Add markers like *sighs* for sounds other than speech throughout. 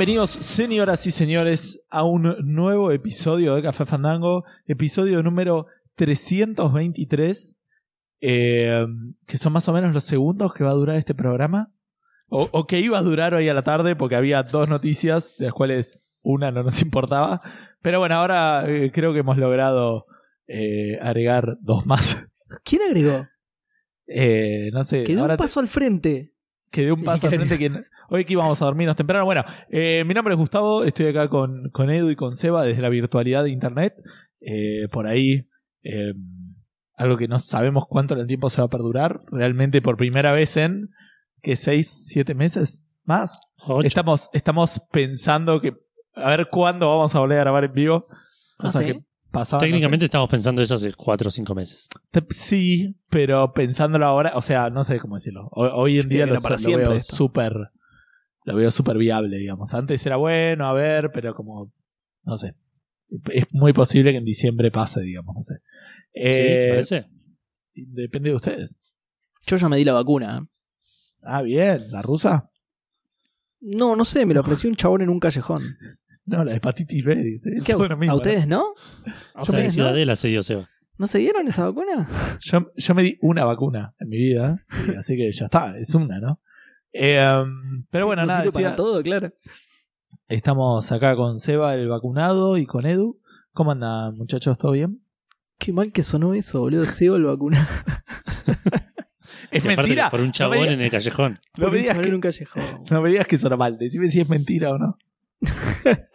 Bienvenidos, señoras y señores, a un nuevo episodio de Café Fandango, episodio número 323, eh, que son más o menos los segundos que va a durar este programa, o, o que iba a durar hoy a la tarde, porque había dos noticias, de las cuales una no nos *laughs* importaba, pero bueno, ahora eh, creo que hemos logrado eh, agregar dos más. ¿Quién agregó? No sé, Quedó ahora un paso al frente. Que de un paso al frente que hoy que íbamos a dormirnos temprano. Bueno, eh, mi nombre es Gustavo, estoy acá con, con Edu y con Seba desde la virtualidad de internet. Eh, por ahí, eh, algo que no sabemos cuánto en el tiempo se va a perdurar. Realmente por primera vez en que seis, siete meses más. Ocho. Estamos, estamos pensando que a ver cuándo vamos a volver a grabar en vivo. Ah, Cosa ¿sí? que pasaba, no sé. Técnicamente estamos pensando eso hace cuatro o cinco meses. Sí, pero pensándolo ahora, o sea, no sé cómo decirlo. Ho- Hoy en Sí, día lo, para lo veo súper. Lo veo súper viable, digamos. Antes era bueno, a ver, pero como. No sé. Es muy posible que en diciembre pase, digamos, no sé. ¿Sí? Eh, ¿Te parece? Depende de ustedes. Yo ya me di la vacuna. ¿eh? Ah, bien. ¿La rusa? No, no sé, me lo ofreció un chabón en un callejón. No, la hepatitis B, dice. ¿Qué, Todo lo mismo, ¿A ¿no? ustedes no? Yo Ciudadela se dio Seba. ¿No se dieron esa vacuna? Yo, yo me di una vacuna en mi vida, y así que ya está, es una, ¿no? Eh, um, pero bueno, No nada, sirve decía- para todo, claro. Estamos acá con Seba, el vacunado, y con Edu. ¿Cómo andan, muchachos? ¿Todo bien? Qué mal que sonó eso, boludo. Sebo el vacuna. *laughs* Es Y aparte, mentira. Por un No chabón me, digas- en el callejón. no me digas que, en un callejón. no me digas que suena mal. Decime si es mentira o no. *laughs*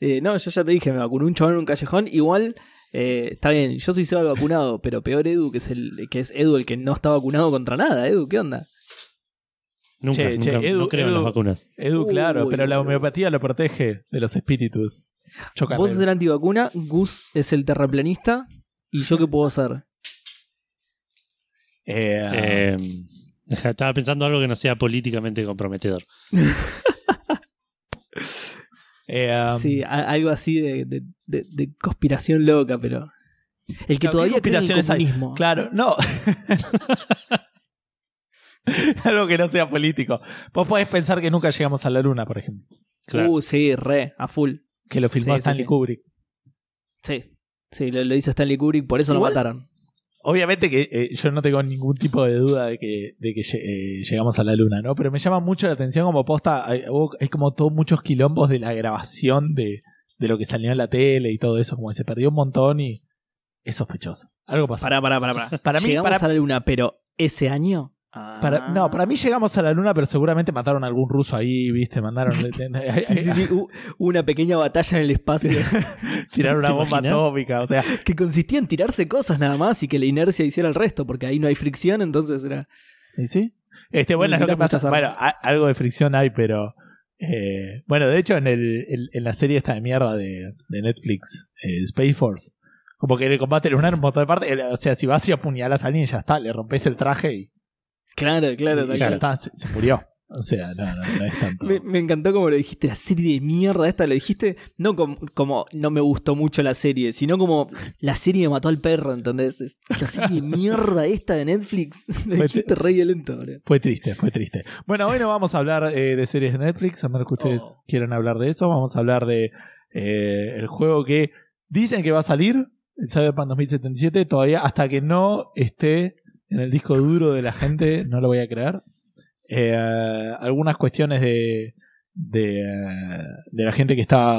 Eh, no, yo ya te dije, me vacunó un chabón en un callejón. Igual, eh, está bien, yo soy el vacunado, pero peor Edu, que es, el, que es Edu el que no está vacunado contra nada. Edu, ¿qué onda? Nunca, Che, nunca che, Edu- no creo en las vacunas. Edu, Uy, claro, pero la homeopatía lo protege de los espíritus. Vos sos el antivacuna, Gus es el terraplanista. ¿Y yo qué puedo hacer? Eh, Eh, estaba pensando algo que no sea políticamente comprometedor. *laughs* eh, um, sí, a- algo así de, de- de- de conspiración loca, pero. El que todavía ¿qué cree en el hay? comunismo. Claro, no. *laughs* Algo que no sea político. Vos podés pensar que nunca llegamos a la luna, por ejemplo. Claro. Uh, sí, re, a full. Que lo filmó Sí, sí, Stanley sí. Kubrick. Sí. Sí, lo, lo hizo Stanley Kubrick, por eso Igual- lo mataron. Obviamente que eh, yo no tengo ningún tipo de duda de que, de que eh, llegamos a la luna, ¿no? Pero me llama mucho la atención como posta, hay, hay como todos muchos quilombos de la grabación de, de lo que salió en la tele y todo eso, como que se perdió un montón y es sospechoso. Algo pasó. Pará, pará, pará. pará. Para mí- Llegamos para- a la luna, pero ese año. Para- Ah. no, para mí llegamos a la luna, pero seguramente mataron a algún ruso ahí, ¿viste? Mandaron... Sí, sí, sí. Hubo una pequeña batalla en el espacio *laughs* tiraron una ¿Te bomba imaginas? atómica, o sea... que consistía en tirarse cosas nada más y que la inercia hiciera el resto, porque ahí no hay fricción, entonces era. ¿Y sí? Este, bueno, es lo que Necesitas pasa. muchas Bueno, armas. a- algo de fricción hay, pero. eh, bueno, de hecho, en, el, en, en la serie esta de mierda de, de Netflix, eh, Space Force, como que el combate lunar, un montón de partes. O sea, si vas y apuñalas a alguien, ya está, le rompes el traje y, Claro, claro, y ya está, se, se murió. O sea, no, no, no es tanto. Me, me encantó como lo dijiste, la serie de mierda esta, lo dijiste, no como, como no me gustó mucho la serie, sino como la serie mató al perro, ¿entendés? La serie de mierda esta de Netflix, *laughs* lo dijiste re violento, boludo. Fue triste, fue triste. Bueno, hoy no vamos a hablar eh, de series de Netflix, a menos que ustedes Oh. quieran hablar de eso. Vamos a hablar de eh, el juego que dicen que va a salir, el Cyberpunk 2077. Todavía, hasta que no esté en el disco duro de la gente, no lo voy a creer. Eh, algunas cuestiones de, de, eh, de la gente que está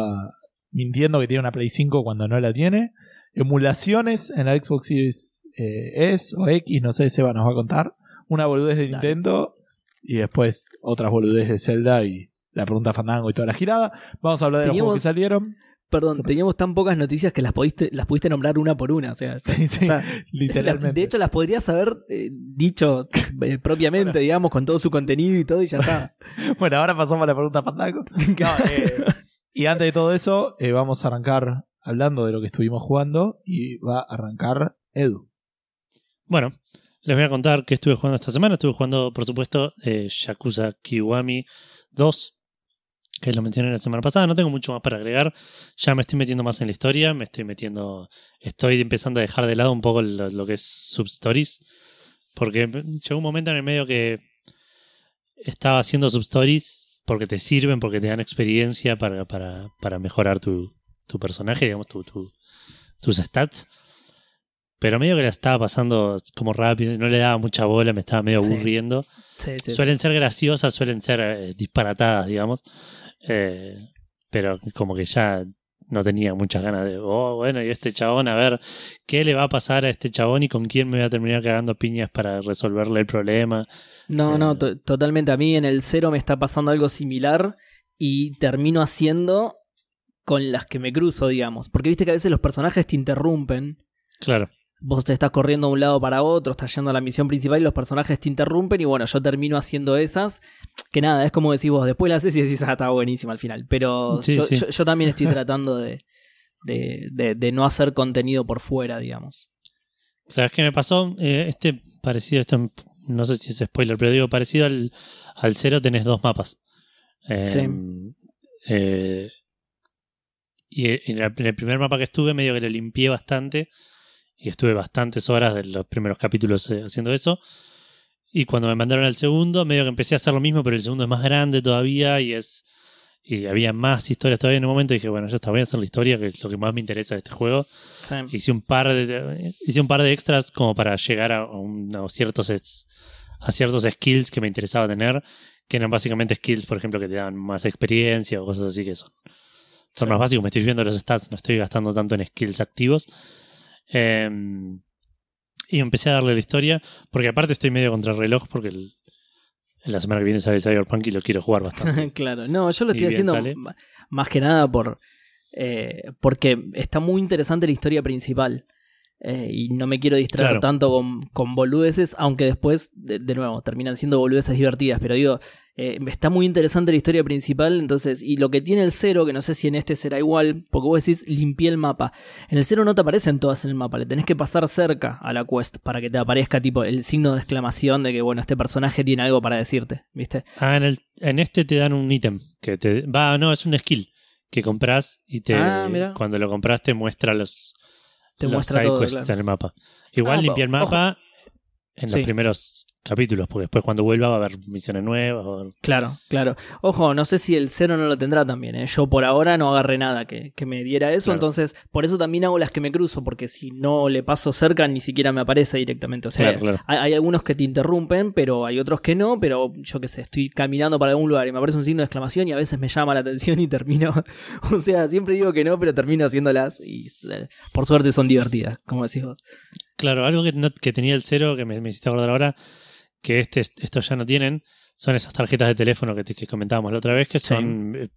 mintiendo que tiene una Play 5 cuando no la tiene. Emulaciones en la Xbox Series eh, S o X, no sé, Seba nos va a contar. Una boludez de. Nintendo y después otras boludez de Zelda y la pregunta Fandango y toda la girada. Vamos a hablar de los juegos que salieron. Perdón, teníamos tan pocas noticias que las pudiste, las pudiste nombrar una por una, o sea, Sí, sí, está. literalmente. De hecho, las podrías haber eh, dicho eh, propiamente, *laughs* digamos, con todo su contenido y todo, y ya está. *laughs* Bueno, ahora pasamos a la pregunta Fandango. *laughs* No, eh, y antes de todo eso, eh, vamos a arrancar hablando de lo que estuvimos jugando y va a arrancar Edu. Bueno, les voy a contar qué estuve jugando esta semana. Estuve jugando, por supuesto, eh, Yakuza Kiwami 2, que lo mencioné la semana pasada. No tengo mucho más para agregar. Ya me estoy metiendo más en la historia. Me estoy metiendo. Estoy empezando a dejar de lado un poco lo, que es substories. Porque llegó un momento en el medio que estaba haciendo substories porque te sirven, porque te dan experiencia para, para, para mejorar tu, tu personaje, digamos, tu- tus stats. Pero medio que la estaba pasando como rápido, no le daba mucha bola, me estaba medio Sí. aburriendo. Sí, sí. Suelen ser graciosas, suelen ser eh, disparatadas, digamos. Eh, pero como que ya no tenía muchas ganas de, oh, bueno, y este chabón, a ver, ¿qué le va a pasar a este chabón y con quién me voy a terminar cagando piñas para resolverle el problema? No, no, Eh. to- totalmente. A mí en el cero me está pasando algo similar y termino haciendo con las que me cruzo, digamos. Porque viste que a veces los personajes te interrumpen. Claro, Vos te estás corriendo de un lado para otro, estás yendo a la misión principal y los personajes te interrumpen y bueno, yo termino haciendo esas. Que nada, es como decís vos, después la haces y decís, ah, está buenísima al final. Pero Sí, yo, sí. yo- yo también estoy tratando de, de, de- de no hacer contenido por fuera, digamos. claro, es que me pasó eh, este parecido, esto no sé si es spoiler, pero digo, parecido al, al cero tenés dos mapas. Eh, Sí. eh, y en el, en el primer mapa que estuve, medio que lo limpié bastante. Y estuve bastantes horas de los primeros capítulos eh, haciendo eso. Y cuando me mandaron al segundo, medio que empecé a hacer lo mismo, pero el segundo es más grande todavía y es. Y había más historias todavía en un momento. Dije, bueno, ya está, voy a hacer la historia, que es lo que más me interesa de este juego. Sí. Hice un par de, hice un par de extras como para llegar a, un- a ciertos a ciertos skills que me interesaba tener, que eran básicamente skills, por ejemplo, que te dan más experiencia o cosas así que son, son Sí. más básicos. Me estoy viendo los stats, no estoy gastando tanto en skills activos. Em, y empecé a darle la historia, porque aparte estoy medio contra el reloj, porque el- la semana que viene sale Cyberpunk y lo quiero jugar bastante. *laughs* claro, no, yo lo estoy haciendo sale. más que nada por eh, porque está muy interesante la historia principal. eh, y no me quiero distraer Claro. tanto con, con boludeces, aunque después, de, de nuevo, terminan siendo boludeces divertidas. Pero digo, eh, está muy interesante la historia principal. Entonces, y lo que tiene el cero, que no sé si en este será igual, porque vos decís limpié el mapa. En el cero no te aparecen todas en el mapa, le tenés que pasar cerca a la quest para que te aparezca tipo el signo de exclamación de que, bueno, este personaje tiene algo para decirte, ¿viste? Ah, en, el, en este te dan un ítem que te va, no, es un skill que compras y te Ah, cuando lo compras te muestra los, Te los muestra todo. claro. en el mapa. Igual Ah, limpié el ojo. En Sí. los primeros capítulos, porque después cuando vuelva va a haber misiones nuevas. o- Claro, claro. Ojo, no sé si el cero no lo tendrá también. ¿eh? Yo por ahora no agarré nada que, que me diera eso, Claro. entonces por eso también hago las que me cruzo, porque si no le paso cerca ni siquiera me aparece directamente. O sea, Claro, claro. hay, hay algunos que te interrumpen, pero hay otros que no, pero yo qué sé, estoy caminando para algún lugar y me aparece un signo de exclamación y a veces me llama la atención y termino, *laughs* o sea, siempre digo que no, pero termino haciéndolas y eh, por suerte son divertidas, como decís vos. Claro, algo que, no- que tenía el cero, que me, me hiciste acordar ahora, que este, estos ya no tienen, son esas tarjetas de teléfono que, te- que comentábamos la otra vez, que Sí. son, eh,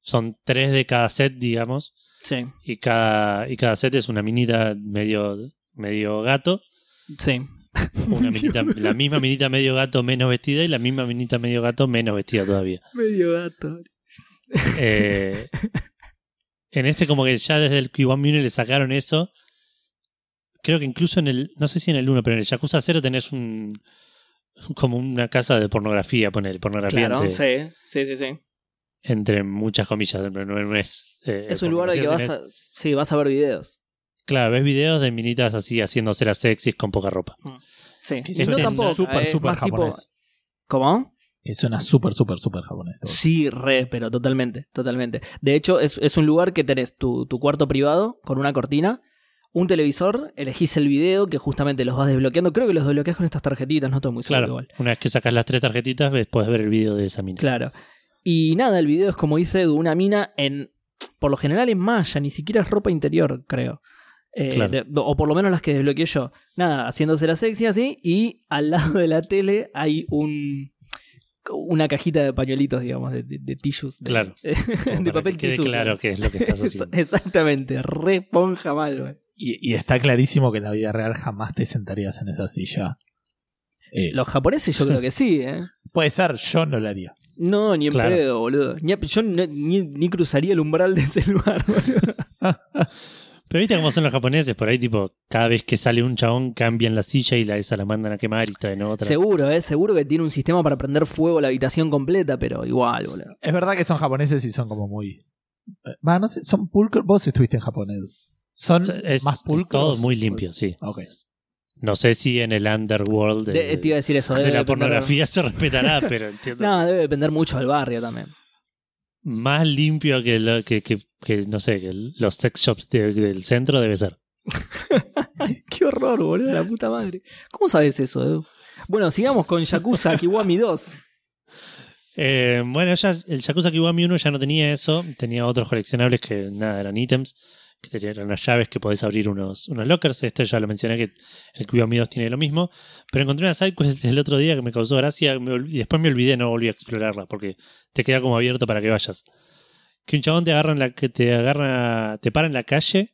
son tres de cada set, digamos, Sí, y cada, y cada set es una minita medio, medio gato. sí. Una *laughs* minita, la misma minita medio gato menos vestida y la misma minita medio gato menos vestida todavía. Medio gato. Eh, en este como que ya desde el Q1 Mune le sacaron eso. Creo que incluso en el, no sé si en el 1, pero en el Yakuza 0 tenés un como una casa de pornografía, poner pornografía Claro, entre, sí, sí, sí, sí. entre muchas comillas, no, es... eh, Es un lugar al que vas a, sí, vas a ver videos. Claro, ves videos de minitas así haciéndose las sexys con poca ropa. Sí. Que Y no tampoco. eh, tipo-. ¿Cómo? Que suena súper, súper, súper japonés. Sí, re, pero totalmente, totalmente. De hecho, es, es un lugar que tenés tu, tu cuarto privado con una cortina, un televisor, elegís el video que justamente los vas desbloqueando. Creo que los desbloqueas con estas tarjetitas, no estoy muy seguro Claro, igual. una vez que sacas las tres tarjetitas, ves- puedes ver el video de esa mina. Claro. Y nada, el video es como dice Edu, una mina en. Por lo general en malla, ni siquiera es ropa interior, creo. Eh, Claro. de- o por lo menos las que desbloqueé yo. Nada, haciéndose la sexy así. Y al lado de la tele hay un. Una cajita de pañuelitos, digamos, de, de, de tissues. De, Claro. *laughs* De papel que quede tisú, claro qué es lo que estás *laughs* haciendo. Exactamente, re ponja mal, güey. Y, y está clarísimo que en la vida real jamás te sentarías en esa silla. Eh, Los japoneses yo creo que sí, ¿eh? *laughs* Puede ser, yo no lo haría. No, ni en Claro. pedo, boludo. Ni yo ni, ni cruzaría el umbral de ese *laughs* lugar, boludo. *laughs* Pero viste cómo son los japoneses, por ahí tipo, cada vez que sale un chabón cambian la silla y la, esa la mandan a quemar y está en otra. Seguro, ¿eh? Seguro que tiene un sistema para prender fuego a la habitación completa, pero igual, boludo. Es verdad que son japoneses y son como muy. eh, Va, no sé, son pulcros. Vos estuviste en Japón, Edu. Son Es, más pulcros. todo muy limpio, sí. Ok. No sé si en el underworld de, De- te iba a decir eso. de debe la depender- pornografía se respetará, pero entiendo. *laughs* No, debe depender mucho del barrio también. Más limpio que, lo- que, que- que, no sé, que los sex shops de- del centro debe ser. *laughs* Qué horror, boludo, la puta madre. ¿Cómo sabes eso, Edu? Bueno, sigamos con Yakuza Kiwami 2. Eh, bueno, ya el Yakuza Kiwami 1 ya no tenía eso, tenía otros coleccionables que nada, eran ítems, que tenían unas llaves que podés abrir unos, unos lockers. Este ya lo mencioné que el Kiwami 2 tiene lo mismo, pero encontré una sidequest el otro día que me causó gracia me y después me olvidé, no volví a explorarla porque te queda como abierto para que vayas. Que un chabón te agarra en la que te agarra, te para en la calle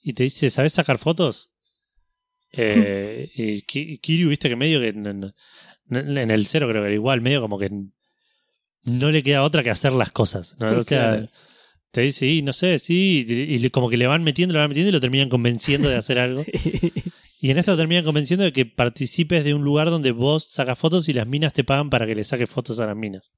y te dice, ¿sabes sacar fotos? Eh, *laughs* y Ki- Kiryu, viste que medio que en, en- en el cero creo que era igual, medio como que no le queda otra que hacer las cosas. ¿no? O sea, Claro. Te dice, y no sé, sí, y, como que le van metiendo, le van metiendo y lo terminan convenciendo de hacer *laughs* algo. Sí. Y en esto lo terminan convenciendo de que participes de un lugar donde vos sacas fotos y las minas te pagan para que le saques fotos a las minas.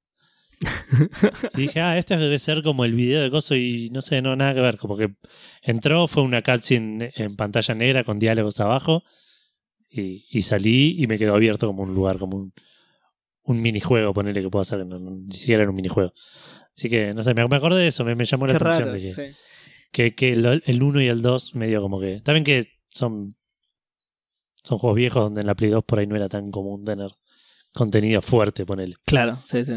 *laughs* Y dije, ah, este debe ser como el video de Coso y no sé, no, nada que ver. Como que entró, fue una cutscene en pantalla negra con diálogos abajo y, y salí y me quedó abierto como un lugar, como un, un minijuego, ponerle que puedo hacer, no, no, ni siquiera era un minijuego. Así que, no sé, me, me acordé de eso, me, me llamó la atención de que, sí. que, que lo- el 1 y el 2 medio como que... También que son, son juegos viejos donde en la Play 2 por ahí no era tan común tener contenido fuerte, ponele. Claro, sí, sí.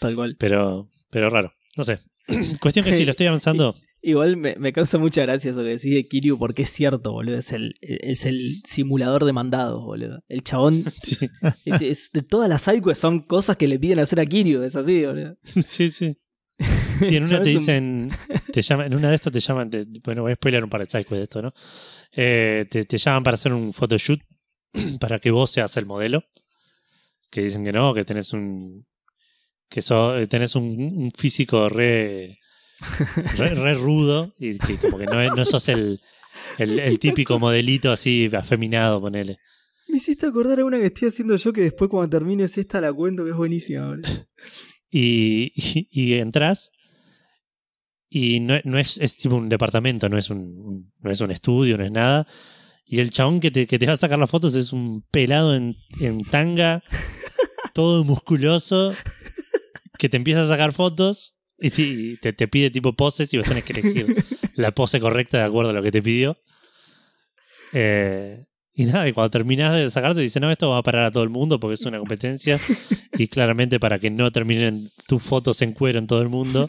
Tal cual. Pero, pero raro. No sé. *clears throat* Cuestión que sí, lo estoy avanzando. *laughs* Igual me, me causa mucha gracia eso que decís de Kiryu, porque es cierto, boludo. Es el, es el simulador de mandados, boludo. El chabón. *laughs* Sí, es, es- de todas las sidequests son cosas que le piden hacer a Kiryu, es así, boludo. *laughs* sí. sí. Sí, en *laughs* una te dicen, te llaman, en una de estas te llaman, te- bueno, voy a spoiler un par de de esto, ¿no? Eh, te, te llaman para hacer un photoshoot *clears throat* para que vos seas el modelo. Que dicen que no, que tenés un, que so- eh, tenés un, un físico re, re, *laughs* re rudo y que como que no, no sos el, el, el típico modelito así afeminado, ponele. Me hiciste acordar a una que estoy haciendo yo que después cuando termines esta la cuento que es buenísima. *laughs* Y, y, *laughs* y entras y no, no es, es tipo un departamento, no es un, no es un estudio, no es nada. Y el chabón que te, que te va a sacar las fotos es un pelado en, en tanga, *laughs* todo musculoso, que te empieza a sacar fotos y te, y te, te pide tipo poses y vos tenés que elegir *laughs* la pose correcta de acuerdo a lo que te pidió. Eh, y nada, y cuando terminas de sacarte, dice, no, esto va a parar a todo el mundo porque es una competencia. y claramente para que no terminen tus fotos en cuero en todo el mundo,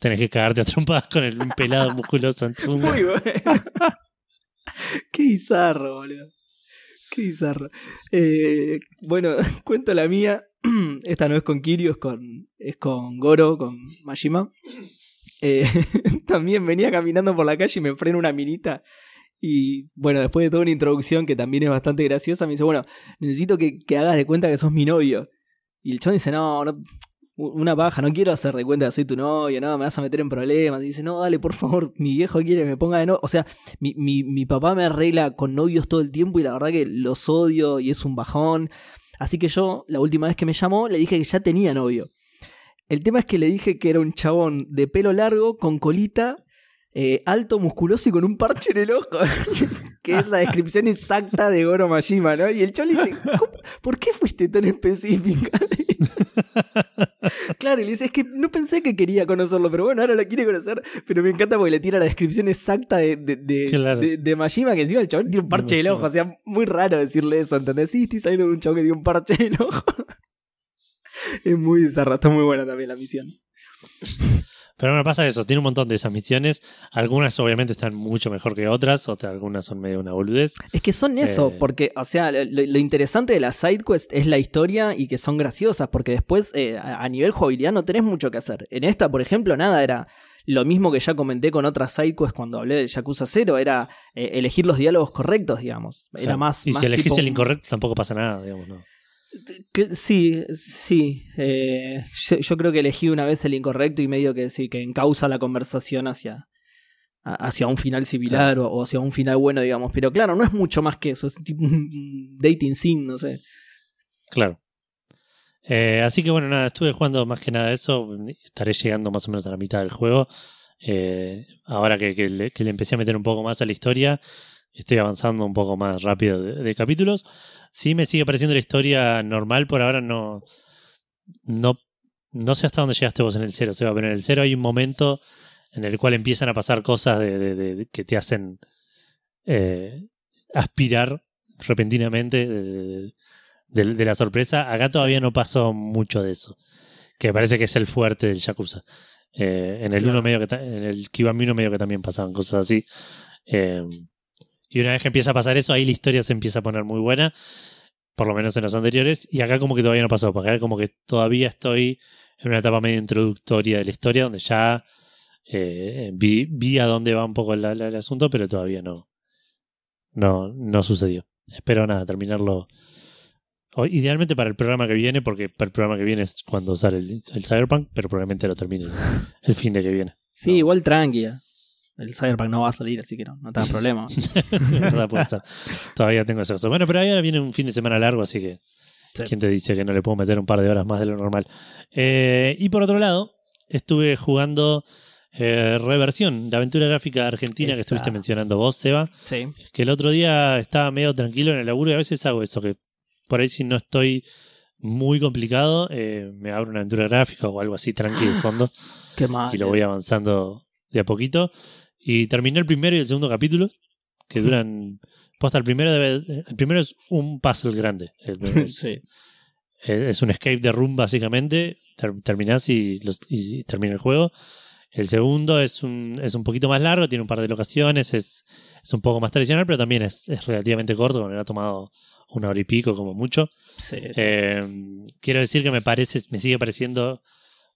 tenés que cagarte a trompadas con el pelado musculoso en *laughs* zunga. Muy bueno. *laughs* Qué bizarro, boludo. Qué bizarro. Eh, bueno, *laughs* cuento la mía. *clears throat* Esta no es con Kiryu, es con, es con Goro, con Majima. Eh, también venía caminando por la calle y me frena una minita. Y bueno, después de toda una introducción que también es bastante graciosa, me dice, bueno, necesito que, que hagas de cuenta que sos mi novio. Y el chabón dice, no, no, una paja, no quiero hacer de cuenta que soy tu novio, no, me vas a meter en problemas. Y dice, no, dale, por favor, mi viejo quiere que me ponga de novio. O sea, mi, mi, mi papá me arregla con novios todo el tiempo y la verdad que los odio y es un bajón. Así que yo, la última vez que me llamó, le dije que ya tenía novio. El tema es que le dije que era un chabón de pelo largo, con colita, eh, alto, musculoso y con un parche en el ojo. *laughs* que es la descripción exacta de Goro Majima, ¿no? Y el le dice, "¿Cómo? ¿por qué fuiste tan específica? *laughs* claro, y le dice, es que no pensé que quería conocerlo, pero bueno, ahora lo quiere conocer. Pero me encanta porque le tira la descripción exacta de, de, de, Claro. de- de Majima, que encima el chabón tiene un parche en el ojo. O sea, muy raro decirle eso, ¿entendés? Sí, estoy saliendo de un chabón que tiene un parche en el ojo. *laughs* es muy bizarra, está muy buena también la misión. Pero bueno, pasa eso, tiene un montón de esas misiones. Algunas obviamente están mucho mejor que otras, otras algunas son medio una boludez. Es que son eso, Eh. porque, o sea, lo, lo interesante de las sidequests es la historia y que son graciosas, porque después eh, a, nivel jugabilidad no tenés mucho que hacer. En esta, por ejemplo, nada, era lo mismo que ya comenté con otras sidequests cuando hablé del Yakuza 0, era eh, elegir los diálogos correctos, digamos. Era Claro. más... Y más si elegís tipo el incorrecto tampoco pasa nada, digamos, ¿no? Sí, sí. eh, yo, yo creo que elegí una vez el incorrecto y medio que sí, que encausa la conversación hacia, hacia un final similar o, o hacia un final bueno, digamos. Pero claro, no es mucho más que eso. Es tipo un dating sim, no sé. Claro. Eh, así que bueno, nada, estuve jugando más que nada eso. Estaré llegando más o menos a la mitad del juego. Eh, ahora que, que le, que le empecé a meter un poco más a la historia. Estoy avanzando un poco más rápido de, de capítulos. Sí me sigue pareciendo la historia normal, por ahora no, no, no sé hasta dónde llegaste vos en el cero, Seba, pero en el cero hay un momento en el cual empiezan a pasar cosas de, de- de- de- que te hacen eh, aspirar repentinamente de, de- la sorpresa. Acá todavía no pasó mucho de eso, que parece que es el fuerte del Yakuza. Eh, en el uno medio que en el Kiwami 1 medio que también pasaban cosas así. Eh, y una vez que empieza a pasar eso, ahí la historia se empieza a poner muy buena, por lo menos en los anteriores, y acá como que todavía no pasó, porque acá como que todavía estoy en una etapa medio introductoria de la historia, donde ya eh, vi, vi a dónde va un poco el asunto, pero todavía no, no, no sucedió. Espero nada, terminarlo idealmente para el programa que viene, porque para el programa que viene es cuando sale el, el Cyberpunk, pero probablemente lo termine el, el fin de que viene. Sí, No. igual tranquila. El Cyberpunk no va a salir, así que no, no te das problema. *laughs* Puede. Todavía tengo cosa. Bueno, pero ahora viene un fin de semana largo, así que Sí. ¿quién te dice que no le puedo meter un par de horas más de lo normal? Eh, y por otro lado, estuve jugando eh, Reversión, la aventura gráfica argentina que estuviste mencionando vos, Seba. Sí. Que el otro día estaba medio tranquilo en el laburo y a veces hago eso, que por ahí si no estoy muy complicado, eh, me abro una aventura gráfica o algo así tranquilo de fondo *gasps* Qué mal. y lo voy avanzando de a poquito. Y terminé el primero y el segundo capítulo, que duran. Posta, el primero debe- el primero es un puzzle grande. *laughs* Es, sí. es un escape de room, básicamente. Ter- terminás y, los- y termina el juego. El segundo es un, es un poquito más largo, tiene un par de locaciones, es, es un poco más tradicional, pero también es, es relativamente corto, me ha tomado una hora y pico como mucho. Sí, sí. Eh, quiero decir que me parece, me sigue pareciendo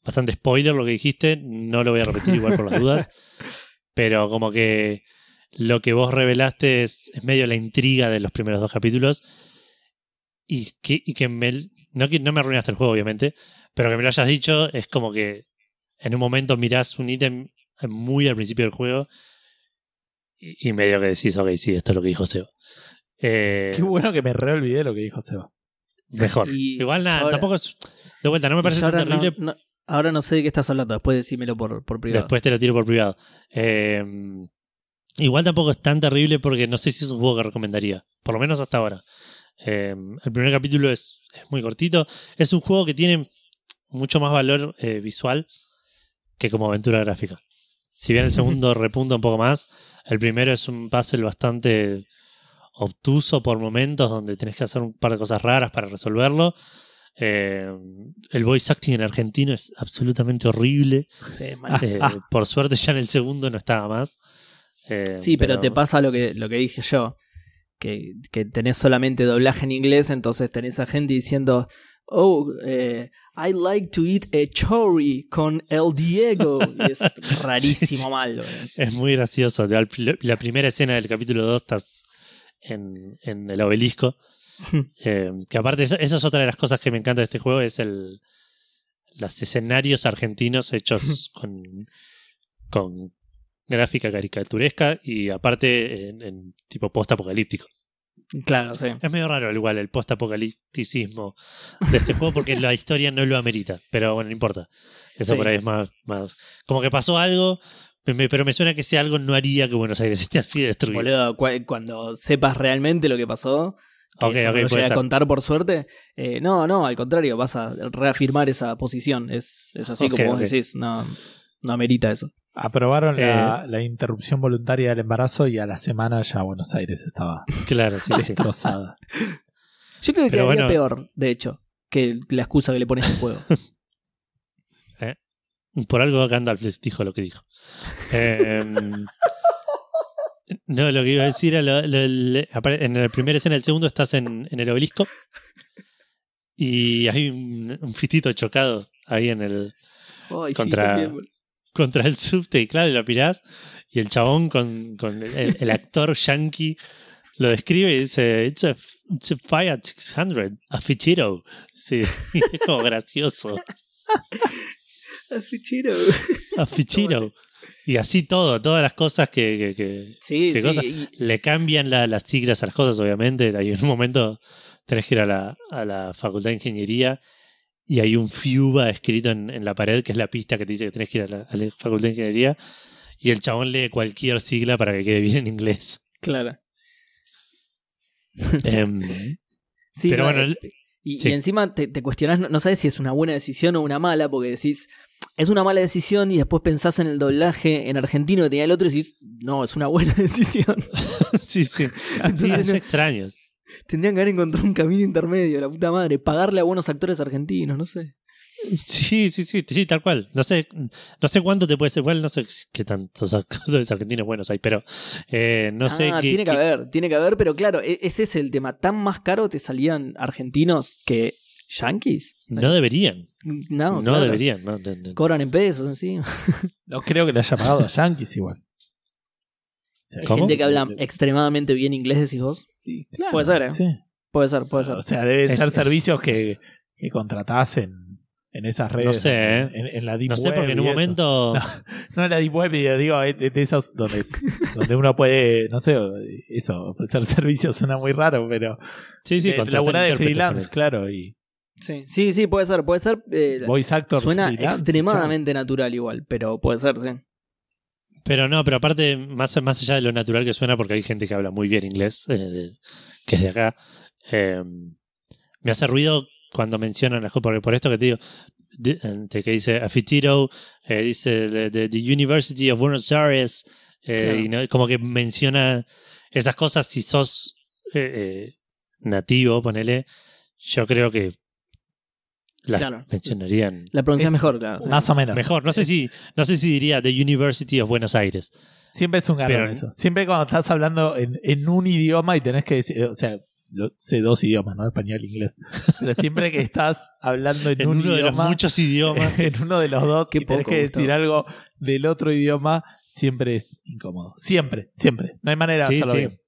bastante spoiler lo que dijiste. No lo voy a repetir igual por las dudas. *laughs* Pero como que lo que vos revelaste es, es medio la intriga de los primeros dos capítulos. Y que, y que me, no, que no me arruinaste el juego, obviamente. Pero que me lo hayas dicho es como que en un momento mirás un ítem muy al principio del juego. Y, y medio que decís, ok, sí, esto es lo que dijo Seba. Eh, Qué bueno que me reolvidé lo que dijo Seba. mejor. Y Igual nada, tampoco es. De vuelta, no me parece tan no- no- ahora no sé de qué estás hablando, después decímelo por, por privado. Después te lo tiro por privado. Eh, igual tampoco es tan terrible porque no sé si es un juego que recomendaría. Por lo menos hasta ahora. Eh, el primer capítulo es, es muy cortito. Es un juego que tiene mucho más valor eh, visual que como aventura gráfica. Si bien el segundo *laughs* repunta un poco más, el primero es un puzzle bastante obtuso por momentos donde tenés que hacer un par de cosas raras para resolverlo. Eh, el voice acting en argentino es absolutamente horrible. Sí, malísimo. Eh, por suerte ya en el segundo no estaba más. Eh, Sí, pero, te pasa lo que, lo que dije yo. Que, que tenés solamente doblaje en inglés, entonces tenés a gente diciendo, oh, eh, I like to eat a chori con el Diego. Y es *laughs* rarísimo sí. malo. Es muy gracioso. La, la primera escena del capítulo 2 estás en, en el obelisco. *laughs* Eh, que aparte, eso, eso es otra de las cosas que me encanta de este juego, es el los escenarios argentinos hechos *laughs* con, con gráfica caricaturesca y aparte en, en tipo post-apocalíptico. Claro, sí. Es medio raro igual el post-apocalipticismo de este juego porque la historia no lo amerita. Pero bueno, no importa. Eso Sí. por ahí es más, más. Como que pasó algo, pero me suena que ese algo no haría que Buenos Aires esté así destruido. Boludo, cu- cuando sepas realmente lo que pasó, que Ok, eso no lo a contar por suerte, eh, no, no, al contrario, vas a reafirmar esa posición. Es, es así como vos decís, no, no amerita eso. Aprobaron Eh. la, la interrupción voluntaria del embarazo y a la semana ya Buenos Aires estaba *laughs* Claro, sí, destrozada. *laughs* Yo creo que quedaría bueno. peor, de hecho, que la excusa que le pones al juego. *laughs* Por algo Gandalf les dijo lo que dijo. Eh, no, lo que iba a decir era lo- lo- apare- en la primera escena del segundo estás en, en el obelisco y hay un, un fitito chocado ahí en el Ay, sí, Contra- boludo. contra el subte y claro, lo mirás y el chabón con, con el, el actor yankee lo describe y dice it's a, it's a Fiat 600 a fichero sí, *laughs* es como gracioso. *laughs* A fichero y así todo, todas las cosas que, que- que- Sí, ¿Qué sí. cosa? y- le cambian la- las siglas a las cosas, obviamente. Hay un momento tenés que ir a la, a la facultad de ingeniería y hay un FIUBA escrito en, en la pared, que es la pista que te dice que tenés que ir a la, a la facultad de ingeniería. Y el chabón lee cualquier sigla para que quede bien en inglés. Claro. Em, Sí, Pero no, bueno, eh, y, sí. y encima te, te cuestionás, no, no sabes si es una buena decisión o una mala, porque decís, es una mala decisión y después pensás en el doblaje en argentino que tenía el otro y decís, no, es una buena *laughs* decisión. *laughs* sí, sí. *laughs* Entonces, es no- extraño. Tendrían que haber encontrado un camino intermedio, la puta madre, pagarle a buenos actores argentinos, no sé. Sí, sí, sí, sí, tal cual. No sé, no sé cuánto te puede ser. Igual no sé qué tantos *laughs* actores argentinos buenos hay, pero eh, no sé ah, qué. tiene que qué- haber, tiene que haber, pero claro, e- ese es el tema. ¿Tan más caro te salían argentinos que yankees? No deberían. No, No, claro. deberían. No, de- de- Cobran en pesos encima. *laughs* No creo que le haya pagado a Yankees igual. Hay ¿Cómo? gente que habla extremadamente bien inglés, decís vos. Sí, claro, Puede ser, ¿eh? sí. Puede ser, puede ser. O sea, deben Es- ser es- servicios que, que contratás en, esas redes. No sé, ¿eh? En, en la Deep no sé, Web porque en un eso. momento. *laughs* No. No en la Deep Web, digo, digo, de, de esos donde, *laughs* donde uno puede, no sé, eso, ofrecer *laughs* servicios suena muy raro, pero Sí, sí, contratar laburar de freelance, claro, y Sí, sí, sí, puede ser, puede ser. eh, voice actors suena freelance, extremadamente natural igual, pero puede ser, sí. Pero no, pero aparte, más, más allá de lo natural que suena, porque hay gente que habla muy bien inglés, eh, de- que es de acá, eh, me hace ruido cuando mencionan las cosas, porque por esto que te digo, de, de que dice Afitiro, eh, dice the University of Buenos Aires, eh, Claro. y no- como que menciona esas cosas si sos eh, eh, nativo, ponele, yo creo que las Claro. mencionarían La pronuncia Es- mejor, claro. Más o menos. mejor. No sé si, no sé si diría The University of Buenos Aires. Siempre es un garrón Pero- eso. Siempre cuando estás hablando en, en un idioma y tenés que decir, o sea, lo- sé dos idiomas, ¿no? Español e inglés. *laughs* Pero siempre que estás hablando en, En un uno de los muchos idiomas. *laughs* en uno de los dos, Qué y tenés que decir algo del otro idioma, siempre es incómodo. Siempre, siempre. No hay manera de Sí, hacerlo sí. bien.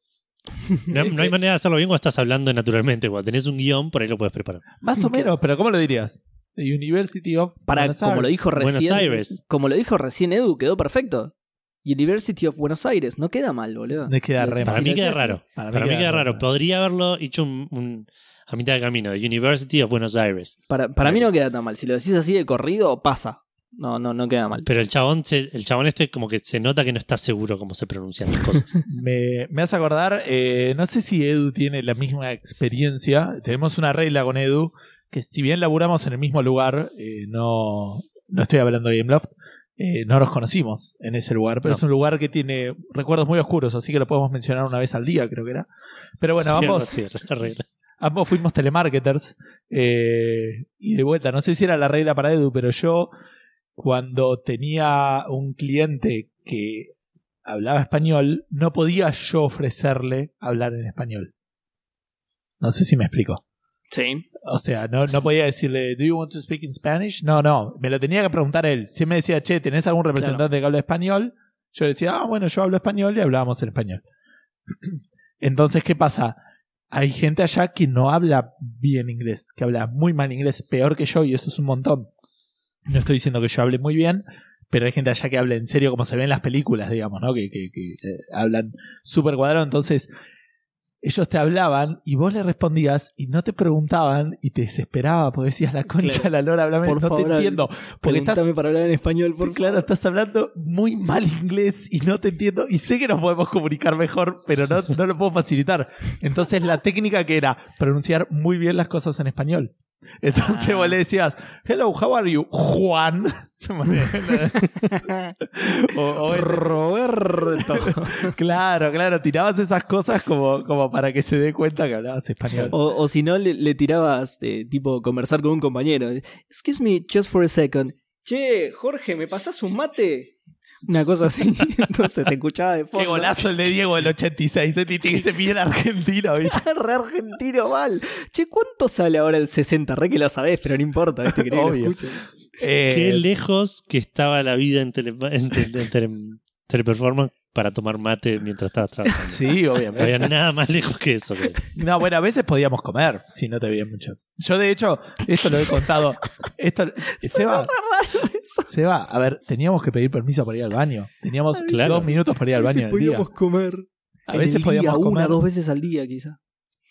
No, no hay manera de hacerlo bien cuando estás hablando naturalmente. Cuando tenés un guion, por ahí lo puedes preparar. Más o menos, pero ¿cómo lo dirías? The University of Para, Buenos como lo Aires. dijo Buenos recién. Aires. Como lo dijo recién Edu, quedó perfecto. University of Buenos Aires, no queda mal, boludo. Me queda re Para mí queda raro. Para mí Para mí queda raro. Podría haberlo hecho un, un- a mitad de camino. University of Buenos Aires. Para, para mí no queda tan mal. Si lo decís así de corrido, pasa. No, no, no queda mal. Pero el chabón, se- el chabón este como que se nota que no está seguro cómo se pronuncian las cosas. *laughs* Me, me hace acordar, eh, no sé si Edu tiene la misma experiencia. Tenemos una regla con Edu, que si bien laburamos en el mismo lugar, eh, no, no estoy hablando de Gameloft, eh, no nos conocimos en ese lugar, pero No. es un lugar que tiene recuerdos muy oscuros, así que lo podemos mencionar una vez al día, creo que era. Pero bueno, Sí, ambos, ambos fuimos telemarketers. eh, y de vuelta, no sé si era la regla para Edu, pero yo, cuando tenía un cliente que hablaba español, no podía yo ofrecerle hablar en español. No sé si me explico. Sí. O sea, no, no podía decirle, ¿Do you want to speak in Spanish? No, no, me lo tenía que preguntar él. Si él me decía, che, ¿tenés algún representante que habla español? Yo decía, ah, bueno, yo hablo español y hablábamos en español. *clears throat* Entonces, ¿qué pasa? Hay gente allá que no habla bien inglés, que habla muy mal inglés, peor que yo, y eso es un montón. No estoy diciendo que yo hable muy bien, pero hay gente allá que habla en serio como se ve en las películas, digamos, ¿no? Que, que- que, eh, hablan súper cuadrado. Entonces, ellos te hablaban y vos le respondías y no te preguntaban y te desesperaba porque decías la concha Claro. la lora, hablame, Por no favor, te entiendo. Porque estás, para hablar en español, por claro, estás hablando muy mal inglés y no te entiendo. Y sé que nos podemos comunicar mejor, pero no, no lo puedo facilitar. Entonces la técnica que era pronunciar muy bien las cosas en español. Entonces Ah. vos le decías, hello, how are you? Juan. *laughs* *laughs* o, o ese- Roberto. *laughs* claro, claro, tirabas esas cosas como, como para que se dé cuenta que hablabas español. O, o si no, le, le tirabas, eh, tipo, conversar con un compañero. Excuse me, just for a second. Che, Jorge, ¿me pasás un mate? Una cosa así. Entonces se escuchaba de fondo. Qué golazo el de Diego del 86, ¿eh? Que ser bien argentino. Re argentino mal. Che, ¿cuánto sale ahora el 60? Re que lo sabés, pero no importa, ¿viste? Que Obvio. Eh, Qué lejos que estaba la vida en, tele, en, tele- en tele- teleperformance para tomar mate mientras estabas trabajando. Sí, No obviamente. había nada más lejos que eso. No, bueno, a veces podíamos comer si no te veía mucho. Yo, de hecho, esto lo he contado. Esto, *laughs* Seba, Seba, a ver, teníamos que pedir permiso para ir al baño. Teníamos Claro. dos minutos para ir al baño el día. podíamos comer. A En veces podíamos día, comer. una, dos veces al día, quizá.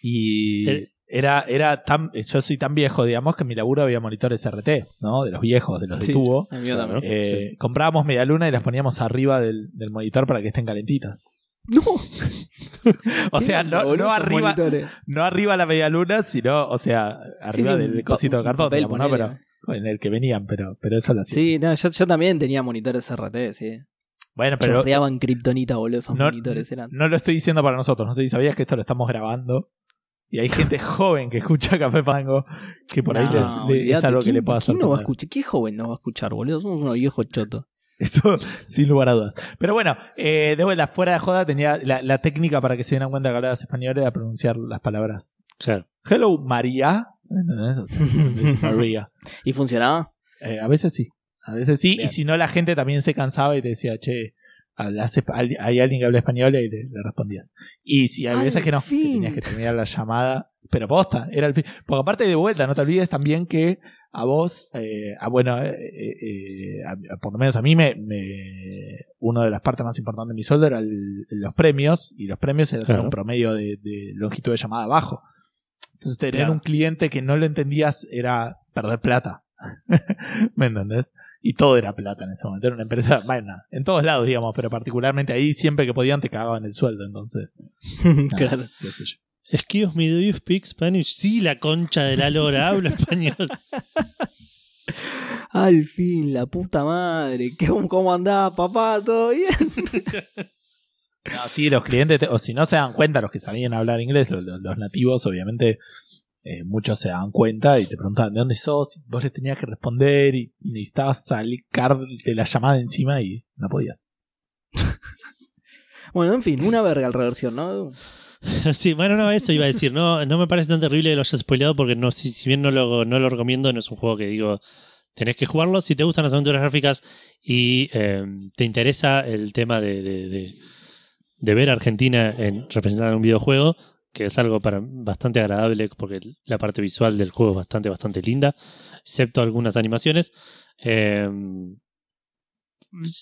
Y Eh. Era, era tan. Yo soy tan viejo, digamos, que en mi laburo había monitores RT, ¿no? De los viejos, de los de Sí, tubo. el mío también. Eh, Comprábamos media luna y las poníamos arriba del, del monitor para que estén calentitas. No. *laughs* O sea, no, no arriba, monitores. no arriba la media luna, sino, o sea, arriba Sí, sí, del un cosito de cartón, digamos, ¿no? Pero en el que venían, pero, pero eso lo hacía. Sí, no, yo, yo también tenía monitores RT, sí. Bueno, pero Chorreaban kriptonita, boludo, esos no, monitores eran. no lo estoy diciendo para nosotros. No sé si sabías que esto lo estamos grabando. Y hay gente *laughs* joven que escucha Café Pango que por ahí les- le- es algo que ¿quién- le pueda hacer. ¿Quién no va a escuchar? ¿Qué joven no va a escuchar, boludo? Somos unos viejos chotos. Eso *laughs* sin lugar a dudas. Pero bueno, eh, de vuelta, fuera de joda, tenía la, la técnica para que se dieran cuenta que hablabas español era pronunciar las palabras. Claro. Hello, María. *laughs* María. ¿Y funcionaba? Eh, a veces sí. A veces sí. Bien. Y si no, la gente también se cansaba y te decía, che, hablas espa- hay alguien que habla español y le, le. Y si hay veces que no, que tenías que terminar la llamada. Pero posta, era el fin. Porque aparte de vuelta, no te olvides también que a vos, eh, a, bueno, eh, eh, a- por lo menos a mí, me, me- una de las partes más importantes de mi sueldo era el- los premios, y los premios eran Claro. un promedio de, de longitud de llamada bajo. Entonces tener Claro. un cliente que no lo entendías era perder plata. *laughs* ¿Me entendés? Y todo era plata en ese momento. Era una empresa, *laughs* bueno, en todos lados, digamos, pero particularmente ahí, siempre que podían te cagaban el sueldo. Entonces, *laughs* nada, claro. qué sé yo. Excuse me, do you speak Spanish? Sí, la concha de la lora, *laughs* hablo español. Al fin, la puta madre. ¿Cómo, cómo andás, papá? ¿Todo bien? No, sí, los clientes, te- o si no se dan cuenta, los que sabían hablar inglés, los, los- los nativos, obviamente, eh, muchos se dan cuenta y te preguntaban de dónde sos, y vos les tenías que responder y necesitabas salir de la llamada encima y no podías. *laughs* Bueno, en fin, una verga la reversión, ¿no? *laughs* Sí, bueno, no, eso iba a decir. No, no me parece tan terrible que lo hayas spoileado porque no, si, si bien no lo, no lo recomiendo, no es un juego que digo, tenés que jugarlo. Si te gustan las aventuras gráficas y eh, te interesa el tema de, de, de- de ver a Argentina en, representada en un videojuego, que es algo para, bastante agradable porque la parte visual del juego es bastante, bastante linda, excepto algunas animaciones. eh,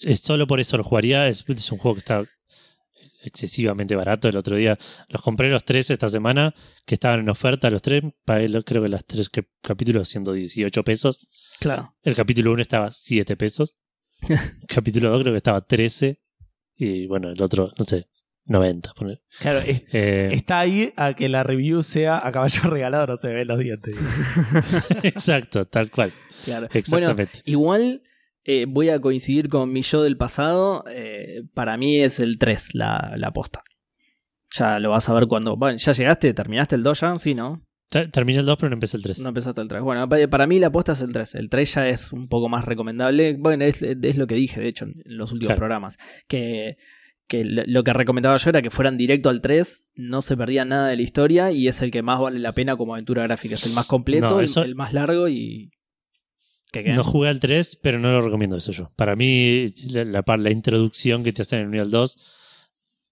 es solo por eso lo jugaría. Es, es un juego que está excesivamente barato. El otro día los compré los tres esta semana, que estaban en oferta los tres. Pagué creo que los tres que- capítulos 118 pesos. Claro. El capítulo 1 estaba 7 pesos. *laughs* El capítulo 2 creo que estaba 13. Y bueno, el otro, no sé, 90. ponele. Claro, es- Eh, está ahí a que la review sea a caballo *laughs* regalado, no se ven los dientes. *laughs* *laughs* exacto, tal cual. Claro. Bueno, Exactamente. igual eh, voy a coincidir con mi yo del pasado. eh, para mí es el 3 la, la posta. Ya lo vas a ver cuando. Bueno, ¿ya llegaste? ¿Terminaste el 2 ya? Sí, ¿no? Ter- Terminé el 2, pero no empecé el 3. No empezaste el 3. Bueno, pa- para mí la posta es el 3. El 3 ya es un poco más recomendable. Bueno, es, es lo que dije, de hecho, en los últimos Claro. programas. Que, que lo que recomendaba yo era que fueran directo al 3, no se perdía nada de la historia y es el que más vale la pena como aventura gráfica. Es el más completo, No, el- eso- el, más largo y. ¿Qué qué? No jugué al 3, pero no lo recomiendo eso yo. Para mí, la, la, la introducción que te hacen en el 1 y el 2,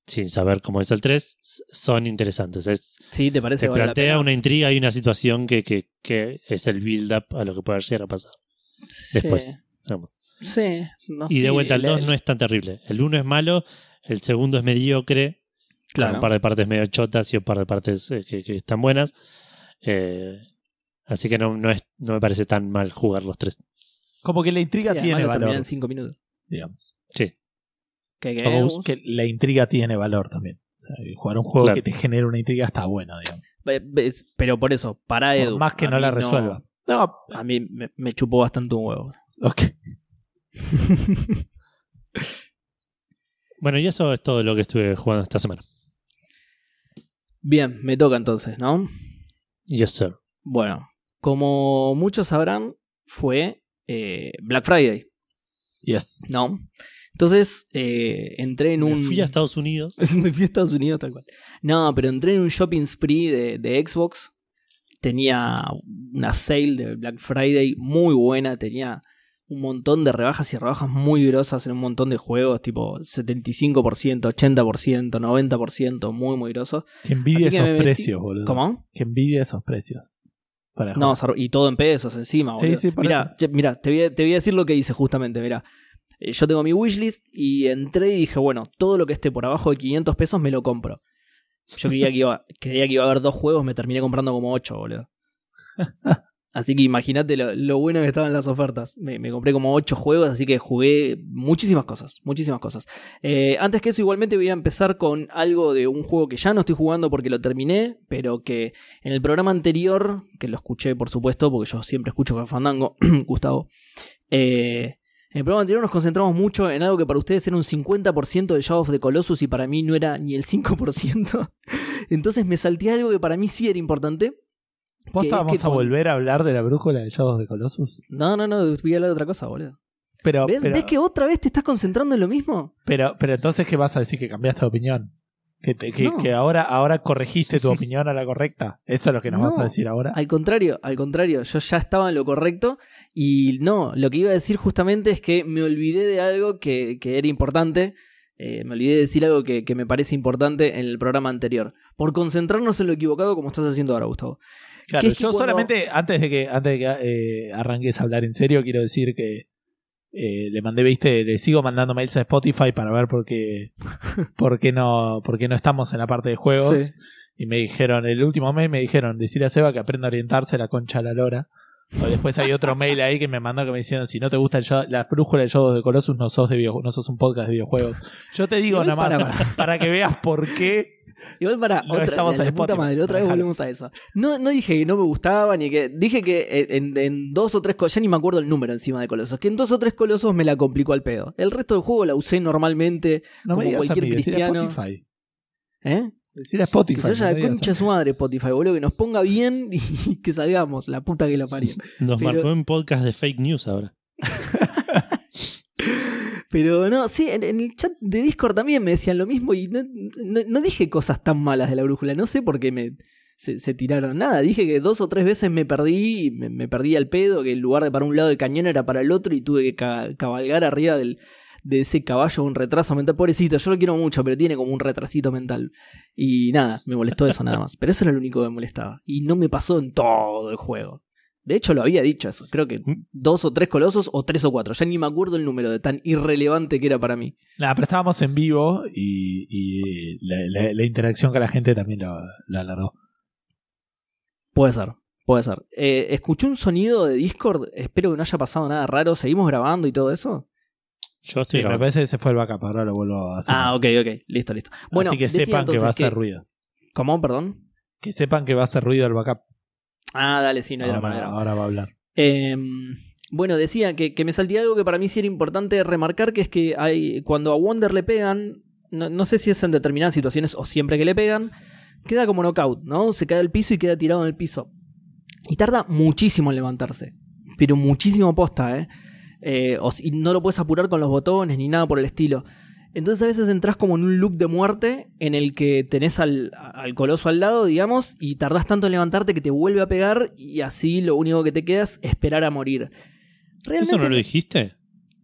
sin saber cómo es el 3, s- son interesantes. Es, Sí, ¿te parece te vale la plantea una intriga y una situación que, que, que es el build-up a lo que pueda llegar a pasar Sí, después. digamos. Sí. no Y de vuelta, el la- 2 no es tan terrible. El 1 es malo, el segundo es mediocre, Claro. un par de partes medio chotas y un par de partes eh, que, que están buenas. Eh, así que no, no, es, no me parece tan mal jugar los tres. Como que la intriga tiene valor, en 5 minutos. digamos. Sí. ¿Qué, qué, Como Gus? que la intriga tiene valor también. O sea, y jugar un juego Claro. que te genere una intriga está bueno, digamos. Pero por eso, para Por Edu. más que no la resuelva. No, A mí me, me chupó bastante un huevo. ok. *laughs* Bueno, y eso es todo lo que estuve jugando esta semana. Bien, me toca entonces, ¿no? Yes, sir. Bueno, como muchos sabrán, fue eh, Black Friday, Yes. ¿no? Entonces eh, entré en Me un. fui a Estados Unidos. *laughs* Me fui a Estados Unidos tal cual. No, pero entré en un shopping spree de, de Xbox. Tenía una sale de Black Friday muy buena. Tenía un montón de rebajas y rebajas muy grosas en un montón de juegos, tipo 75%, 80%, 90%, muy, muy grosos. Que envidia que esos metí- precios, boludo. ¿Cómo? Que envidia esos precios. Para No, y todo en pesos encima, Sí, boludo. sí, por mira, mira, te voy, a, te voy a decir lo que hice justamente, mira. Eh, Yo tengo mi wishlist y entré y dije, bueno, todo lo que esté por abajo de 500 pesos me lo compro. Yo creía que iba, *laughs* creía que iba a haber dos juegos, me terminé comprando como ocho, boludo. *laughs* Así que imagínate lo, bueno que estaban las ofertas. Me, me compré como 8 juegos, así que jugué muchísimas cosas, muchísimas cosas. Eh, antes que eso, igualmente voy a empezar con algo de un juego que ya no estoy jugando porque lo terminé, pero que en el programa anterior, que lo escuché por supuesto, porque yo siempre escucho con Fandango, *clears throat* Gustavo, eh, en el programa anterior nos concentramos mucho en algo que para ustedes era un 50% de Shadow of the Colossus y para mí no era ni el 5%. *laughs* Entonces me salté algo que para mí sí era importante. ¿Posta que- vamos que a cuando- volver a hablar de la brújula de Shadows de Colossus? No, no, no, voy a hablar de otra cosa, boludo. Pero, ¿Ves, pero, ¿Ves que otra vez te estás concentrando en lo mismo? pero, pero entonces, ¿qué vas a decir? ¿Que cambiaste de opinión? ¿Que, te- que, No. que ahora, ahora corregiste tu opinión a la correcta? ¿Eso es lo que nos No. vas a decir ahora? Al contrario, al contrario, yo ya estaba en lo correcto y no, lo que iba a decir justamente es que me olvidé de algo que, que era importante. eh, me olvidé de decir algo que, que me parece importante en el programa anterior. Por concentrarnos en lo equivocado como estás haciendo ahora, Gustavo. Claro, que es que yo cuando- solamente, antes de que, antes de que eh, arranques a hablar en serio, quiero decir que eh, le mandé, viste, le sigo mandando mails a Spotify para ver por qué, *laughs* por qué no, por qué no estamos en la parte de juegos. Sí. Y me dijeron, el último mail me dijeron, decirle a Seba que aprenda a orientarse la concha a la lora. O después hay otro mail ahí que me mandó que me dijeron, si no te gusta el la brújula de Juegos de Colossus, no sos, de video- no sos un podcast de videojuegos. Yo te digo nada más, para- para, que veas por qué. Igual para otra, estamos la, en la puta madre, otra vez volvemos a eso. No, no dije que no me gustaba ni que. Dije que en, en dos o tres. Ya ni me acuerdo el número encima de Colosos. Que en dos o tres Colosos me la complicó al pedo. El resto del juego la usé normalmente. No Como me digas a cualquier mí, a cristiano. Spotify. ¿Eh? Decirle a Spotify. Que se vaya no la a concha de su madre Spotify, boludo. Que nos ponga bien *laughs* y que salgamos. La puta que la parió. Nos Pero- marcó en podcast de fake news ahora. *laughs* Pero no, sí, en, en el chat de Discord también me decían lo mismo y no, no- no dije cosas tan malas de la brújula. No sé por qué me, se, se tiraron nada. Dije que dos o tres veces me perdí, me, me perdí al pedo, que en lugar de para un lado del cañón era para el otro y tuve que ca- cabalgar arriba del, de ese caballo un retraso mental. Pobrecito, yo lo quiero mucho, pero tiene como un retrasito mental. Y nada, me molestó eso nada más. Pero eso era lo único que me molestaba. Y no me pasó en todo el juego. De hecho, lo había dicho eso. Creo que dos o tres colosos o tres o cuatro. Ya ni me acuerdo el número de tan irrelevante que era para mí. Nada, pero estábamos en vivo y, y la, la- la interacción con la gente también lo, lo alargó. Puede ser, puede ser. Eh, escuché un sonido de Discord. Espero que no haya pasado nada raro. ¿Seguimos grabando y todo eso? Yo Sí, estoy me parece que se fue el backup, ahora lo vuelvo a hacer. Ah, ok, ok. Listo, listo. Bueno, Así que sepan que va a hacer ruido. ¿Cómo? Perdón. Que sepan que va a hacer ruido el backup. Ah, dale, sí, no hay ahora, drama. ahora va a hablar. Eh, bueno, decía que, que me salté algo que para mí sí era importante remarcar, que es que hay cuando a Wonder le pegan, no, no sé si es en determinadas situaciones o siempre que le pegan, queda como knockout, ¿no? Se cae al piso y queda tirado en el piso. Y tarda muchísimo en levantarse, pero muchísimo posta, ¿eh? Eh, o si- y no lo puedes apurar con los botones ni nada por el estilo. Entonces a veces entras como en un loop de muerte en el que tenés al, al coloso al lado, digamos, y tardás tanto en levantarte que te vuelve a pegar y así lo único que te queda es esperar a morir. Realmente, ¿Eso no lo dijiste?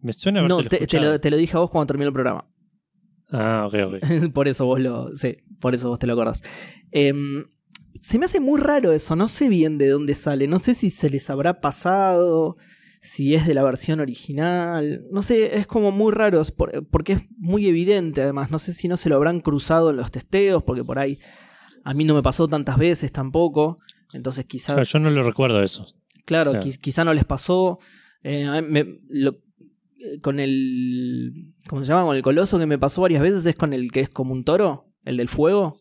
Me suena haberte no, te, te lo, te lo dije a vos cuando terminó el programa. Ah, ok, ok. *laughs* por eso vos lo. Sí, por eso vos te lo acordás. Em, se me hace muy raro eso, no sé bien de dónde sale. No sé si se les habrá pasado, si es de la versión original. No sé, es como muy raro, porque es muy evidente además. No sé si no se lo habrán cruzado en los testeos, porque por ahí a mí no me pasó tantas veces tampoco. Entonces quizás yo no lo recuerdo eso. Claro, O sea. quizá no les pasó. Eh, me- lo- eh, con el. ¿Cómo se llama? Con el coloso que me pasó varias veces es con el que es como un toro, el del fuego.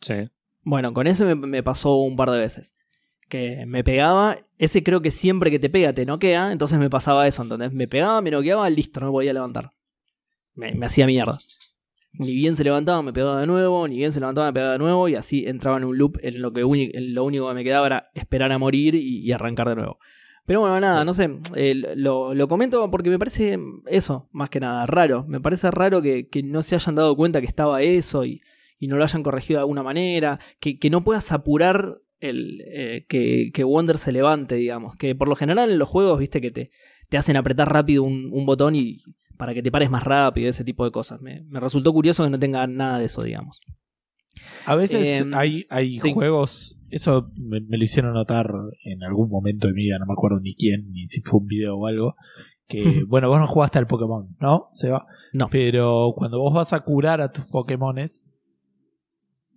Sí. Bueno, con ese me, me pasó un par de veces. Que me pegaba, ese creo que siempre que te pega te noquea, entonces me pasaba eso, ¿entendés? Me pegaba, me noqueaba, listo, no me podía levantar. Me, hacía mierda. Ni bien se levantaba, me pegaba de nuevo, ni bien se levantaba, me pegaba de nuevo, y así entraba en un loop en lo que en lo único que me quedaba era esperar a morir y, y arrancar de nuevo. Pero bueno, nada, no sé, eh, lo, lo comento porque me parece eso, más que nada, raro. Me parece raro que, que no se hayan dado cuenta que estaba eso y, y no lo hayan corregido de alguna manera, que, que no puedas apurar el, eh, que, que Wonder se levante, digamos. Que por lo general en los juegos, viste, que te, te hacen apretar rápido un, un botón y para que te pares más rápido, ese tipo de cosas. Me, me resultó curioso que no tenga nada de eso, digamos. A veces Em, hay, hay sí. juegos, eso me, me lo hicieron notar en algún momento de mi vida, no me acuerdo ni quién, ni si fue un video o algo, que, *laughs* bueno, vos no jugaste al Pokémon, ¿no? Seba? No. Pero cuando vos vas a curar a tus Pokémones,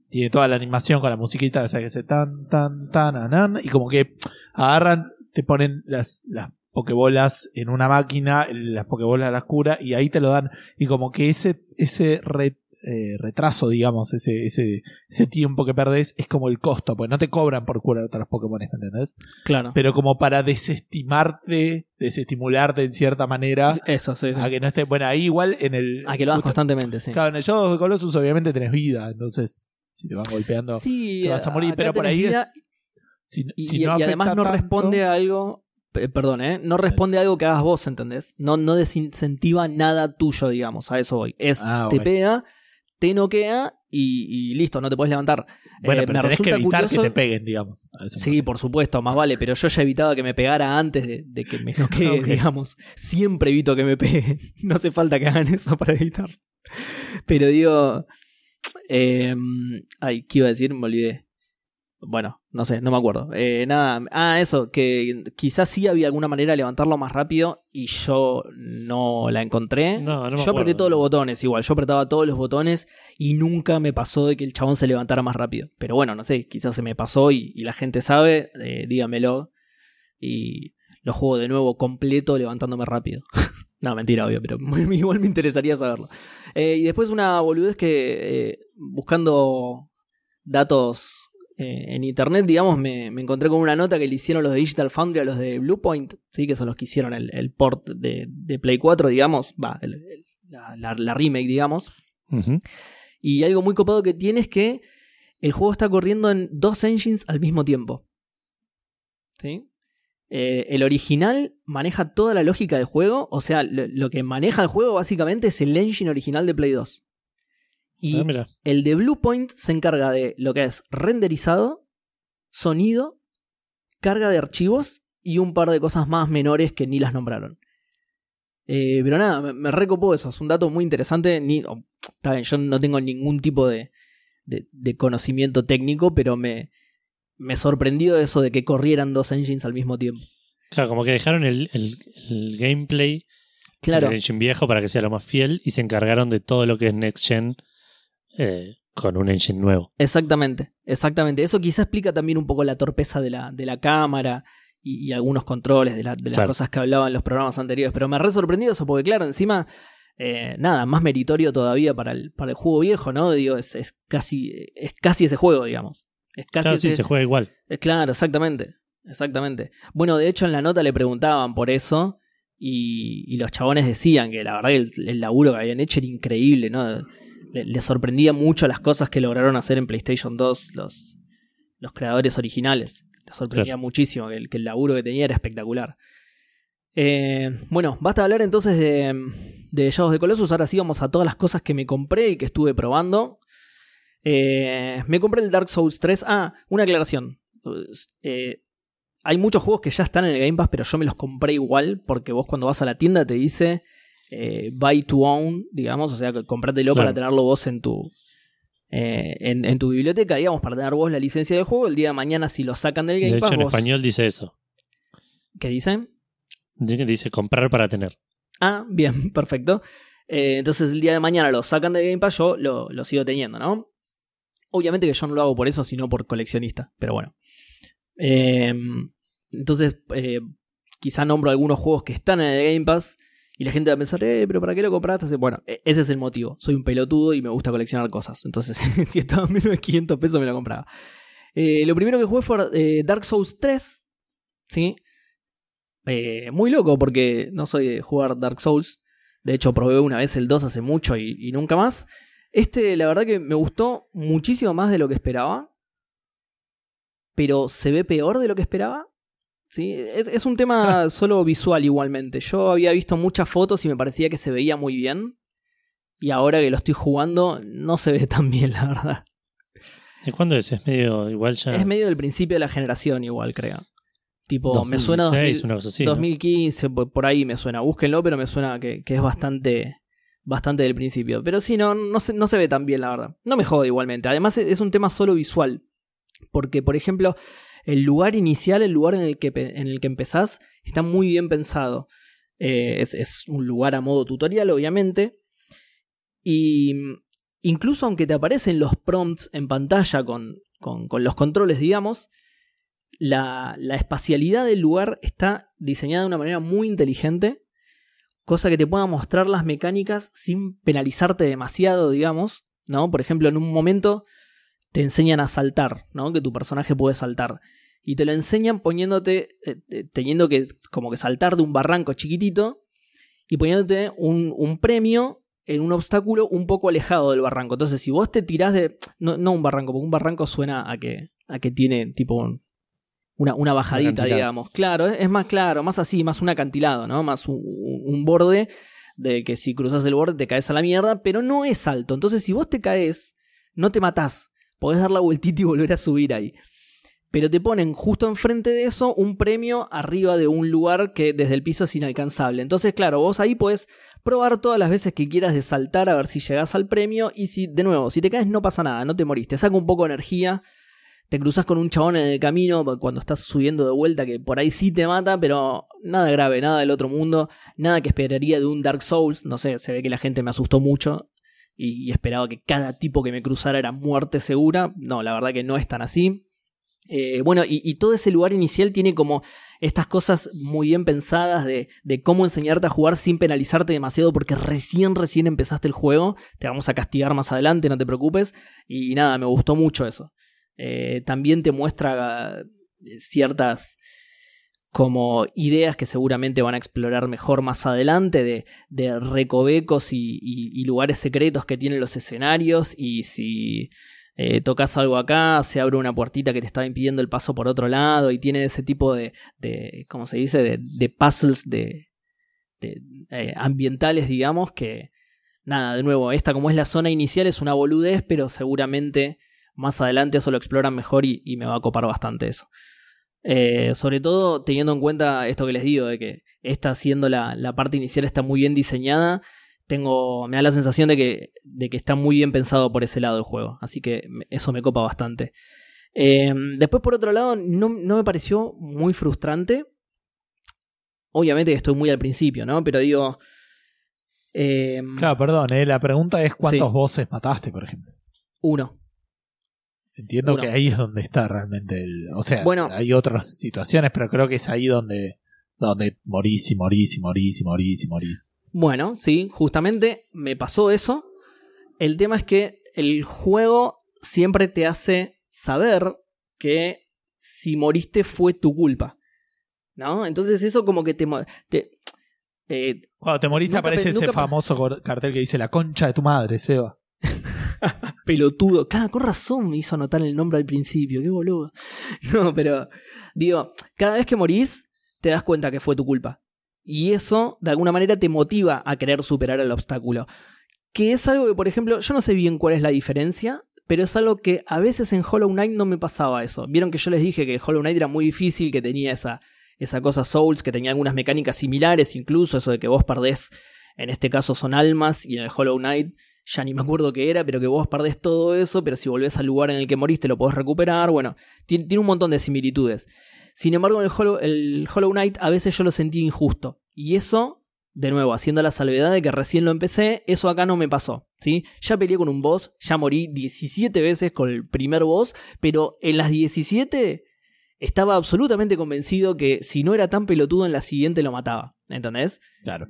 tiene toda la animación con la musiquita esa que se tan, tan, tan, anan, y como que agarran, te ponen las, las pokebolas en una máquina, las pokebolas las cura y ahí te lo dan. Y como que ese, ese re- eh, retraso, digamos, ese, ese, ese tiempo que perdés es como el costo, pues no te cobran por curar a los Pokémon, ¿me entendés? Claro. Pero como para desestimarte, desestimularte en cierta manera, Eso, sí, sí. a que no esté. Bueno, ahí igual en el. A que lo hagas constantemente, sí. Claro, en el Shadow the Colossus obviamente tenés vida, entonces si te van golpeando Sí, te vas a morir, pero por ahí vida es. Si, Y, si no y además no tanto- responde a algo. pe- Perdón, ¿eh? No responde a algo que hagas vos, ¿entendés? No, no desincentiva nada tuyo, digamos. A eso voy. Es, Ah, te pega, te noquea y, y listo, no te puedes levantar. Bueno, Eh, pero me tenés que resulta evitar curioso- que te peguen, digamos. Sí, por supuesto, más vale, pero yo ya evitaba que me pegara antes de, de que me *laughs* noquee, digamos. Siempre evito que me peguen. *laughs* No hace falta que hagan eso para evitar. Pero digo. Eh, ay, ¿qué iba a decir? Me olvidé. Bueno, no sé, no me acuerdo. Eh, nada, ah, eso, que quizás sí había alguna manera de levantarlo más rápido y yo no la encontré. No, no me yo apreté todos los botones igual, yo apretaba todos los botones y nunca me pasó de que el chabón se levantara más rápido. Pero bueno, no sé, quizás se me pasó y, y la gente sabe, eh, dígamelo. Y lo juego de nuevo completo levantándome rápido. *laughs* no, mentira, obvio, pero *laughs* igual me interesaría saberlo. Eh, y después una boludez que eh, buscando datos eh, en internet, digamos, me, me encontré con una nota que le hicieron los de Digital Foundry a los de Bluepoint, ¿sí? que son los que hicieron el, el port de, de Play 4, digamos, va, el- el- la, la- la remake, digamos. Y algo muy copado que tiene es que el juego está corriendo en dos engines al mismo tiempo. ¿Sí? Eh, el original maneja toda la lógica del juego, o sea, lo, lo que maneja el juego básicamente es el engine original de Play 2. Y Ah, mira. el de Bluepoint se encarga de lo que es renderizado, sonido, carga de archivos y un par de cosas más menores que ni las nombraron. Eh, pero nada, me, me recopó eso, es un dato muy interesante. Ni, oh, está bien, yo no tengo ningún tipo de, de- de conocimiento técnico, pero me, me sorprendió eso de que corrieran dos engines al mismo tiempo. Claro, como que dejaron el, el- el gameplay Claro, del engine viejo para que sea lo más fiel y se encargaron de todo lo que es Next Gen eh, con un engine nuevo. Exactamente, exactamente. Eso quizá explica también un poco la torpeza de la, de la cámara y, y algunos controles de, la- de las Claro. cosas que hablaban los programas anteriores. Pero me ha re sorprendido eso, porque claro, encima, eh, nada, más meritorio todavía para el, para el juego viejo, ¿no? Digo, es, es casi, es casi ese juego, digamos. Es casi Claro, sí, se juega igual. eh, Claro, exactamente. Exactamente. Bueno, de hecho en la nota le preguntaban por eso y, y los chabones decían que la verdad que el, el laburo que habían hecho era increíble, ¿no? Le, le sorprendía mucho las cosas que lograron hacer en PlayStation 2 los, los creadores originales. Les sorprendía muchísimo que el, que el laburo que tenía era espectacular. Eh, bueno, basta hablar entonces de, de Shadows de Colossus. Ahora sí vamos a todas las cosas que me compré y que estuve probando. Eh, me compré el Dark Souls 3. Ah, una aclaración. Eh, hay muchos juegos que ya están en el Game Pass, pero yo me los compré igual porque vos cuando vas a la tienda te dice eh, buy to own, digamos, o sea, comprátelo Claro. para tenerlo vos en tu eh, en, en tu biblioteca, digamos, para tener vos la licencia del juego. El día de mañana, si lo sacan del Game De Pass, hecho, en vos- español dice eso. ¿qué dicen? Dice comprar para tener. Ah, bien, *laughs* perfecto. Eh, entonces el día de mañana lo sacan del Game Pass, yo lo, lo sigo teniendo, ¿no? Obviamente que yo no lo hago por eso, sino por coleccionista, pero bueno. Eh, entonces, eh, quizá nombro algunos juegos que están en el Game Pass y la gente va a pensar, eh, pero ¿para qué lo compraste? Bueno, e- ese es el motivo. Soy un pelotudo y me gusta coleccionar cosas. Entonces, *laughs* si estaba menos de 500 pesos, me lo compraba. Eh, lo primero que jugué fue eh, Dark Souls 3, ¿sí? Muy loco porque no soy de jugar Dark Souls. De hecho, probé una vez el 2 hace mucho y nunca más. Este, la verdad que me gustó muchísimo más de lo que esperaba. Pero se ve peor de lo que esperaba. ¿Sí? Es, es un tema *laughs* solo visual igualmente. Yo había visto muchas fotos y me parecía que se veía muy bien. Y ahora que lo estoy jugando, no se ve tan bien, la verdad. ¿De cuándo es? Es medio igual ya. Es medio del principio de la generación, igual, creo. Tipo, me suena 2016, 2000 una cosa así. ¿no? 2015, por por ahí me suena. Búsquenlo, pero me suena que, que es bastante, bastante del principio. Pero sí, no, no, se, no se ve tan bien, la verdad. No me jode igualmente. Además, es es un tema solo visual. Porque, por ejemplo, el lugar inicial, el lugar en el que, en el que empezás, está muy bien pensado. Eh, es, un lugar a modo tutorial, obviamente. Y incluso aunque te aparecen los prompts en pantalla con, con, con los controles, digamos, la, la espacialidad del lugar está diseñada de una manera muy inteligente, cosa que te pueda mostrar las mecánicas sin penalizarte demasiado, digamos, ¿no? Por ejemplo, en un momento te enseñan a saltar, ¿no? Que tu personaje puede saltar. Y te lo enseñan poniéndote, eh, teniendo que como que saltar de un barranco chiquitito y poniéndote un, un premio en un obstáculo un poco alejado del barranco. Entonces, si vos te tirás de. No, no un barranco, porque un barranco suena a que, a que tiene tipo un- una, una bajadita, digamos. Claro, es, es más claro, más así, más un acantilado, ¿no? Más un, un borde de que si cruzas el borde te caes a la mierda, pero no es alto. Entonces, si vos te caes, no te matás. Podés dar la vueltita y volver a subir ahí. Pero te ponen justo enfrente de eso un premio arriba de un lugar que desde el piso es inalcanzable. Entonces, claro, vos ahí podés probar todas las veces que quieras de saltar a ver si llegás al premio. Y si, de nuevo, si te caes no pasa nada, no te morís. Te saca un poco de energía. Te cruzas con un chabón en el camino cuando estás subiendo de vuelta que por ahí sí te mata, pero nada grave, nada del otro mundo, nada que esperaría de un Dark Souls. No sé, se ve que la gente me asustó mucho y, esperaba que cada tipo que me cruzara era muerte segura. No, la verdad que no es tan así. Eh, bueno, y, todo ese lugar inicial tiene como estas cosas muy bien pensadas de cómo enseñarte a jugar sin penalizarte demasiado porque recién, recién empezaste el juego. Te vamos a castigar más adelante, no te preocupes. Y nada, me gustó mucho eso. Eh, también te muestra eh, ciertas como ideas que seguramente van a explorar mejor más adelante de, de recovecos y, lugares secretos que tienen los escenarios y si eh, tocas algo acá se abre una puertita que te estaba impidiendo el paso por otro lado y tiene ese tipo de, de ¿cómo se dice? de, puzzles de, ambientales digamos que nada, de nuevo, esta como es la zona inicial es una boludez pero seguramente más adelante eso lo exploran mejor y, y me va a copar bastante eso. Eh, sobre todo teniendo en cuenta esto que les digo, de que esta siendo la, la parte inicial está muy bien diseñada, tengo, me da la sensación de que, de que está muy bien pensado por ese lado el juego, así que eso me copa bastante. Eh, después por otro lado, no, no me pareció muy frustrante. Obviamente que estoy muy al principio, ¿no? Pero digo... eh, Claro, perdón, la pregunta es cuántos Sí. voces mataste, por ejemplo. Uno. Entiendo Uno. que ahí es donde está realmente el. O sea, Bueno. hay otras situaciones, pero creo que es ahí donde, donde morís y morís y morís y morís y morís. Bueno, sí, justamente me pasó eso. El tema es que el juego siempre te hace saber que si moriste fue tu culpa. ¿No? Entonces eso como que te... te- eh, Cuando te moriste aparece ese famoso cartel que dice la concha de tu madre, Seba. *laughs* *laughs* pelotudo. Claro, con razón me hizo anotar el nombre al principio, qué boludo. *laughs* No, pero digo, cada vez que morís, te das cuenta que fue tu culpa. Y eso, de alguna manera, te motiva a querer superar el obstáculo. Que es algo que, por ejemplo, yo no sé bien cuál es la diferencia, pero es algo que a veces en Hollow Knight no me pasaba eso. Vieron que yo les dije que Hollow Knight era muy difícil, que tenía esa, esa cosa Souls, que tenía algunas mecánicas similares, incluso eso de que vos perdés, en este caso son almas, y en el Hollow Knight ya ni me acuerdo qué era, pero que vos perdés todo eso, pero si volvés al lugar en el que moriste lo podés recuperar. Bueno, tiene, tiene un montón de similitudes. Sin embargo, en el Hollow, el Hollow Knight a veces yo lo sentí injusto. Y eso, de nuevo, haciendo la salvedad de que recién lo empecé, eso acá no me pasó. ¿sí? Ya peleé con un boss, ya morí 17 veces con el primer boss, pero en las 17 estaba absolutamente convencido que si no era tan pelotudo en la siguiente lo mataba. ¿Entendés? Claro.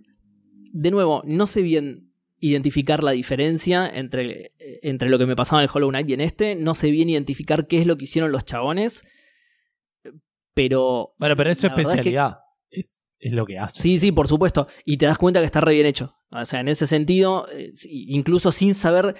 de nuevo, no sé bien identificar la diferencia entre, entre lo que me pasaba en el Hollow Knight y en este. No sé bien identificar qué es lo que hicieron los chabones. Pero. Bueno, pero eso es verdad es que- especialidad. Es, es lo que hace. Sí, sí, por supuesto. Y te das cuenta que está re bien hecho. O sea, en ese sentido, eh, incluso sin saber.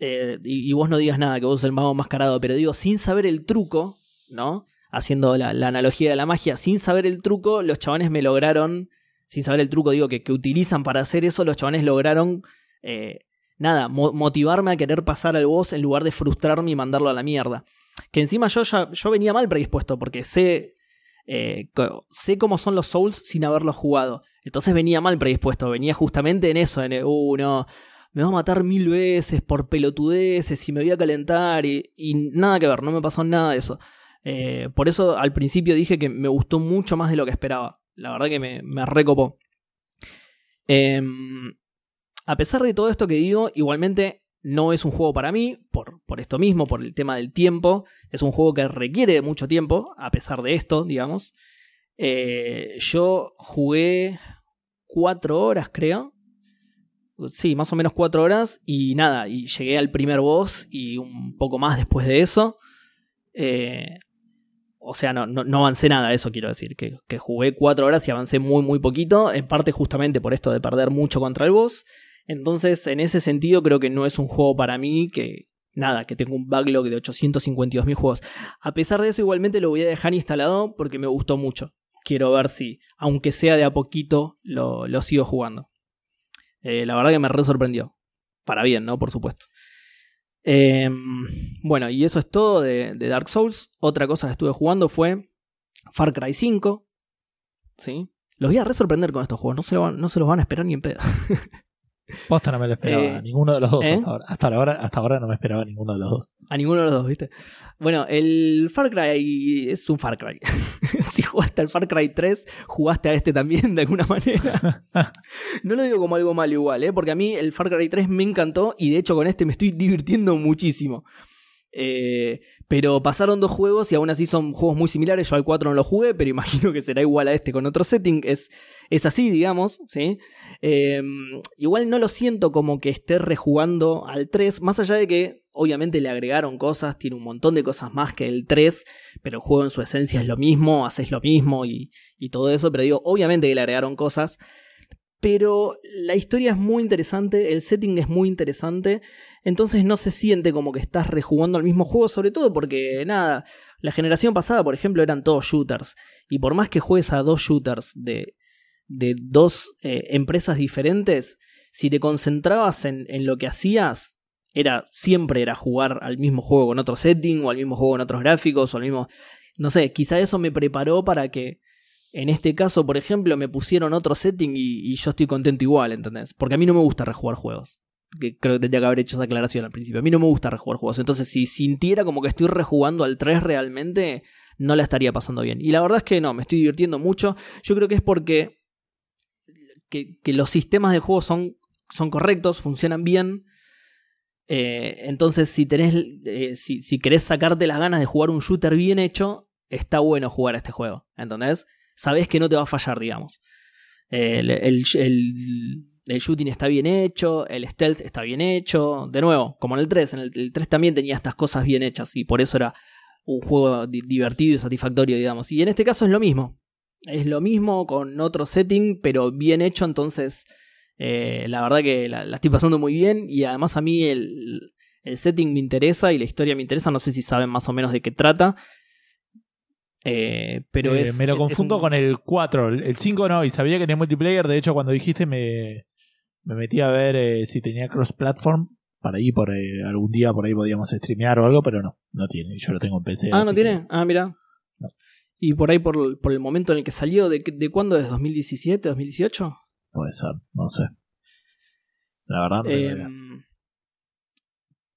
eh, y, y vos no digas nada, que vos sos el mago mascarado, pero digo, sin saber el truco, ¿no? Haciendo la, la analogía de la magia, sin saber el truco, los chabones me lograron. Sin saber el truco, digo, que, que utilizan para hacer eso, los chabones lograron. eh, nada, mo- motivarme a querer pasar al boss en lugar de frustrarme y mandarlo a la mierda. Que encima yo ya yo venía mal predispuesto, porque sé eh, sé cómo son los Souls sin haberlos jugado. Entonces venía mal predispuesto, venía justamente en eso, en, el, uh, no, me va a matar mil veces por pelotudeces y me voy a calentar y, y nada que ver, no me pasó nada de eso. Eh, por eso al principio dije que me gustó mucho más de lo que esperaba. La verdad que me, me recopó. Em, a pesar de todo esto que digo, igualmente no es un juego para mí, por, por esto mismo, por el tema del tiempo. Es un juego que requiere mucho tiempo, a pesar de esto, digamos. Eh, yo jugué cuatro horas, creo. Sí, más o menos cuatro horas. Y nada, y llegué al primer boss y un poco más después de eso. Eh, o sea, no, no, no, avancé nada, eso quiero decir. Que, que, jugué cuatro horas y avancé muy, muy poquito. En parte justamente por esto de perder mucho contra el boss. Entonces, en ese sentido, creo que no es un juego para mí que. Nada, que tengo un backlog de 852.000 juegos. A pesar de eso, igualmente lo voy a dejar instalado porque me gustó mucho. Quiero ver si, aunque sea de a poquito, lo, lo sigo jugando. Eh, la verdad que me re sorprendió. Para bien, ¿no? Por supuesto. Eh, bueno, y eso es todo de, de, Dark Souls. Otra cosa que estuve jugando fue Far Cry 5. ¿Sí? Los voy a re sorprender con estos juegos. No se, lo van, no se los van a esperar ni en pedo. *laughs* Posta no me lo esperaba, eh, ninguno de los dos. ¿eh? Hasta, ahora, hasta, ahora, hasta ahora no me esperaba ninguno de los dos. A ninguno de los dos, ¿viste? Bueno, el Far Cry es un Far Cry. *laughs* si jugaste al Far Cry 3, jugaste a este también de alguna manera. *laughs* no lo digo como algo malo igual, ¿eh? porque a mí el Far Cry 3 me encantó y de hecho con este me estoy divirtiendo muchísimo. Eh, pero pasaron dos juegos y aún así son juegos muy similares. Yo al 4 no lo jugué, pero imagino que será igual a este con otro setting. Es, es así, digamos. ¿sí? Eh, igual no lo siento como que esté rejugando al 3, más allá de que obviamente le agregaron cosas, tiene un montón de cosas más que el 3, pero el juego en su esencia es lo mismo, haces lo mismo y, y todo eso. Pero digo, obviamente que le agregaron cosas. Pero la historia es muy interesante, el setting es muy interesante, entonces no se siente como que estás rejugando el mismo juego, sobre todo porque, nada, la generación pasada, por ejemplo, eran todos shooters, y por más que juegues a dos shooters de, de dos eh, empresas diferentes, si te concentrabas en, en, lo que hacías, era siempre era jugar al mismo juego con otro setting, o al mismo juego con otros gráficos, o al mismo... No sé, quizá eso me preparó para que en este caso, por ejemplo, me pusieron otro setting y, yo estoy contento igual, ¿entendés? Porque a mí no me gusta rejugar juegos. Que creo que tendría que haber hecho esa aclaración al principio. A mí no me gusta rejugar juegos. Entonces, si sintiera como que estoy rejugando al 3 realmente, no la estaría pasando bien. Y la verdad es que no, me estoy divirtiendo mucho. Yo creo que es porque que, los sistemas de juego son, son correctos, funcionan bien. Eh, entonces, si tenés. Eh, si, si querés sacarte las ganas de jugar un shooter bien hecho, está bueno jugar a este juego. ¿Entendés? sabes que no te va a fallar, digamos. El, el, el, shooting está bien hecho, el stealth está bien hecho. De nuevo, como en el 3, en el, el 3 también tenía estas cosas bien hechas y por eso era un juego di divertido y satisfactorio, digamos. Y en este caso es lo mismo. Es lo mismo con otro setting, pero bien hecho, entonces eh, la verdad que la, la, estoy pasando muy bien y además a mí el, el setting me interesa y la historia me interesa, no sé si saben más o menos de qué trata. Eh, pero eh, es, me lo confundo un... con el 4. El 5 no, y sabía que tenía multiplayer. De hecho, cuando dijiste, me, me metí a ver eh, si tenía cross-platform. Para ahí, por eh, algún día por ahí podíamos streamear o algo, pero no, no tiene. Yo lo tengo en PC. Ah, no tiene. Que... Ah, mira. Y por ahí, por, por, el momento en el que salió, ¿de, de cuándo es? ¿2017? ¿2018? Puede ser, no sé. La verdad, no eh, pero,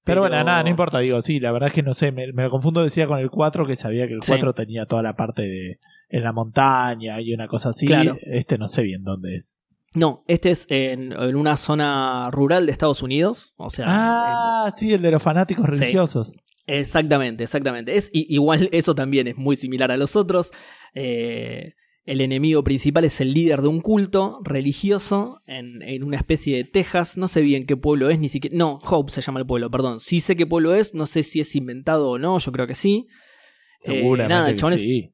pero, bueno, nada, no importa, digo, sí, la verdad es que no sé, me, me lo confundo decía con el 4, que sabía que el 4 sí. tenía toda la parte de en la montaña y una cosa así. Claro. Este no sé bien dónde es. No, este es en, en, una zona rural de Estados Unidos. O sea. Ah, en... sí, el de los fanáticos religiosos. Exactamente, exactamente. Es igual, eso también es muy similar a los otros. Eh, el enemigo principal es el líder de un culto religioso en, en, una especie de Texas. No sé bien qué pueblo es, ni siquiera. No, Hope se llama el pueblo, perdón. Sí sé qué pueblo es, no sé si es inventado o no, yo creo que sí. Seguramente eh, nada, que sí. Es...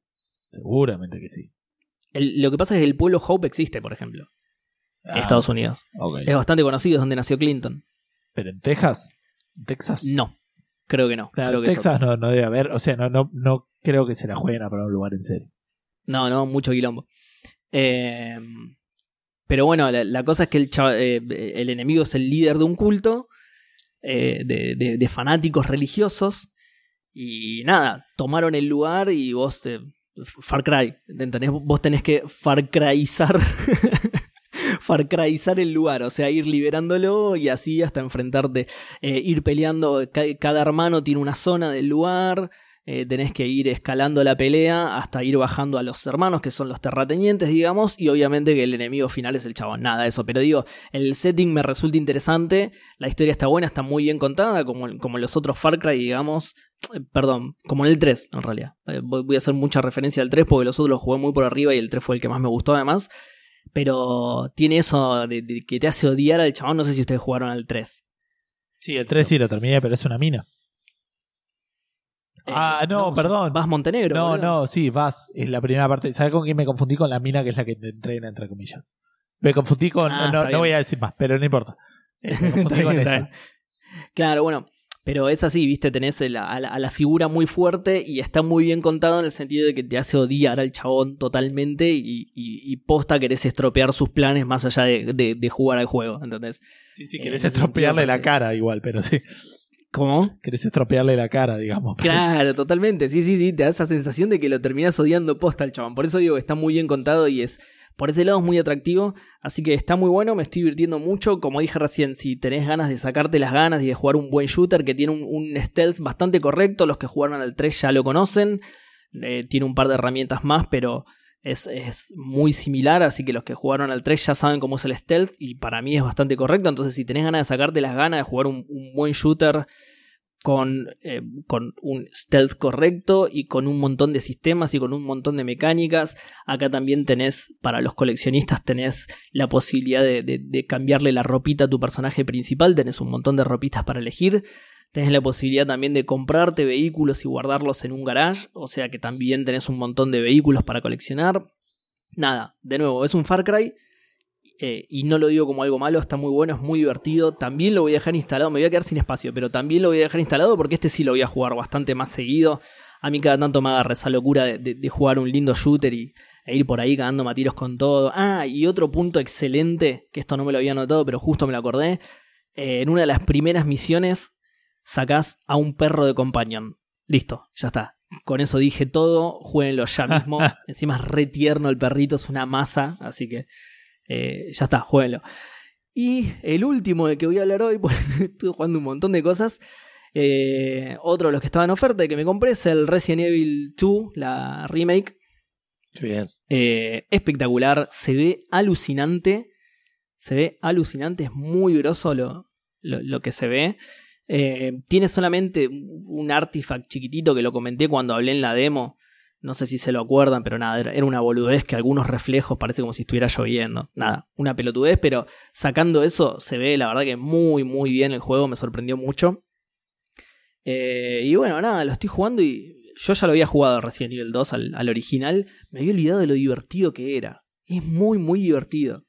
Seguramente que sí. El, lo que pasa es que el pueblo Hope existe, por ejemplo. Ah, Estados Unidos. Okay. Es bastante conocido, es donde nació Clinton. ¿Pero en Texas? ¿En Texas? No. Creo que no. Claro, creo que Texas no, no debe haber. O sea, no, no, no creo que se la jueguen a para un lugar en serio. No, no, mucho quilombo. Eh, pero bueno, la, la, cosa es que el, eh, el, enemigo es el líder de un culto eh, de, de, de, fanáticos religiosos. Y nada, tomaron el lugar y vos. Far Cry, ¿entendés? Vos tenés que Far Cryizar. *laughs* Far Cryizar el lugar, o sea, ir liberándolo y así hasta enfrentarte, eh, ir peleando. Cada hermano tiene una zona del lugar. eh, tenés que ir escalando la pelea hasta ir bajando a los hermanos, que son los terratenientes, digamos, y obviamente que el enemigo final es el chabón. Nada, eso. Pero digo, el setting me resulta interesante, la historia está buena, está muy bien contada, como, como los otros Far Cry, digamos. Eh, perdón, como en el 3, en realidad. Voy a hacer mucha referencia al 3 porque los otros los jugué muy por arriba y el 3 fue el que más me gustó además. Pero tiene eso de, de que te hace odiar al chabón. No sé si ustedes jugaron al 3. Sí, el 3 sí lo terminé, pero es una mina. Eh, Ah, no, perdón. Vas Montenegro. No, no, sí, vas. Es la primera parte. ¿Sabes con quién me confundí? Con la mina que es la que te entrena, entre comillas. Me confundí con. Ah, no, no voy a decir más, pero no importa. *laughs* Eh, Me confundí con esa. Claro, bueno. Pero es así, viste, tenés a, la, a la figura muy fuerte y está muy bien contado en el sentido de que te hace odiar al chabón totalmente y, y- y posta querés estropear sus planes más allá de, de- de jugar al juego, ¿entendés? Sí, sí, querés estropearle la cara igual, pero sí. ¿Cómo? Querés estropearle la cara, digamos. *laughs* Claro, totalmente. Sí, sí, sí, te da esa sensación de que lo terminás odiando posta al chabón. Por eso digo que está muy bien contado y es. Por ese lado es muy atractivo. Así que está muy bueno, me estoy divirtiendo mucho. Como dije recién, si tenés ganas de sacarte las ganas y de jugar un buen shooter que tiene un, un stealth bastante correcto, los que jugaron al 3 ya lo conocen. Eh, tiene un par de herramientas más, pero es, es muy similar. Así que los que jugaron al 3 ya saben cómo es el stealth y para mí es bastante correcto. Entonces, si tenés ganas de sacarte las ganas de jugar un, buen shooter con, eh, con un stealth correcto y con un montón de sistemas y con un montón de mecánicas. Acá también tenés, para los coleccionistas, tenés la posibilidad de, de- de cambiarle la ropita a tu personaje principal, tenés un montón de ropitas para elegir. Tenés la posibilidad también de comprarte vehículos y guardarlos en un garage, o sea que también tenés un montón de vehículos para coleccionar. Nada, de nuevo, es un Far Cry eh, y no lo digo como algo malo, está muy bueno, es muy divertido. También lo voy a dejar instalado, me voy a quedar sin espacio, pero también lo voy a dejar instalado porque este sí lo voy a jugar bastante más seguido. A mí cada tanto me agarra esa locura de, jugar un lindo shooter y, e ir por ahí cagando tiros con todo. Ah, y otro punto excelente, que esto no me lo había notado, pero justo me lo acordé. eh, en una de las primeras misiones sacás a un perro de companion. Listo, ya está. Con eso dije todo, jueguenlo ya *laughs* mismo. Encima es re tierno el perrito, es una masa, así que eh, ya está, jueguenlo. Y el último de que voy a hablar hoy, *laughs* porque estuve jugando un montón de cosas. eh, otro de los que estaba en oferta y que me compré es el Resident Evil 2, la remake. Qué bien. Eh, espectacular, se ve alucinante. Se ve alucinante, es muy grosso lo, lo, lo que se ve. Eh, tiene solamente un artifact chiquitito que lo comenté cuando hablé en la demo. No sé si se lo acuerdan, pero nada, era una boludez que algunos reflejos parece como si estuviera lloviendo. Nada, una pelotudez, pero sacando eso se ve la verdad que muy, muy bien el juego, me sorprendió mucho. Eh, y bueno, nada, lo estoy jugando y yo ya lo había jugado Resident Evil 2 al, al original. Me había olvidado de lo divertido que era. Es muy, muy divertido.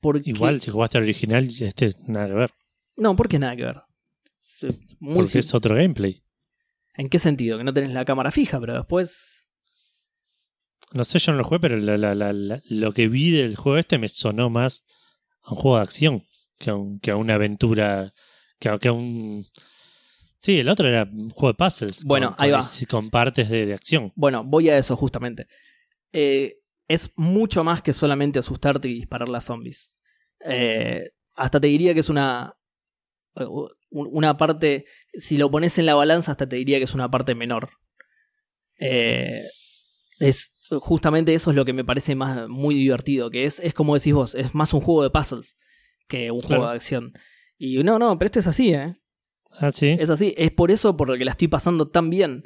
Porque... Igual, si jugaste al original, este nada que ver. No, porque nada que ver. Es, eh, Muy Porque es otro gameplay. ¿En qué sentido? Que no tenés la cámara fija, pero después. No sé, yo no lo jugué, pero la- la- la- la- lo que vi del juego este me sonó más a un juego de acción que a, un- que a una aventura. Que a, que a un. Sí, el otro era un juego de puzzles. Bueno, con, ahí va. Con partes de, de acción. Bueno, voy a eso justamente. Eh, es mucho más que solamente asustarte y disparar a zombies. Eh, hasta te diría que es una. Una parte. Si lo pones en la balanza, hasta te diría que es una parte menor. Eh, es. Justamente eso es lo que me parece más muy divertido. Que es, es como decís vos, es más un juego de puzzles que un juego Claro. de acción. Y no, no, pero este es así, ¿eh? Ah, sí. Es así, es por eso por lo que la estoy pasando tan bien.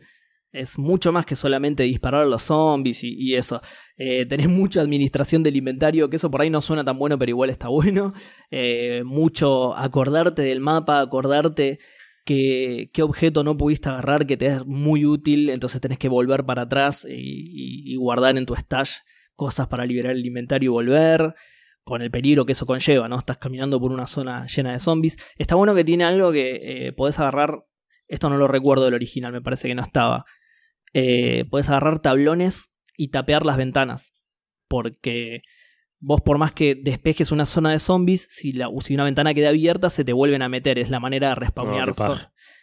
Es mucho más que solamente disparar a los zombies y, eso. Eh, tenés mucha administración del inventario, que eso por ahí no suena tan bueno, pero igual está bueno. Eh, mucho acordarte del mapa, acordarte que, qué objeto no pudiste agarrar que te es muy útil, entonces tenés que volver para atrás y guardar en tu stash cosas para liberar el inventario y volver. Con el peligro que eso conlleva, ¿no? Estás caminando por una zona llena de zombies. Está bueno que tiene algo que eh, podés agarrar. Esto no lo recuerdo del original, me parece que no estaba. Eh, podés agarrar tablones y tapear las ventanas. Porque vos, por más que despejes una zona de zombies, si, la, si una ventana queda abierta, se te vuelven a meter. Es la manera de respawnear. No,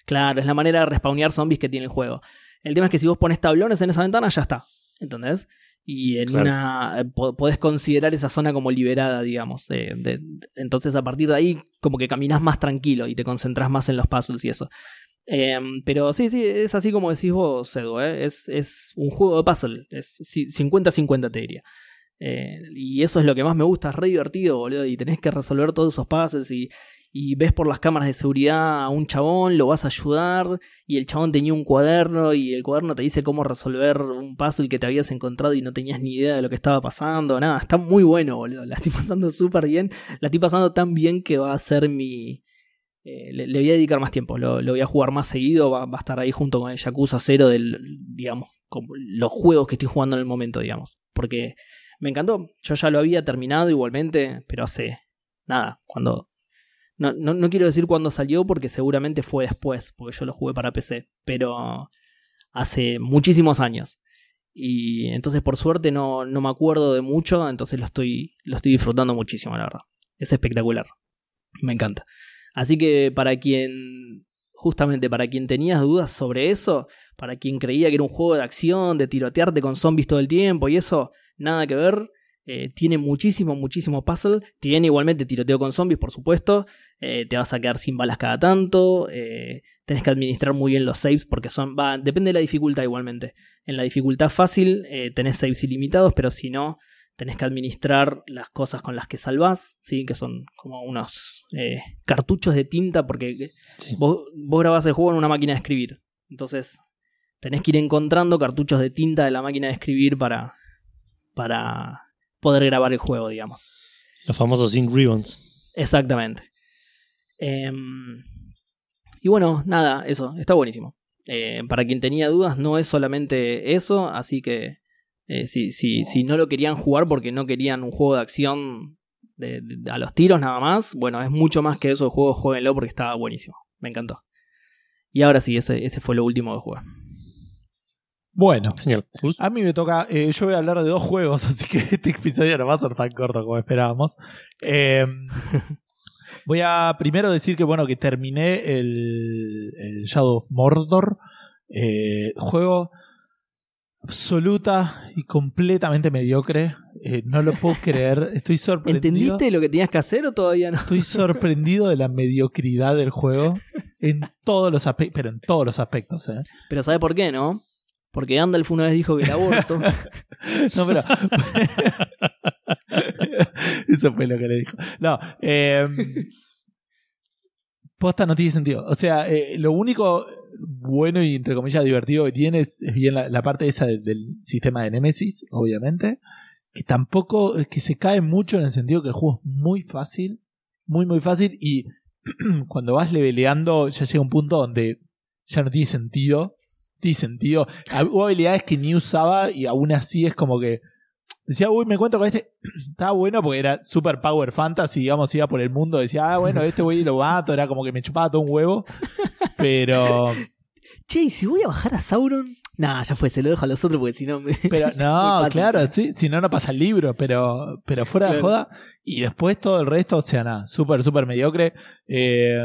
claro, es la manera de respawnear zombies que tiene el juego. El tema es que si vos pones tablones en esa ventana, ya está. ¿Entendés? Y en Claro. una. eh, po- podés considerar esa zona como liberada, digamos. de- de- entonces, a partir de ahí, como que caminás más tranquilo y te concentrás más en los puzzles y eso. Em, pero sí, sí, es así como decís vos, Edu, ¿eh? es, es un juego de puzzle, es ci- 50-50 te diría. Eh, y eso es lo que más me gusta, es re divertido, boludo, y tenés que resolver todos esos puzzles y, y ves por las cámaras de seguridad a un chabón, lo vas a ayudar, y el chabón tenía un cuaderno y el cuaderno te dice cómo resolver un puzzle que te habías encontrado y no tenías ni idea de lo que estaba pasando, nada, está muy bueno, boludo, la estoy *laughs* pasando súper bien, la estoy pasando tan bien que va a ser mi... eh, le, voy a dedicar más tiempo, lo, voy a jugar más seguido, va, va a estar ahí junto con el Yakuza 0 del, digamos, como los juegos que estoy jugando en el momento, digamos, porque me encantó, yo ya lo había terminado igualmente, pero hace nada, cuando... No, no, no quiero decir cuándo salió porque seguramente fue después, porque yo lo jugué para PC, pero hace muchísimos años. Y entonces por suerte no, no me acuerdo de mucho, entonces lo estoy, lo estoy disfrutando muchísimo, la verdad. Es espectacular. Me encanta. Así que para quien, justamente para quien tenías dudas sobre eso, para quien creía que era un juego de acción, de tirotearte con zombies todo el tiempo y eso, nada que ver. Eh, tiene muchísimo, muchísimo puzzle. Tiene igualmente tiroteo con zombies, por supuesto. Eh, te vas a quedar sin balas cada tanto. Eh, tenés que administrar muy bien los saves porque son. Va, depende de la dificultad igualmente. En la dificultad fácil eh, tenés saves ilimitados, pero si no, tenés que administrar las cosas con las que salvás, ¿sí? que son como unos eh, cartuchos de tinta, porque Sí. vos, vos grabás el juego en una máquina de escribir. Entonces, tenés que ir encontrando cartuchos de tinta de la máquina de escribir para, para poder grabar el juego, digamos. Los famosos Ink Ribbons. Exactamente. Em, y bueno, nada, eso, está buenísimo. Eh, para quien tenía dudas, no es solamente eso, así que eh, si, si, si no lo querían jugar porque no querían un juego de acción de, de- a los tiros nada más, bueno, es mucho más que eso el juego, jueguenlo porque estaba buenísimo, me encantó. Y ahora sí, ese, ese fue lo último que jugué. Bueno, a mí me toca. eh, yo voy a hablar de dos juegos, *laughs* así que este episodio no va a ser tan corto como esperábamos. Eh, *laughs* voy a primero decir que, bueno, que terminé el, el Shadow of Mordor. eh, juego absoluta y completamente mediocre. Eh, no lo puedo *laughs* creer. Estoy sorprendido. ¿Entendiste lo que tenías que hacer o todavía no? Estoy sorprendido de la mediocridad del juego en todos los aspectos, pero en todos los aspectos. ¿eh? Pero ¿sabe por qué, no? Porque Gandalf una vez dijo que el aborto. *laughs* No, pero. *laughs* Eso fue lo que le dijo. No, eh, posta no tiene sentido. O sea, eh, lo único bueno y entre comillas divertido que tiene es, bien la, parte esa del, sistema de Nemesis, obviamente. Que tampoco es que se cae mucho en el sentido que el juego es muy fácil. Muy, muy fácil. Y *clears throat* cuando vas leveleando, ya llega un punto donde ya no tiene sentido. Tiene sentido. Hubo habilidades que ni usaba y aún así es como que decía, uy, me encuentro con este. *clears throat* Estaba bueno porque era super power fantasy, digamos, iba por el mundo. Decía, ah, bueno, este güey lo mato. Era como que me chupaba todo un huevo. *laughs* Pero, che, ¿y si voy a bajar a Sauron? Nah, ya fue, se lo dejo a los otros porque si no me. *laughs* pero no, *laughs* claro, sí. si no, no pasa el libro. Pero, pero fuera de joda. Y después todo el resto, o sea, nada, súper, súper mediocre. Eh,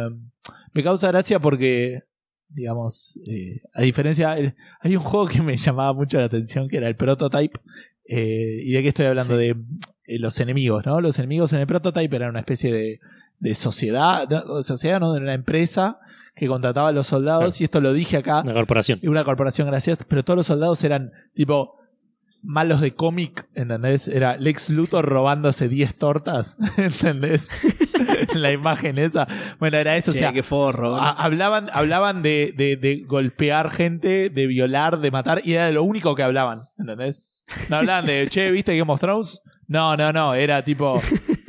me causa gracia porque, digamos, eh, a diferencia, el- hay un juego que me llamaba mucho la atención que era el Prototype. Eh, ¿Y de qué estoy hablando? Sí. De eh, los enemigos, ¿no? Los enemigos en el Prototype eran una especie de, de sociedad, no, sociedad, ¿no? De una empresa que contrataba a los soldados, Claro. y esto lo dije acá, Una corporación. y una corporación, gracias, pero todos los soldados eran tipo malos de cómic, ¿entendés? Era Lex Luthor robándose 10 tortas, *laughs* ¿entendés? *laughs* La imagen esa. Bueno, era eso, Che, o sea, qué forro. a- hablaban, hablaban de, de, de golpear gente, de violar, de matar, y era de lo único que hablaban, ¿entendés? No hablaban de, che, ¿viste Game of Thrones? No, no, no, era tipo,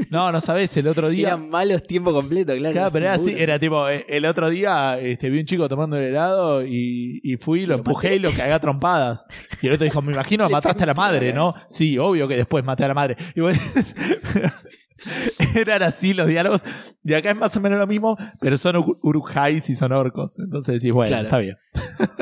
no, no sabés, el otro día... Eran malos tiempo completo, claro. Claro, pero era así, era tipo, eh, el otro día este, vi un chico tomando el helado y, y fui, lo, lo empujé maté. y lo cagué a trompadas. Y el otro dijo, me imagino *laughs* mataste a la madre, ¿no? Sí, obvio que después maté a la madre. Y bueno, *laughs* *laughs* eran así los diálogos. Y acá es más o menos lo mismo, pero son ur- urujais y son orcos. Entonces decís, bueno, Claro. está bien. *laughs*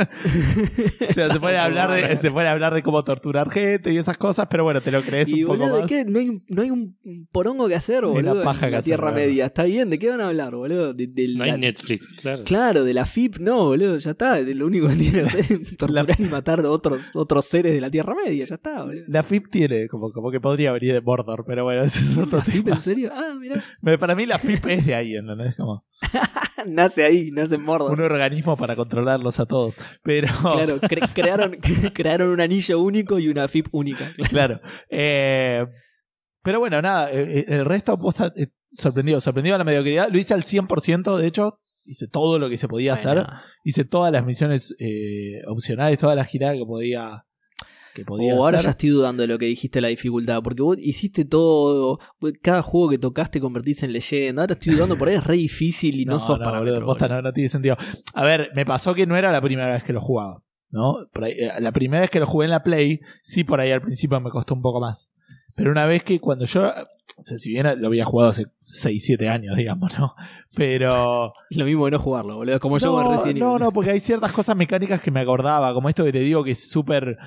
o sea, se puede, hablar de, se puede hablar de cómo torturar gente y esas cosas, pero bueno, te lo crees Y un poco boludo, ¿de más. qué? No hay, un- no hay un porongo que hacer, boludo. paja en que la hacer, Tierra la. Media. Está bien, ¿de qué van a hablar, boludo? De, de No la- hay Netflix, claro. Claro, de la FIP no, boludo, ya está. De Lo único que tiene *laughs* que hacer es torturar y matar a otros, otros seres de la Tierra Media, ya está, boludo. La FIP tiene, como, como que podría venir de Mordor, pero bueno, ese es otro La FIP. ¿En *laughs* serio? Ah, mirá. Para mí la FIP es de ahí, *laughs* nace ahí, nace en Mordor. un organismo para controlarlos a todos. Pero, *laughs* Claro, cre- crearon, crearon un anillo único y una FIP única. claro. Eh, pero bueno, nada, eh, eh, el resto posta, eh, sorprendido, sorprendido a la mediocridad. Lo hice al 100%, de hecho, hice todo lo que se podía hacer. Hice todas las misiones eh, opcionales, todas las giradas que podía, que podía O Oh, ahora hacer. ya estoy dudando de lo que dijiste la dificultad, porque vos hiciste todo, cada juego que tocaste convertiste en leyenda, ahora estoy dudando, por ahí es re difícil y no, sos boludo, parámetro. posta, boludo. no, no tiene sentido. A ver, me pasó que no era la primera vez que lo jugaba. ¿no? Por ahí, eh, la primera vez que lo jugué en la Play, sí, por ahí al principio me costó un poco más. Pero una vez que cuando yo, o sea, si bien lo había jugado hace 6, 7 años, digamos, ¿no? Pero... *laughs* Es lo mismo de no jugarlo, boludo, como yo no, con Resident no, no, porque hay ciertas cosas mecánicas que me acordaba, como esto que te digo que es súper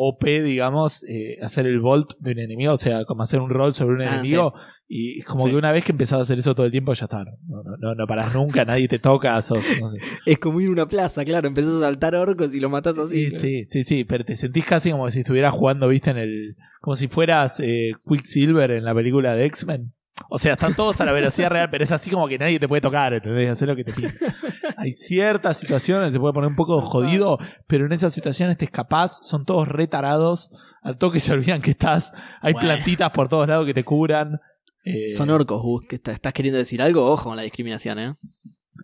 OP, digamos, eh, hacer el volt de un enemigo, o sea, como hacer un roll sobre un Ah, enemigo, y como Sí. que una vez que empezás a hacer eso todo el tiempo, ya está, no, no, no, no parás nunca, nadie te toca, sos, no sé. *laughs* Es como ir a una plaza, claro, empezás a saltar orcos y lo matás así. Sí, sí, sí, sí, pero te sentís casi como si estuvieras jugando, viste, en el. como si fueras eh, Quicksilver en la película de X-Men. O sea, están todos a la velocidad real, pero es así como que nadie te puede tocar, ¿entendés? Hacer lo que te pide. *laughs* Hay ciertas situaciones, se puede poner un poco jodido, pero en esas situaciones te escapás, son todos retarados, al toque se olvidan que estás, hay Bueno. plantitas por todos lados que te curan. eh, Son orcos, Gus, que está- estás queriendo decir algo, ojo con la discriminación, eh.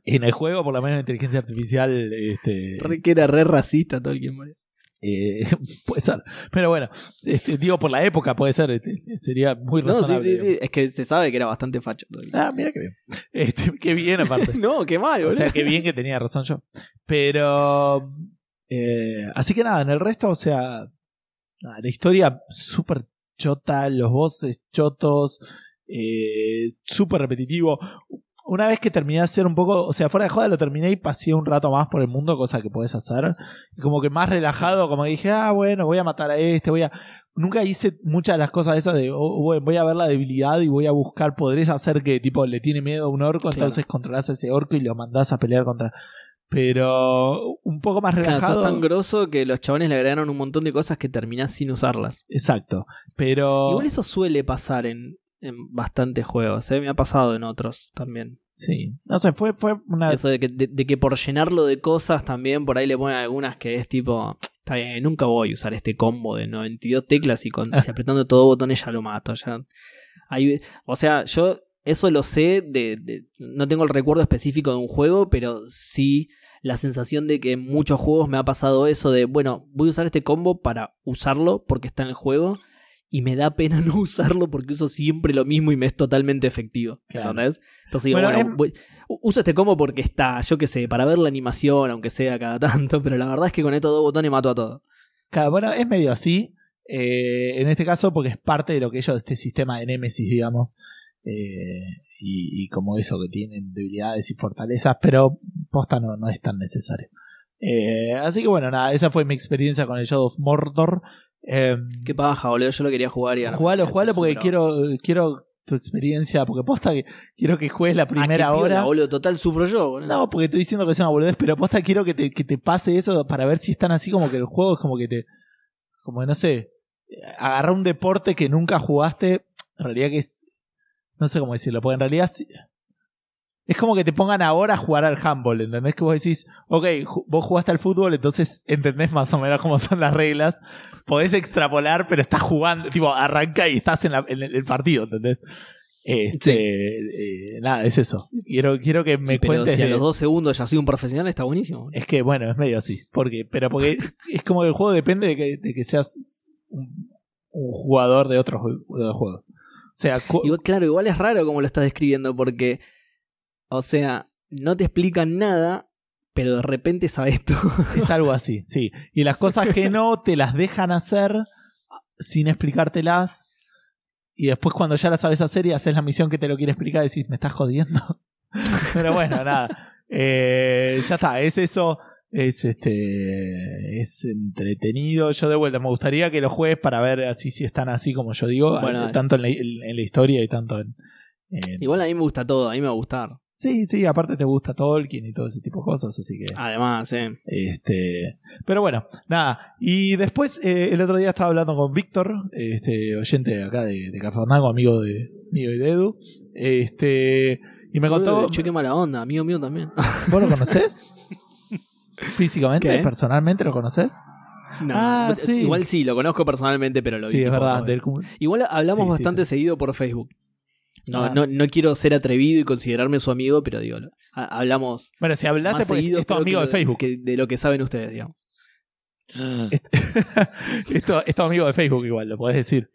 en el juego, por lo menos la inteligencia artificial, este, Re que era re racista todo el que moría. Eh, *laughs* puede ser. Pero bueno, este, digo, por la época puede ser. este, sería muy No, sí, razonable. sí, sí, es que se sabe que era bastante facho. Ah, mira qué bien. Este, qué bien, aparte. *laughs* no, qué mal, o sea, qué bien que tenía razón yo. Pero. eh, así que nada, en el resto, o sea. la historia súper chota, los bosses chotos, eh, súper repetitivo. Una vez que terminé de hacer un poco, o sea, fuera de joda lo terminé y pasé un rato más por el mundo, cosa que puedes hacer. Y como que más relajado, como que dije, ah, bueno, voy a matar a este, voy a. Nunca hice muchas de las cosas esas de oh, bueno, voy a ver la debilidad y voy a buscar, podrés hacer que tipo le tiene miedo a un orco, Claro. entonces controlás a ese orco y lo mandás a pelear contra. Pero un poco más Claro, relajado. sos tan grosso que los chabones le agregaron un montón de cosas que terminás sin usarlas. Exacto. Pero. Igual eso suele pasar en, en bastantes juegos, ¿eh? me ha pasado en otros también. Sí. No sé, fue, fue una. Eso de que, de, de que por llenarlo de cosas también por ahí le ponen algunas que es tipo, está bien, nunca voy a usar este combo de 92 teclas y, con, y *laughs* apretando todo botones ya lo mato. Ya. Hay- o sea, yo eso lo sé de, de- No tengo el recuerdo específico de un juego, pero sí la sensación de que en muchos juegos me ha pasado eso de, bueno, voy a usar este combo para usarlo porque está en el juego. Y me da pena *laughs* no usarlo porque uso siempre lo mismo y me es totalmente efectivo. Claro. ¿Entendés? Entonces digo, Bueno, bueno, em- voy- uso este combo porque está, yo qué sé, para ver la animación, aunque sea cada tanto, pero la verdad es que con estos dos botones mato a todo. Claro, bueno, es medio así. eh, en este caso, porque es parte de lo que ellos, este sistema de Nemesis, digamos. eh, y, y como eso que tienen debilidades y fortalezas, pero posta no, no es tan necesario. Eh, así que bueno, nada, esa fue mi experiencia con el Shadow of Mordor. Eh, Qué paja, boludo, yo lo quería jugar y ahora- jugalo, jugalo porque quiero, quiero tu experiencia, porque posta que quiero que juegues la Ah, primera piola, hora. boludo, total sufro yo, boludo. No, porque estoy diciendo que es una boludez, pero posta quiero que te, que te pase eso para ver si están así como que el juego es como que te. Como que no sé. Agarrar un deporte que nunca jugaste. En realidad que es. No sé cómo decirlo, porque en realidad. Sí- Es como que te pongan ahora a jugar al handball, ¿entendés? Que vos decís, ok, vos jugaste al fútbol, entonces entendés más o menos cómo son las reglas. Podés extrapolar, pero estás jugando, tipo, arranca y estás en, la- en el partido, ¿entendés? Este, eh, nada, es eso. Quiero, quiero que me pero cuentes. si a los dos segundos ya soy un profesional, está buenísimo. es que, bueno, es medio así. Porque, pero porque es como que el juego depende de que, de que seas un, un jugador de otros, ju- de otros juegos. O sea, Igual, claro, igual es raro como lo estás describiendo porque, o sea, no te explican nada, pero de repente sabes *laughs* todo. es algo así, sí. Y las cosas que no te las dejan hacer sin explicártelas. Y después cuando ya las sabes hacer y haces la misión que te lo quiere explicar, decís, me estás jodiendo. *laughs* Pero bueno, nada. Eh, ya está, es eso. Es este es entretenido. Yo de vuelta me gustaría que lo juegues para ver así si están así como yo digo, Bueno, tanto en la, en la historia y tanto en, en- Igual a mí me gusta todo, a mí me va a gustar. Sí, sí, aparte te gusta Tolkien y todo ese tipo de cosas, así que. Además, eh. Este, pero bueno, nada. Y después, eh, el otro día estaba hablando con Víctor, este, oyente acá de, de amigo de mío y de Edu. Este, y me contó. Che, qué mala onda, amigo mío también. *laughs* ¿Vos lo conocés? Físicamente, ¿Qué? personalmente lo conoces? No, Ah, sí. Igual sí, lo conozco personalmente, pero lo vi. Sí, es verdad. del Igual hablamos Sí, sí, bastante seguido por Facebook. No, Ah. no, no quiero ser atrevido y considerarme su amigo, pero digo, ha- hablamos Bueno, si porque seguido es tu amigo que de Facebook. que de lo que saben ustedes, digamos. Esto *laughs* es tu amigo de Facebook igual, lo podés decir.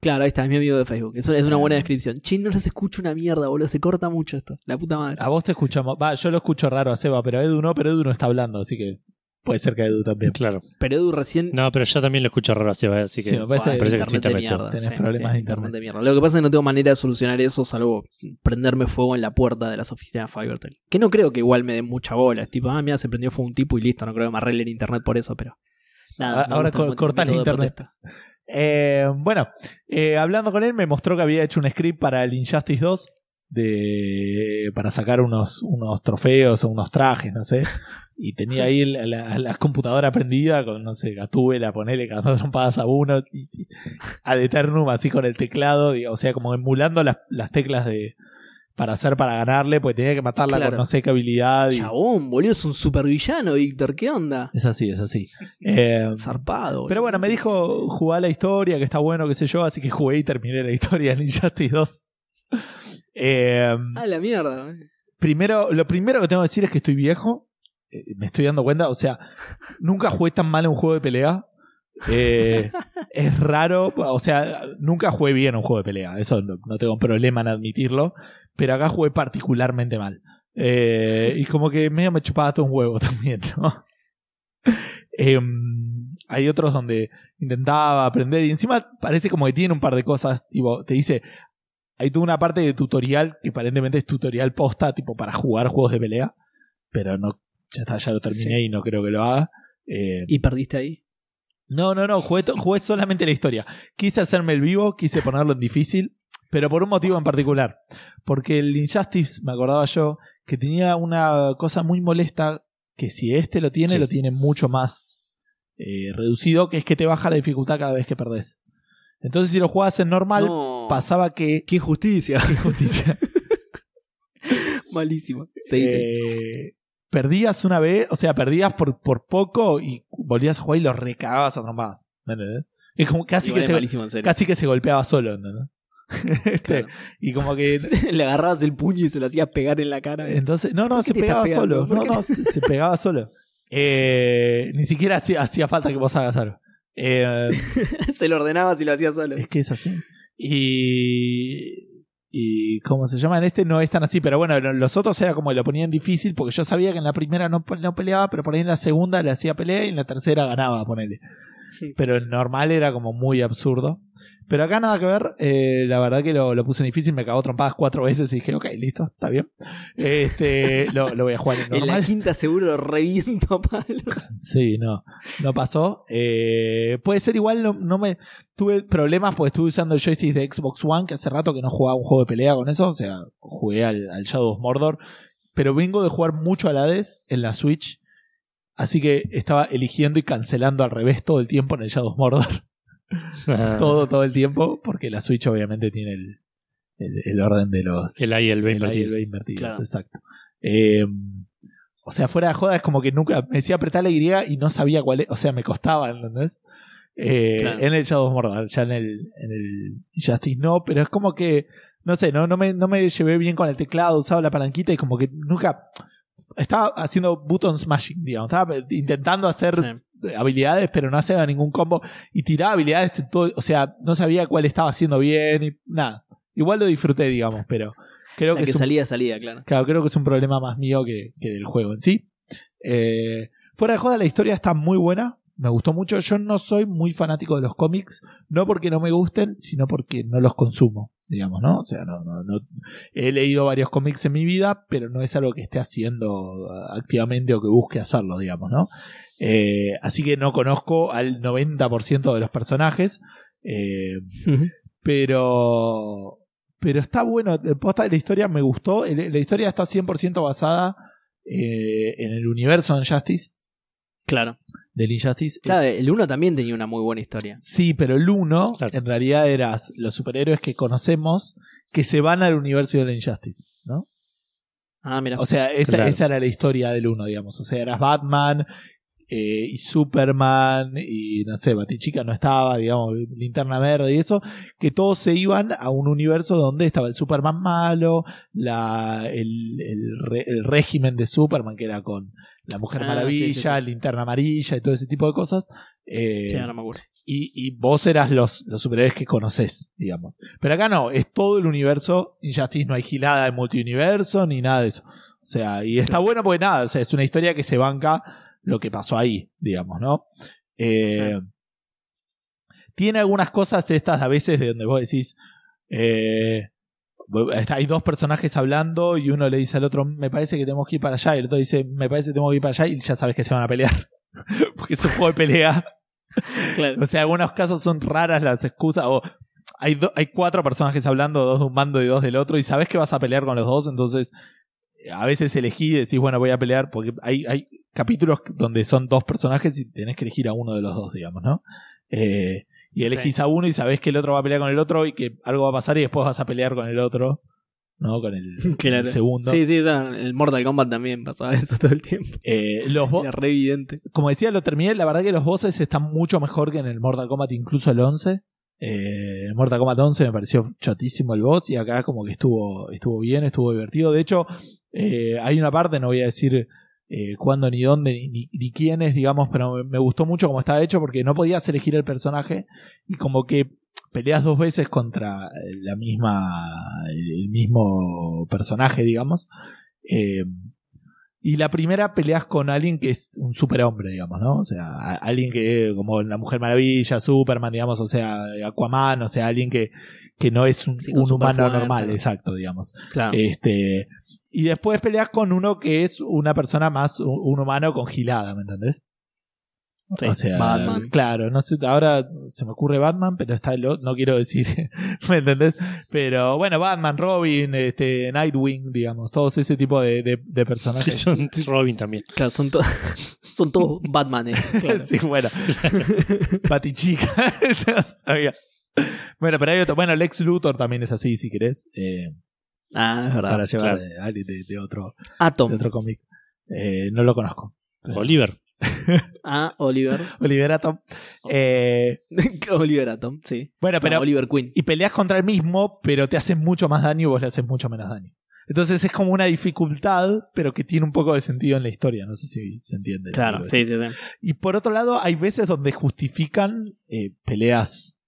Claro, ahí está, es mi amigo de Facebook. Eso es una buena Ah. descripción. Che, no los escucho una mierda, boludo. Se corta mucho esto. La puta madre. A vos te escuchamos. Va, yo lo escucho raro a Seba, pero Edu no, pero Edu no está hablando, así que puede ser que a Edu también. Claro. Pero Edu recién. No, pero yo también lo escucho raro así, así que Sí, me parece- parece que estoy internet de internet mierda. Tenés problemas de internet. de mierda. Lo que pasa es que no tengo manera de solucionar eso salvo prenderme fuego en la puerta de las oficinas de Fivertel. Que no creo que igual me den mucha bola. Es tipo, ah, mira, se prendió fuego un tipo y listo. No creo que me arreglen internet por eso, pero. Nada, me ahora el co- cortás de internet. Eh, bueno, eh, hablando con él, me mostró que había hecho un script para el Injustice 2 de, para sacar unos, unos trofeos o unos trajes, no sé. *laughs* Y tenía ahí la, la- la computadora prendida con, no sé, Gatúbela, ponele cagando *laughs* trompadas a uno, y, y ad eternum así con el teclado, digo, o sea, como emulando las, las teclas de para hacer para ganarle, pues tenía que matarla Claro. con no sé qué habilidad. y- Chabón, boludo, es un supervillano, Víctor. ¿Qué onda? es así, es así. Eh, Zarpado. Pero bueno, me dijo jugar la historia, que está bueno, qué sé yo, así que jugué y terminé la historia de Injustice 2. Eh, Ah, la mierda. primero, lo primero que tengo que decir es que estoy viejo. Eh, me estoy dando cuenta, o sea, nunca jugué tan mal en un juego de pelea. Eh, *laughs* es raro, o sea, nunca jugué bien un juego de pelea, eso no, no tengo problema en admitirlo, pero acá jugué particularmente mal. Eh, y como que medio me chupaba todo un huevo *laughs* también, ¿no? Em, hay otros donde intentaba aprender y encima parece como que tiene un par de cosas, tipo, te dice, hay toda una parte de tutorial que aparentemente es tutorial posta, tipo para jugar juegos de pelea, pero no, ya está, ya lo terminé Sí. y no creo que lo haga. Eh, ¿Y perdiste ahí? no, no, no, jugué, jugué solamente la historia. Quise hacerme el vivo, quise ponerlo en difícil, pero por un motivo en particular. Porque el Injustice, me acordaba yo, que tenía una cosa muy molesta, que si este lo tiene, Sí. lo tiene mucho más eh, reducido, que es que te baja la dificultad cada vez que perdés. Entonces si lo jugabas en normal, No. pasaba que... ¡Qué injusticia! *laughs* Qué injusticia. *laughs* Malísimo. Se dice. Eh, perdías una vez, o sea, perdías por, por poco y volvías a jugar y lo recagabas a trompadas. ¿Me entendés? Es como casi que, se, malísimo, en serio. casi que se golpeaba solo, ¿entendés? *laughs* Claro. Y como que. Le agarrabas el puño y se lo hacías pegar en la cara. Entonces, no, no, ¿Por qué se pegaba solo. ¿Por No, no, se, se pegaba solo. Eh, ni siquiera hacía, hacía falta que vos hagas algo. Eh, *laughs* se lo ordenabas y lo hacías solo. es que es así. Y. Y. ¿Cómo se llama? En este no es tan así, pero bueno, lo- los otros era como que lo ponían difícil porque yo sabía que en la primera no, no peleaba, pero por ahí en la segunda le hacía pelea y en la tercera ganaba, ponele. *laughs* Pero el normal era como muy absurdo. Pero acá nada que ver, eh, la verdad que lo, lo puse difícil, me cagó trompadas cuatro veces y dije, ok, listo, está bien. Este, *laughs* lo, lo voy a jugar en En la normal. quinta seguro lo reviento palo. Sí, no, no pasó. Eh, puede ser igual, no, no me tuve problemas porque estuve usando el joystick de Xbox One, que hace rato que no jugaba un juego de pelea con eso, o sea, jugué al, al Shadow of Mordor, pero vengo de jugar mucho a la Hades en la Switch, así que estaba eligiendo y cancelando al revés todo el tiempo en el Shadow of Mordor, *laughs* todo, todo el tiempo, porque la Switch obviamente tiene el, el, el orden de los, El A y el B el invertidos, Claro. exacto. Eh, o sea, fuera de joda es como que nunca me decía apretar la Y y no sabía cuál es, o sea, me costaba, ¿entendés? Eh, Claro. En el Shadow of Mordor, ya en el, en el Justice no, pero es como que, no sé, no, no, me, no me llevé bien con el teclado, usaba la palanquita y como que nunca estaba haciendo button smashing, digamos, estaba intentando hacer Sí. Habilidades, pero no hacía ningún combo y tiraba habilidades, todo, o sea, no sabía cuál estaba haciendo bien y nada. Igual lo disfruté, digamos, pero creo La que, que es un, salía, salía, claro. claro, creo que es un problema más mío que, que del juego en sí. Eh, fuera de joda, la historia está muy buena. Me gustó mucho. Yo no soy muy fanático de los cómics, no porque no me gusten, sino porque no los consumo, digamos, ¿no? O sea, no, no, no. He leído varios cómics en mi vida, pero no es algo que esté haciendo activamente o que busque hacerlo, digamos, ¿no? Eh, así que no conozco al 90% de los personajes. Eh, pero pero está bueno. El posta de la historia me gustó. La historia está 100% basada eh, en el universo de Injustice. Claro. Del Injustice. Claro, el 1 también tenía una muy buena historia. Sí, pero el 1 Claro. en realidad eras los superhéroes que conocemos que se van al universo del Injustice, ¿no? Ah, mira. O sea, esa, Claro. esa era la historia del 1, digamos. O sea, eras Batman eh, y Superman y no sé, Batichica no estaba, digamos, Linterna Verde y eso, que todos se iban a un universo donde estaba el Superman malo, la, el, el régimen de Superman que era con la Mujer Ah, Maravilla, sí, sí, sí. Linterna Amarilla y todo ese tipo de cosas. Eh, sí, ahora me acuerdo. y, y vos eras los, los superhéroes que conoces, digamos. Pero acá no, es todo el universo Injustice, no hay gilada de multiuniverso ni nada de eso. O sea, y está bueno porque nada, o sea, es una historia que se banca lo que pasó ahí, digamos, ¿no? Eh, Tiene algunas cosas estas a veces de donde vos decís, eh, hay dos personajes hablando y uno le dice al otro, me parece que tenemos que ir para allá, y el otro dice, me parece que tenemos que ir para allá, y ya sabes que se van a pelear. *laughs* porque es un juego de pelea. Claro. O sea, en algunos casos son raras las excusas. O hay, do- hay cuatro personajes hablando, dos de un bando y dos del otro, y sabes que vas a pelear con los dos, entonces eh, a veces elegí y decís, bueno, voy a pelear, porque hay, hay capítulos donde son dos personajes y tenés que elegir a uno de los dos, digamos, ¿no? Eh, y elegís Sí. a uno y sabés que el otro va a pelear con el otro y que algo va a pasar y después vas a pelear con el otro, ¿no? Con el, *laughs* segundo. Sí, sí, ya, el Mortal Kombat también pasaba *laughs* eso todo el tiempo. Eh, los Era re evidente. como decía, lo terminé. La verdad que los bosses están mucho mejor que en el Mortal Kombat, incluso el 11. Eh, el Mortal Kombat 11 me pareció chotísimo el boss y acá como que estuvo, estuvo bien, estuvo divertido. De hecho, eh, hay una parte, no voy a decir eh, cuándo ni dónde ni, ni, ni quién es, digamos, pero me, me gustó mucho cómo estaba hecho porque no podías elegir el personaje y como que peleas dos veces contra la misma, el mismo personaje, digamos. Eh, y la primera peleas con alguien que es un superhombre, digamos, ¿no? O sea, a- alguien que, como la Mujer Maravilla, Superman, digamos, o sea, Aquaman, o sea, alguien que, que no es un, Sí, con un humano normal, ¿no? exacto, digamos. Claro. Este, y después peleas con uno que es una persona más, un, humano con gilada, ¿me entendés? Sí, o sea, Batman. claro, no sé, ahora se me ocurre Batman, pero está el no quiero decir, *laughs* ¿me entendés? Pero bueno, Batman, Robin, este, Nightwing, digamos, todos ese tipo de, de, de personajes. *laughs* Son Robin también. Claro, son, to- *laughs* son todos Batmanes. Claro. sí, bueno. Batichica. no sabía. Bueno, pero hay otro. Bueno, Lex Luthor también es así, si querés. Eh, Ah, es verdad. para llevar claro. de, alguien de, de otro, Atom. de otro cómic. Eh, no lo conozco. Oliver. *laughs* Ah, Oliver. Oliver Atom. Eh, *laughs* Oliver Atom, sí. bueno, pero. No, Oliver Queen. y peleas contra el mismo, pero te hacen mucho más daño y vos le haces mucho menos daño. Entonces es como una dificultad, pero que tiene un poco de sentido en la historia. No sé si se entiende. Claro, sí, sí, sí. Y por otro lado, hay veces donde justifican eh, peleas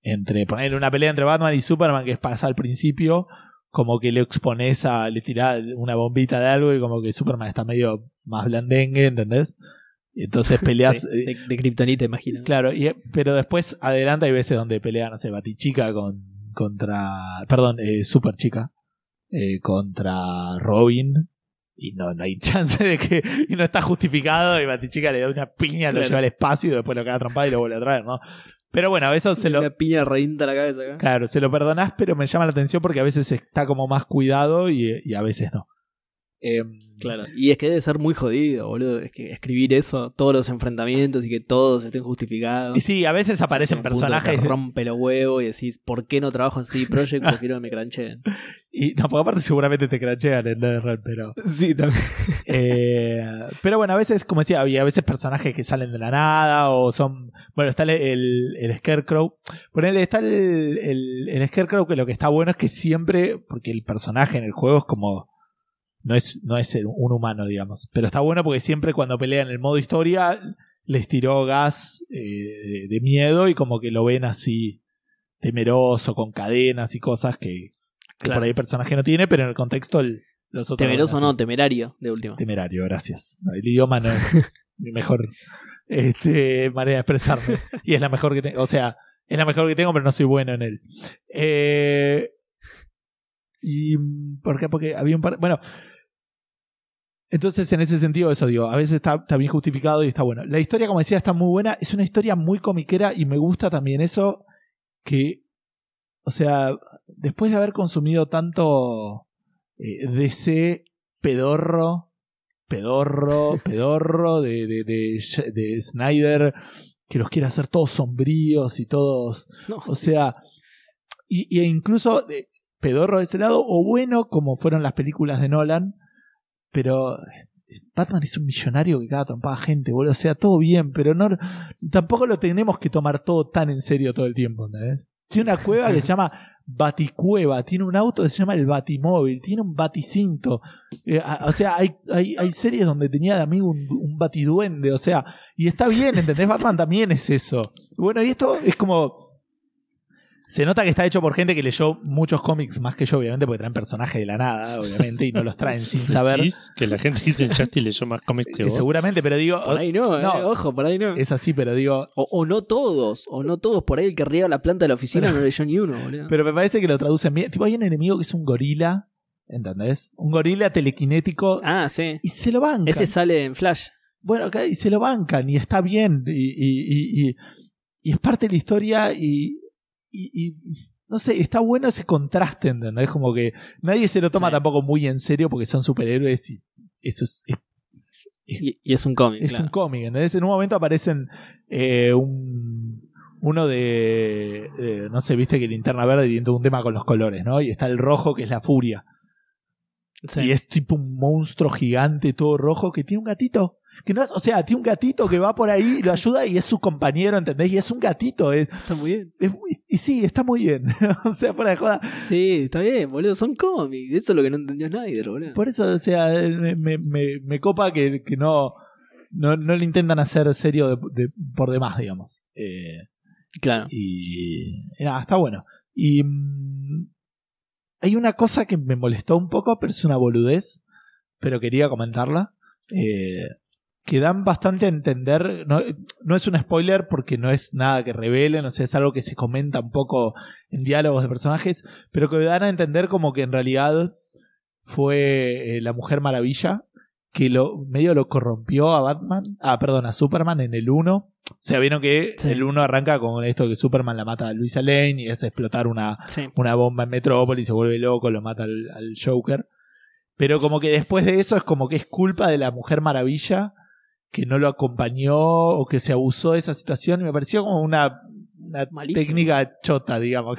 entre poner una pelea entre Batman y Superman que pasa al principio, como que le expones a, le tirás una bombita de algo y como que Superman está medio más blandengue, ¿entendés? Y entonces *laughs* *laughs* peleas. Sí, eh, de, de Kryptonita, imagino. Claro, y, pero después adelante hay veces donde pelea, no sé, Batichica con, contra. Perdón, eh, Super Chica eh, contra Robin. Y no, no hay *laughs* chance de que. Y no está justificado. Y Batichica le da una piña, lo lleva al espacio y después lo caga trompada y lo vuelve a traer, ¿no? Pero bueno, eso se lo. Una piña reínta a la cabeza acá. Claro, se lo perdonás, pero me llama la atención porque a veces está como más cuidado y, y a veces no. Em, Claro. Y es que debe ser muy jodido, boludo. Es que escribir eso, todos los enfrentamientos y que todos estén justificados. Y sí, a veces aparecen un que personajes. Te rompe los huevos y decís, ¿por qué no trabajo en CD Projekt? *laughs* Prefiero que me crancheen. Y no, porque aparte seguramente te crachean en NetherRealm, pero. Sí, también. Eh, pero bueno, a veces, como decía, había a veces personajes que salen de la nada o son. Bueno, está el, el, el Scarecrow. Ponele, está el, el, el Scarecrow que lo que está bueno es que siempre. Porque el personaje en el juego es como. No es, no es un humano, digamos. Pero está bueno porque siempre cuando pelean en el modo historia les tiró gas eh, de, miedo y como que lo ven así temeroso, con cadenas y cosas que, que Claro. por ahí el personaje no tiene, pero en el contexto el- los otros. Temeroso no, temerario, de último. Temerario, gracias. El idioma no es mi mejor *laughs* este, manera de expresarme. Y es la mejor que tengo. O sea, es la mejor que tengo, pero no soy bueno en él. Eh, y. mm, ¿Por qué? Porque había un par. Bueno. Entonces, en ese sentido, eso digo, a veces está, está bien justificado y está bueno. La historia, como decía, está muy buena. Es una historia muy comiquera y me gusta también eso que. O sea, después de haber consumido tanto eh, DC pedorro, pedorro, *laughs* pedorro de, de, de, de Snyder, que los quiere hacer todos sombríos y todos. No, O sí. sea, y, y incluso eh, pedorro de ese lado, o bueno, como fueron las películas de Nolan, pero eh, Batman es un millonario que caga trompada gente, boludo. O sea, todo bien, pero no tampoco lo tenemos que tomar todo tan en serio todo el tiempo, ¿entendés? Tiene una cueva que se llama *laughs* Baticueva, tiene un auto que se llama el Batimóvil, tiene un Baticinto. Eh, a- o sea, hay, hay, hay series donde tenía de amigo un, un Batiduende, o sea, y está bien, ¿entendés? Batman también es eso. Bueno, y esto es como. Se nota que está hecho por gente que leyó muchos cómics más que yo, obviamente, porque traen personajes de la nada, obviamente, y no los traen sin *laughs* saber. ¿Decís que la gente que dice Justice leyó más cómics que Eh, vos. Seguramente, pero digo. Por ahí no, eh, ojo, por ahí no. Es así, pero digo. O, o no todos, o no todos. Por ahí el que riega la planta de la oficina no leyó ni uno, boludo. Pero me parece que lo traducen bien. Tipo, hay un enemigo que es un gorila, ¿entendés? Un gorila telequinético. ah, sí. Y se lo bancan. Ese sale en Flash. Bueno, y se lo bancan, y está bien, y, y, y, y- y es parte de la historia, y, y, y no sé, está bueno ese contraste, ¿entendés? Como que nadie se lo toma Sí. tampoco muy en serio porque son superhéroes y eso es, es, Es- Y, y es un cómic. es claro. un cómic, ¿entendés? En un momento aparecen eh, un, uno de, no sé, viste que Linterna Verde tiene un tema con los colores, ¿no? Y está el rojo que es la furia. Sí. Y es tipo un monstruo gigante todo rojo que tiene un gatito. Que no es, o sea, tiene un gatito que va por ahí y lo ayuda y es su compañero, ¿entendés? Y es un gatito. Es, Está muy bien. es muy- y sí, está muy bien. *laughs* o sea, fuera de joda. Sí, está bien, boludo. Son cómics. Eso es lo que no entendió Snyder, boludo. Por eso, o sea, me, me, me- me copa que, que no, no, no le intentan hacer serio de- de- por demás, digamos. Eh, Claro. y, y nada, está bueno. Y mm, hay una cosa que me molestó un poco, pero es una boludez, pero quería comentarla. Eh, que dan bastante a entender, no, no es un spoiler porque no es nada que revelen, o sea, es algo que se comenta un poco en diálogos de personajes, pero que dan a entender como que en realidad fue eh, la Mujer Maravilla que lo medio lo corrompió a Batman, ah, perdón, a Superman en el 1. O sea, vieron que Sí. el 1 arranca con esto que Superman la mata a Luisa Lane y es explotar una, Sí. una bomba en Metrópolis, se vuelve loco, lo mata al, al Joker. Pero como que después de eso es como que es culpa de la Mujer Maravilla que no lo acompañó o que se abusó de esa situación y me pareció como una, técnica chota, digamos,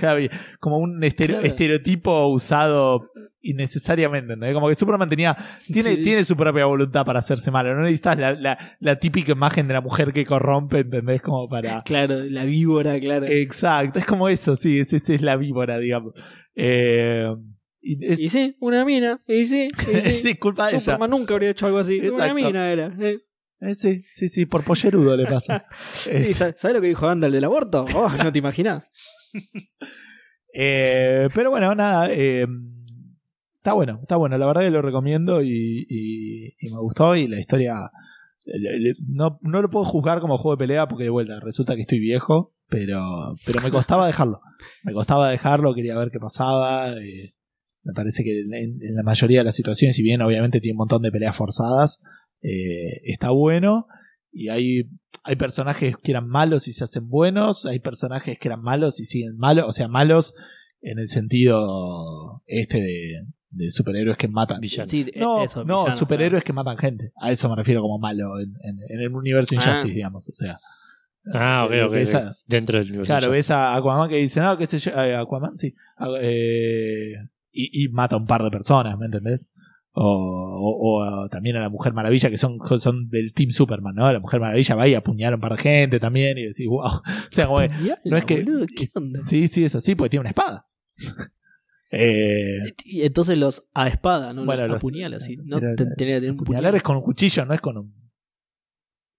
como un estere- Claro. estereotipo usado innecesariamente, ¿entendés? Como que Superman tenía, tiene, Sí. tiene su propia voluntad para hacerse malo, no necesitas la, la, la típica imagen de la mujer que corrompe, ¿entendés? Como para... Claro, la víbora, claro. Exacto, es como eso, sí, es, es, es la víbora, digamos. Eh, y es, Y sí, una mina. Y sí, y *laughs* sí. sí, culpa de ella. Superman nunca habría hecho algo así. Una mina era. eh. Eh, sí, sí, sí, por pollerudo le pasa. *laughs* Eh, ¿Y sa- ¿Sabes lo que dijo Gandalf del aborto? Oh, no te imaginas. *laughs* eh, pero bueno, nada, eh, está bueno, está bueno, la verdad que lo recomiendo y, y- y me gustó y la historia le- le- no, no lo puedo juzgar como juego de pelea porque de vuelta resulta que estoy viejo, pero, pero me costaba dejarlo, me costaba dejarlo, quería ver qué pasaba. eh, me parece que en, en la mayoría de las situaciones, si bien obviamente tiene un montón de peleas forzadas, eh, está bueno. Y hay, hay personajes que eran malos y se hacen buenos, hay personajes que eran malos y siguen malos, o sea, malos en el sentido este de, de superhéroes que matan. Sí, eh, No, eso, no, superhéroes que matan gente. A eso me refiero como malo en, en- en el universo Ah. Injustice, digamos. O sea, Ah, ok, eh, ok. Dentro del universo. Claro, ves a Aquaman que dice, no, qué sé yo, Aquaman, sí. Ah, eh, y, y mata a un par de personas, ¿me entendés? O, o- también a la Mujer Maravilla, que son, son del Team Superman, ¿no? La Mujer Maravilla va y apuñala a un par de gente también, y decís, wow. *laughs* O sea, como no es que. boludo, ¿qué es- onda? sí, sí, es así, porque tiene una espada. *laughs* eh, Y entonces los a espada, ¿no? Bueno, los los- apuñala, sí. No pero- Te- un apuñalar puñal. es con un cuchillo, no es con un.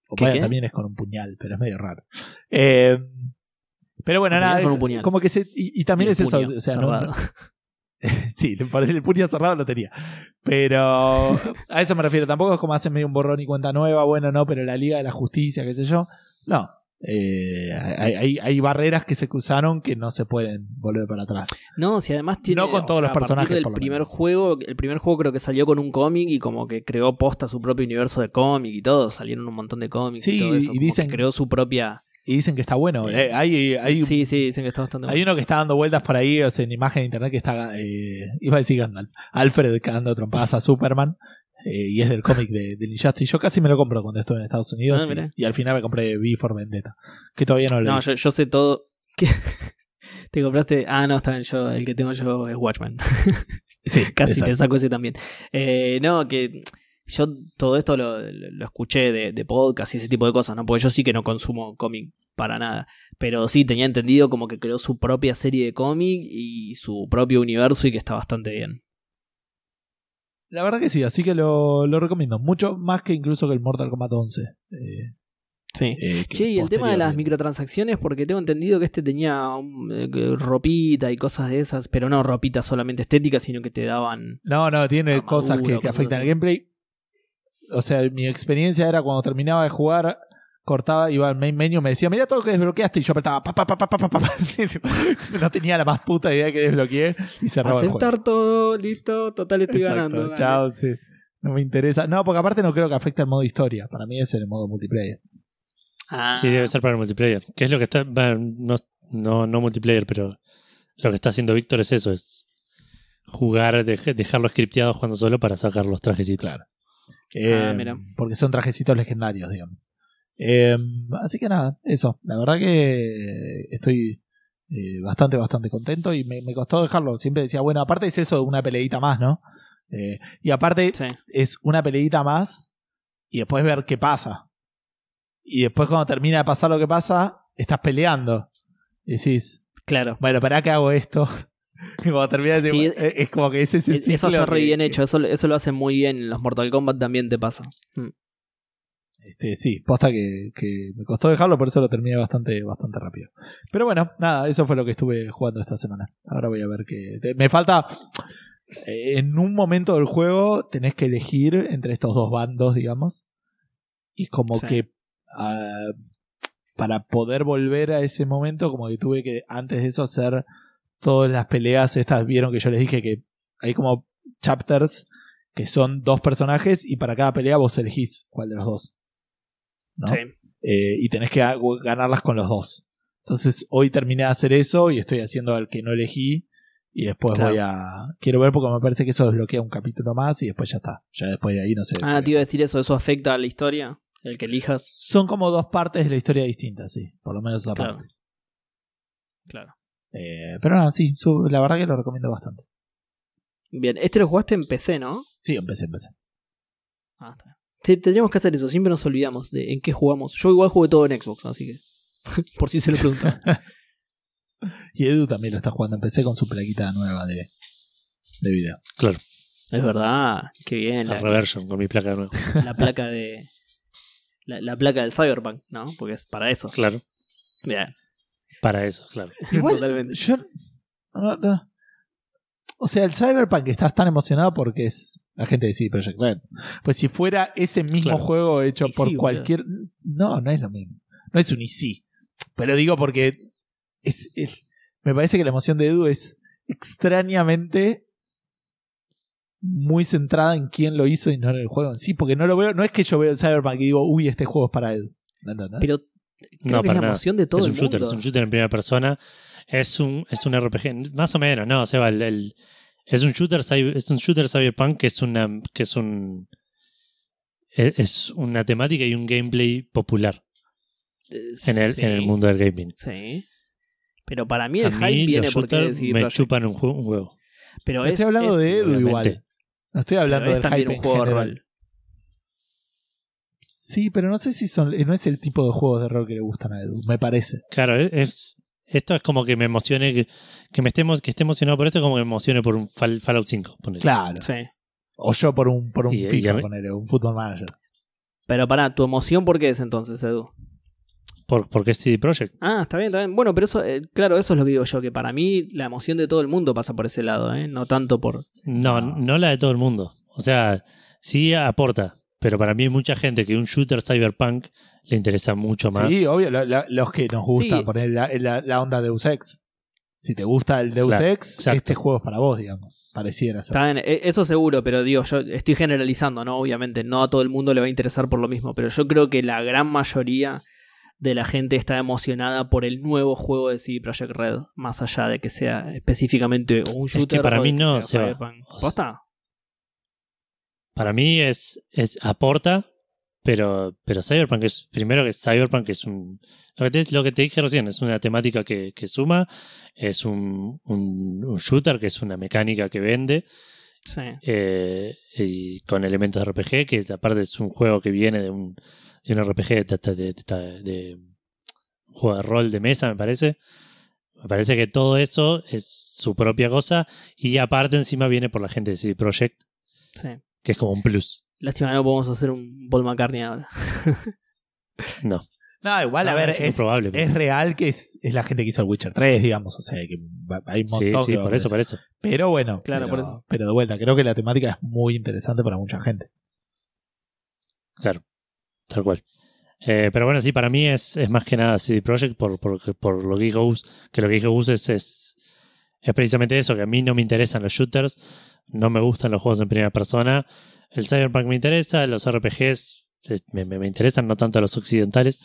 O ¿Qué, también es con un puñal, pero es medio raro. Eh, pero bueno, nada, como que se. Y, y también es el eso. puño O sea, no- no- *laughs* sí, el puño cerrado lo tenía. Pero a eso me refiero. Tampoco es como hacen medio un borrón y cuenta nueva, bueno, no, pero la Liga de la Justicia, qué sé yo. No. Eh, hay, hay, hay barreras que se cruzaron que no se pueden volver para atrás. No, si además tiene. No con todos los personajes, lo primer menos. juego, el primer juego creo que salió con un cómic y como que creó posta su propio universo de cómic y todo. Salieron un montón de cómics Sí, y todo eso. y dicen- que creó su propia Y dicen que está bueno. Eh, hay, hay, sí, sí, dicen que está bastante hay bueno. uno que está dando vueltas por ahí, o sea, en imagen de internet que está. eh, iba a decir Gandalf. Alfred dando trompadas a Superman. eh, y es del cómic de, de Injustice. Yo casi me lo compro cuando estuve en Estados Unidos. Ah, y- al final me compré V for Vendetta. Que todavía no lo No, yo, yo sé todo. ¿Qué? *laughs* ¿Te compraste? Ah, no, está bien. Yo, el que tengo yo es Watchmen. Sí, *laughs* Casi exacto. te saco ese también. Eh, no, que yo todo esto lo, lo escuché de, de podcast y ese tipo de cosas, ¿no? Porque yo sí que no consumo cómic para nada. Pero sí tenía entendido como que creó su propia serie de cómic y su propio universo y que está bastante bien. La verdad que sí, así que lo, lo recomiendo. Mucho más que incluso que el Mortal Kombat 11. Eh, Sí. eh, Che, y el tema de las microtransacciones, porque tengo entendido que este tenía um, eh, ropita y cosas de esas, pero no ropita solamente estética, sino que te daban. No, no, tiene Armadura, cosas que, que afectan al gameplay o sea, mi experiencia era cuando terminaba de jugar, cortaba, iba al main menu, me decía, mira todo que desbloqueaste, y yo apretaba, pa, pa, pa, pa, pa, pa, pa. *laughs* no tenía la más puta idea que desbloqueé y cerraba Aceptar el juego. todo, listo, total estoy ganando. Chao, sí. No me interesa. No, porque aparte no creo que afecte al modo historia. Para mí es el modo multiplayer. Ah. Sí, debe ser para el multiplayer. ¿Qué es lo que está.? Bueno, no, no, no multiplayer, pero lo que está haciendo Víctor es eso: es jugar, dejarlo scripteado jugando solo para sacar los trajecitos. Claro. Eh, mira. Porque son trajecitos legendarios, digamos. Eh, así que nada, eso. La verdad que estoy eh, bastante, bastante contento y me, me costó dejarlo. Siempre decía, bueno, aparte es eso, una peleita más, ¿no? Eh, y aparte Sí. es una peleita más y después ver qué pasa. Y después cuando termina de pasar lo que pasa, estás peleando. Y decís, Claro. bueno, ¿para qué hago esto? *laughs* Y cuando termina de- Sí, es, es como que ese es el Es- Eso ciclo está re que- bien hecho, eso, eso lo hacen muy bien. En los Mortal Kombat también te pasa. Mm. Este, sí, posta que, que me costó dejarlo, por eso lo terminé bastante, bastante rápido. Pero bueno, nada, eso fue lo que estuve jugando esta semana. Ahora voy a ver que. te- Me falta. eh, En un momento del juego tenés que elegir entre estos dos bandos, digamos. Y como Sí. que. ah, para poder volver a ese momento, como que tuve que antes de eso hacer todas las peleas estas. Vieron que yo les dije que hay como chapters que son dos personajes y para cada pelea vos elegís cuál de los dos. ¿no? Sí. Eh, y tenés que ga- ganarlas con los dos. Entonces hoy terminé de hacer eso y estoy haciendo el que no elegí y después Claro. voy a... Quiero ver porque me parece que eso desbloquea un capítulo más y después ya está. Ya después de ahí no sé. Ah, te iba a decir eso, ¿eso afecta a la historia? El que elijas. Son como dos partes de la historia distintas, sí. Por lo menos esa Claro. parte. Claro. Eh, pero nada, sí, su- la verdad que lo recomiendo bastante. Bien, este lo jugaste en PC, ¿no? Sí, empecé, empecé. Ah, está bien. Te- Tendríamos que hacer eso, siempre nos olvidamos de en qué jugamos. Yo igual jugué todo en Xbox, así que. *laughs* por si se lo preguntan. *laughs* Y Edu también lo está jugando. Empecé con su plaquita nueva de, de video. Claro, es verdad, qué bien. la La, reversion con mi placa de nuevo. la placa de. La, la placa del Cyberpunk, ¿no? Porque es para eso. Claro, Bien. Para eso, claro. *laughs* Igual, Totalmente. yo. no, no. O sea, el Cyberpunk estás tan emocionado porque es la gente de CD Projekt Red. Pues si fuera ese mismo Claro. juego hecho Y por sí, boludo. cualquier. No, no es lo mismo. No es un easy. Pero digo porque. Es, es- me parece que la emoción de Edu es extrañamente muy centrada en quién lo hizo y no en el juego en sí. Porque no lo veo. No es que yo veo el Cyberpunk y digo, uy, este juego es para Edu. ¿No entendés? Pero creo No, que es para la nada. emoción de todo es el un shooter, mundo. es un shooter en primera persona. Es un, es un RPG, más o menos, no, Seba, el, el- es un shooter es un shooter cyberpunk que es una que es un es, es una temática y un gameplay popular Eh, en el, sí, en el mundo del gaming. Sí. Pero para mí A el mí hype viene los porque me chupan un, jue- un huevo. Pero No es, estoy hablando es- de Edu igual. No estoy hablando pero es del hype un en juego rol. Sí, pero no sé si son, no es el tipo de juegos de rol que le gustan a Edu, me parece. Claro, es, es- esto es como que me emocione que, que me estemos que esté emocionado por esto como que me emocione por un Fall- Fallout 5, ponele. Claro. Sí. O yo por un, por un Y- FIFA, ponele, un Football Manager. Pero pará, ¿tu emoción por qué es entonces, Edu? Por, porque es CD Projekt. Ah, está bien, está bien. Bueno, pero eso, eh, claro, eso es lo que digo yo, que para mí la emoción de todo el mundo pasa por ese lado, ¿eh? No tanto por... No, No. no la de todo el mundo. O sea, sí aporta, pero para mí hay mucha gente que un shooter cyberpunk le interesa mucho más. Sí, obvio, lo- lo- los que nos gusta Sí. poner la, la, la onda Deus Ex. Si te gusta el Deus Claro, Ex, exacto. este juego es para vos, digamos. Pareciera ser. Está bien, eh, eso seguro, pero digo, yo estoy generalizando, ¿no? Obviamente, no a todo el mundo le va a interesar por lo mismo, pero yo creo que la gran mayoría de la gente está emocionada por el nuevo juego de CD Projekt Red, más allá de que sea específicamente un que shooter. para o de mí que no. O sea, ¿Posta? Para mí es, es aporta, pero, pero Cyberpunk es, primero que Cyberpunk es un, lo que te, lo que te dije recién, es una temática que, que suma, es un, un, un shooter que es una mecánica que vende, Sí. eh, y con elementos de RPG, que aparte es un juego que viene de un, de un RPG de, de- de- juego de rol de mesa, me parece. Me parece que todo eso es su propia cosa y aparte encima viene por la gente de CD Projekt, sí. Que es como un plus. Lástima no podemos hacer un Paul McCartney ahora. *laughs* No, No, igual, a ver, es muy es, probable, pero- es real que es, es la gente que hizo el Witcher 3, digamos. O sea, que hay un sí, montón sí, va por eso, por eso. Pero bueno, Claro, pero, por eso. pero de vuelta, creo que la temática es muy interesante para mucha gente. Claro, tal cual. Eh, pero bueno, sí, para mí es, es más que nada CD Projekt por, por, por lo que dijo Gus, que lo que dijo Gus es, es, es precisamente eso, que a mí no me interesan los shooters, no me gustan los juegos en primera persona, el Cyberpunk me interesa, los RPGs eh, me, me- me interesan, no tanto los occidentales,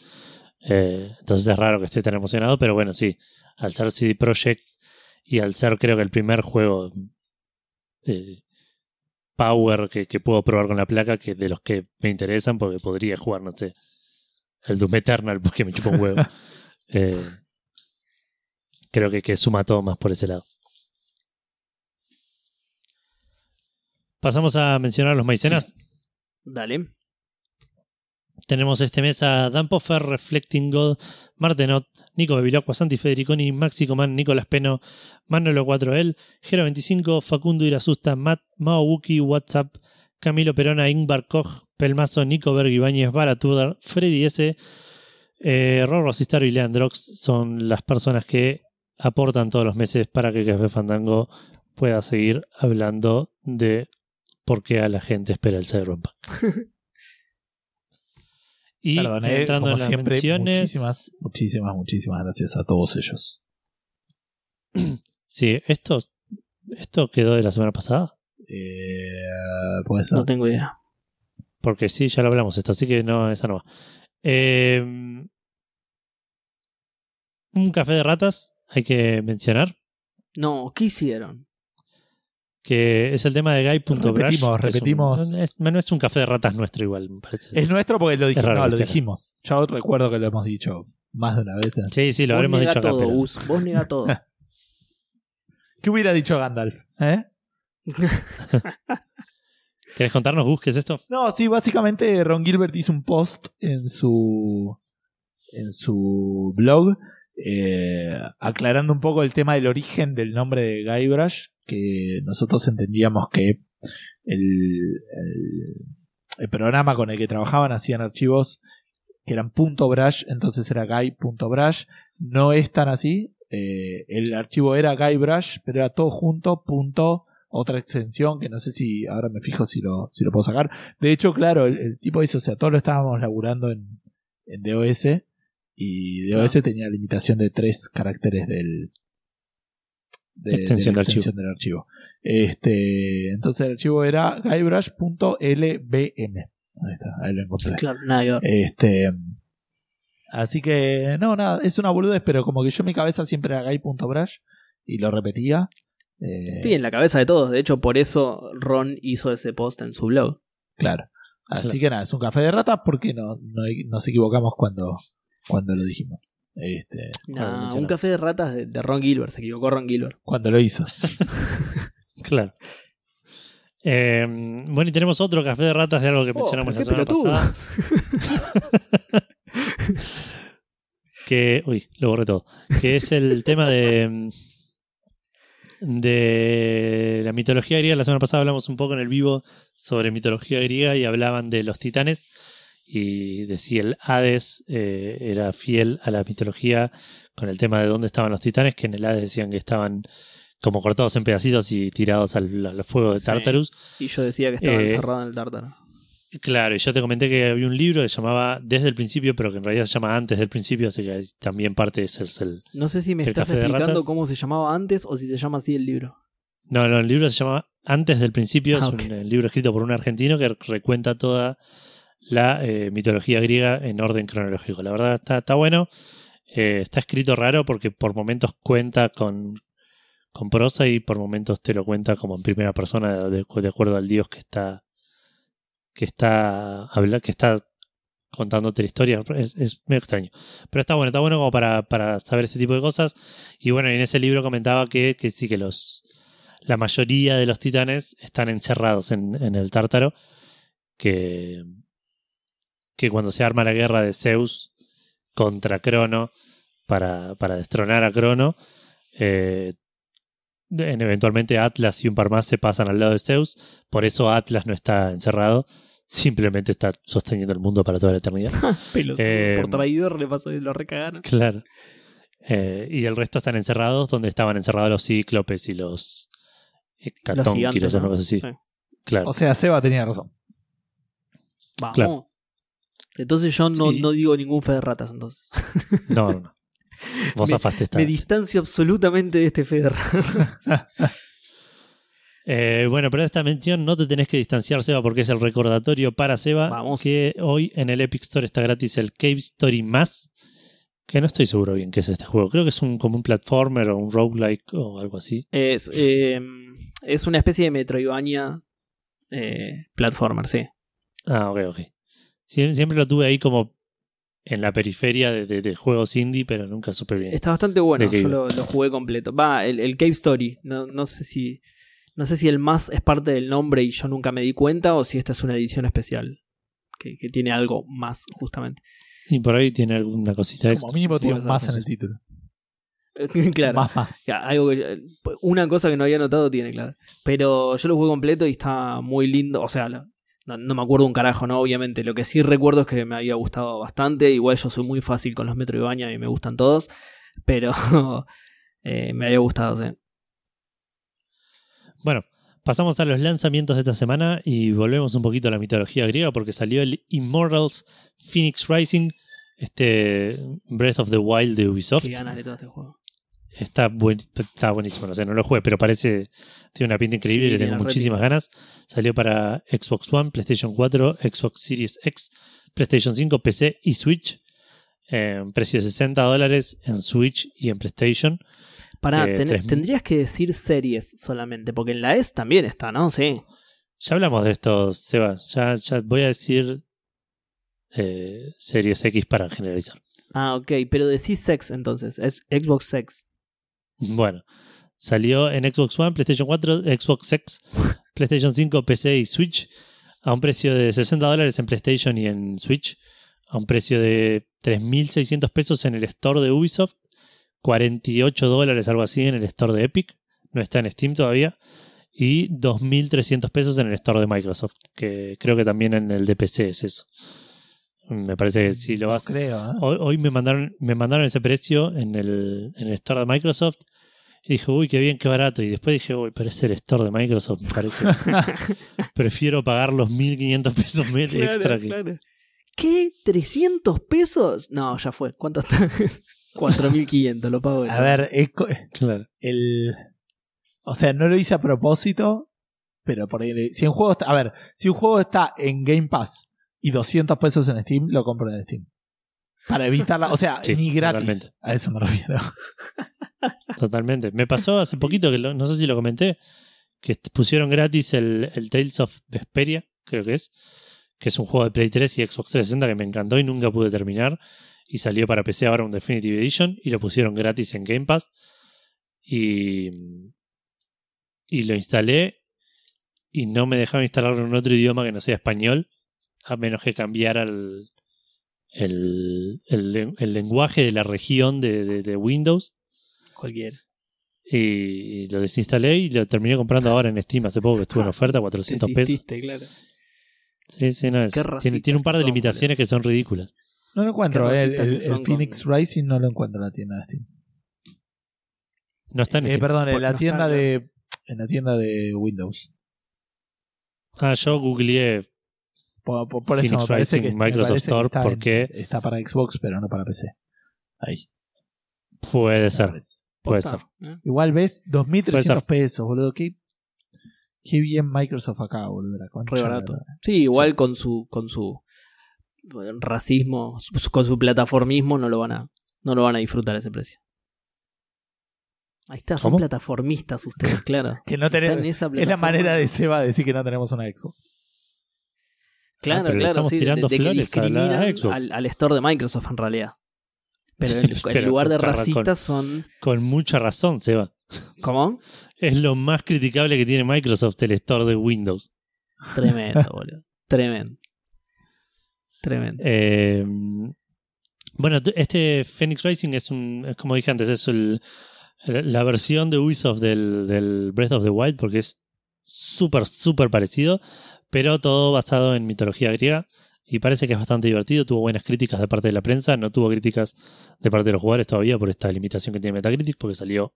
eh, entonces es raro que esté tan emocionado, pero bueno, sí, al ser CD Projekt y al ser creo que el primer juego eh, Power que, que puedo probar con la placa que de los que me interesan porque podría jugar, no sé, el Doom Eternal porque me chupa un huevo. *laughs* Eh, creo que, que suma todo más por ese lado. Pasamos a mencionar los maicenas. Dale. Tenemos este mes a Dan Poffer, Reflecting God, Martenot, Nico Bevilacqua, Santi Federiconi, Maxi Coman, Nicolás Peno, Manolo 4L, Gero25, Facundo Irasusta, Matt, Mao Wookie, WhatsApp, Camilo Perona, Ingvar Koch, Pelmazo, Nico Berg, Baratudar, Freddy S, eh, Rorro y Leandrox son las personas que aportan todos los meses para que Café Fandango pueda seguir hablando de por qué a la gente espera el Cyberpunk. *laughs* Y Perdón, eh, entrando como en las siempre, menciones. muchísimas, muchísimas, muchísimas gracias a todos ellos. *clears throat* Sí, esto, esto quedó de la semana pasada. Eh, puede ser. No tengo idea. Porque sí, ya lo hablamos esto, así que no, esa no va. Eh, un café de ratas, hay que mencionar, No, ¿qué hicieron? Que es el tema de Guy.brush. Repetimos, que es un- repetimos. es, no es un café de ratas nuestro igual, me parece. Es nuestro porque lo, dijimos. raro no, lo dijimos. Yo recuerdo que lo hemos dicho más de una vez. Sí, sí, lo Vos habremos dicho acá. todo, pero- Gus. Vos nega todo. *laughs* ¿Qué hubiera dicho Gandalf? ¿Eh? *laughs* ¿Querés contarnos, Gus, qué es esto? No, sí, básicamente Ron Gilbert hizo un post en su en su blog eh, aclarando un poco el tema del origen del nombre de Guybrush, que nosotros entendíamos que el, el, el programa con el que trabajaban hacían archivos que eran .brush, entonces era guy.brush. No es tan así. eh, el archivo era guybrush, pero era todo junto, punto, otra extensión que no sé si ahora me fijo si lo, si lo puedo sacar. De hecho, claro, el, el tipo dice, o sea, todos lo estábamos laburando en, en DOS y DOS tenía limitación de tres caracteres del de, Extensión de la del extensión del archivo. Este, entonces el archivo era guybrush.lbm. Ahí está, ahí lo encontré. claro, nada. Este, así que, no, nada, es una boludez, pero como que yo en mi cabeza siempre era guy.brush y lo repetía. Eh, Sí, en la cabeza de todos. De hecho, por eso Ron hizo ese post en su blog. Claro. Así Claro. que nada, es un café de ratas porque no, no nos equivocamos cuando, cuando lo dijimos. Este, Nah, un café de ratas de, de Ron Gilbert. Se equivocó Ron Gilbert. Cuando lo hizo. *laughs* Claro. Eh, bueno, y tenemos otro café de ratas de algo que Oh, mencionamos la semana pasada. *laughs* Que. Uy, lo borré todo. Que es el tema de. De la mitología griega. La semana pasada hablamos un poco en el vivo sobre mitología griega y hablaban de los titanes. Y decía el Hades eh, era fiel a la mitología con el tema de dónde estaban los titanes, que en el Hades decían que estaban como cortados en pedacitos y tirados al, al fuego de Sí. Tartarus. Y yo decía que estaba Eh, encerrado en el tártaro. Claro, y yo te comenté que había un libro que se llamaba Desde el principio, pero que en realidad se llama Antes del principio, así que también parte de ese es el... No sé si me estás de explicando cómo se llamaba antes o si se llama así el libro. No, no, el libro se llama Antes del principio, Ah, es ok. un libro escrito por un argentino que recuenta toda la eh, mitología griega en orden cronológico. La verdad está, está bueno. Eh, está escrito raro porque por momentos cuenta con, con prosa y por momentos te lo cuenta como en primera persona de, acuerdo al dios que está que está habla, que está contándote la historia. Es, es medio extraño. Pero está bueno, está bueno como para, para saber este tipo de cosas. Y bueno, en ese libro comentaba que, que sí que los la mayoría de los titanes están encerrados en, en el tártaro. Que, que cuando se arma la guerra de Zeus contra Crono para, para destronar a Crono, eh, en- eventualmente Atlas y un par más se pasan al lado de Zeus. Por eso Atlas no está encerrado. Simplemente está sosteniendo el mundo para toda la eternidad. *laughs* Pelotudo, Eh, por traidor le pasó y lo recagaron. Claro. Eh, y el resto están encerrados donde estaban encerrados los cíclopes y los hecatónquiros, gigantes, o ¿no? algo así. Sí. Claro. O sea, Seba tenía razón. Vamos. Claro. Entonces yo no, Sí. no digo ningún fe de ratas entonces. No, *laughs* no, no. Vos Me- zafaste esta. Me distancio absolutamente de este fe de ratas. *laughs* Eh, bueno, pero esta mención no te tenés que distanciar, Seba, porque es el recordatorio para Seba Vamos. que hoy en el Epic Store está gratis el Cave Story Más, que no estoy seguro bien qué es este juego. Creo que es un, como un platformer o un roguelike o algo así. es, eh, es una especie de Metroidvania eh, platformer, sí. Ah, ok, ok. Sie- Siempre lo tuve ahí como en la periferia de, de- de juegos indie, pero nunca supe bien. Está bastante bueno, ¿De qué yo lo, lo jugué completo. Va, el, el Cave Story. No, no sé si. No sé si el más es parte del nombre y yo nunca me di cuenta, o si esta es una edición especial. Que, que tiene algo más, justamente. Y por ahí tiene alguna cosita extra. Como mínimo tiene más en el título. *laughs* claro. Más, más. Ya, algo que- una cosa que no había notado tiene, claro. Pero yo lo jugué completo y está muy lindo. O sea, lo- no, no me acuerdo un carajo, ¿no? Obviamente. Lo que sí recuerdo es que me había gustado bastante. Igual yo soy muy fácil con los Metroidvania y me gustan todos. Pero *laughs* eh, me había gustado, sí. Bueno, pasamos a los lanzamientos de esta semana y volvemos un poquito a la mitología griega porque salió el Immortals Phoenix Rising, este Breath of the Wild de Ubisoft. Qué ganas de todo este juego. Está, buen- está buenísimo, no sé, no lo jugué, pero parece, tiene una pinta increíble Sí, y le tengo muchísimas ganas. Salió para Xbox One, PlayStation 4, Xbox Series X, PlayStation 5, PC y Switch. Eh, precio de 60 dólares en Switch y en PlayStation. Pará, Eh, ten- tendrías que decir series solamente, porque en la S también está, ¿no? Sí. Ya hablamos de esto, Seba. Ya, ya voy a decir eh, Series X para generalizar. Ah, ok, pero decís sex entonces, es Xbox Sex. Bueno, salió en Xbox One, PlayStation 4, Xbox X, *laughs* PlayStation 5, PC y Switch a un precio de 60 dólares en PlayStation y en Switch, a un precio de 3.600 pesos en el store de Ubisoft, 48 dólares, algo así, en el store de Epic, no está en Steam todavía, y 2.300 pesos en el store de Microsoft, que creo que también en el de PC es eso. Me parece que si lo vas Creo, ¿eh? Hoy, hoy me mandaron me mandaron ese precio en el, en el store de Microsoft y dije, uy, qué bien, qué barato. Y después dije, uy, pero es el store de Microsoft, me parece. *laughs* Prefiero pagar los 1.500 pesos *laughs* Claro, extra que... claro. ¿Qué? ¿300 pesos? No, ya fue. ¿Cuánto está? *laughs* 4.500, lo pago eso. A ver, es Claro. el. O sea, no lo hice a propósito, pero por ahí. le- Si un juego está. A ver, si un juego está en Game Pass y 200 pesos en Steam, lo compro en Steam. Para evitarla. O sea, *laughs* Sí, ni gratis. totalmente. A eso me refiero. *laughs* Totalmente. Me pasó hace poquito, que lo- no sé si lo comenté, que pusieron gratis el, el Tales of Vesperia, creo que es, que es un juego de Play 3 y Xbox 360 que me encantó y nunca pude terminar. Y salió para PC ahora un Definitive Edition y lo pusieron gratis en Game Pass. Y, y lo instalé y no me dejaba instalarlo en otro idioma que no sea español, a menos que cambiara el, el, el- el lenguaje de la región de- de- de Windows Cualquiera. y lo desinstalé y lo terminé comprando ahora en Steam hace poco que estuvo en oferta, 400 pesos. Claro. Sí, sí, no, es- tiene, tiene un par de son, limitaciones que son ridículas. No lo encuentro. Eh, El, Phoenix con- Rising no lo encuentro en la tienda de Steam. No está en Eh, Steam. perdón, en Por- la no tienda está, de. En la tienda de Windows. Ah, yo googleé, Por, por- por eso me parece que, me Microsoft parece que Store, está, ¿por en- qué? está para Xbox, pero no para PC. Ahí. puede ser, puede Posta, ser. ¿eh? Igual ves, Puede 2.300 ser. pesos, boludo. Qué, qué bien Microsoft acá, boludo. Re barato. la- Sí, igual con su con su racismo, su- con su plataformismo, no lo van a, no lo van a disfrutar a ese precio. Ahí está, son ¿Cómo? plataformistas ustedes, claro. *laughs* Que no Si tenés- esa Es la manera de Seba decir que no tenemos una Xbox. Claro, Ah, pero claro, estamos sí, de- tirando de, que flores a la discriminan Xbox. al, al store de Microsoft en realidad. Pero en, *laughs* lugar de racistas son... Con mucha razón, Seba. ¿Cómo? *laughs* Es lo más criticable que tiene Microsoft, el store de Windows. Tremendo, *laughs* boludo. Tremendo. Tremendo. Eh, bueno, este Phoenix Rising es un, es como dije antes, es el- la versión de Ubisoft del, del Breath of the Wild porque es súper, súper parecido, pero todo basado en mitología griega y parece que es bastante divertido. Tuvo buenas críticas de parte de la prensa, no tuvo críticas de parte de los jugadores todavía por esta limitación que tiene Metacritic porque salió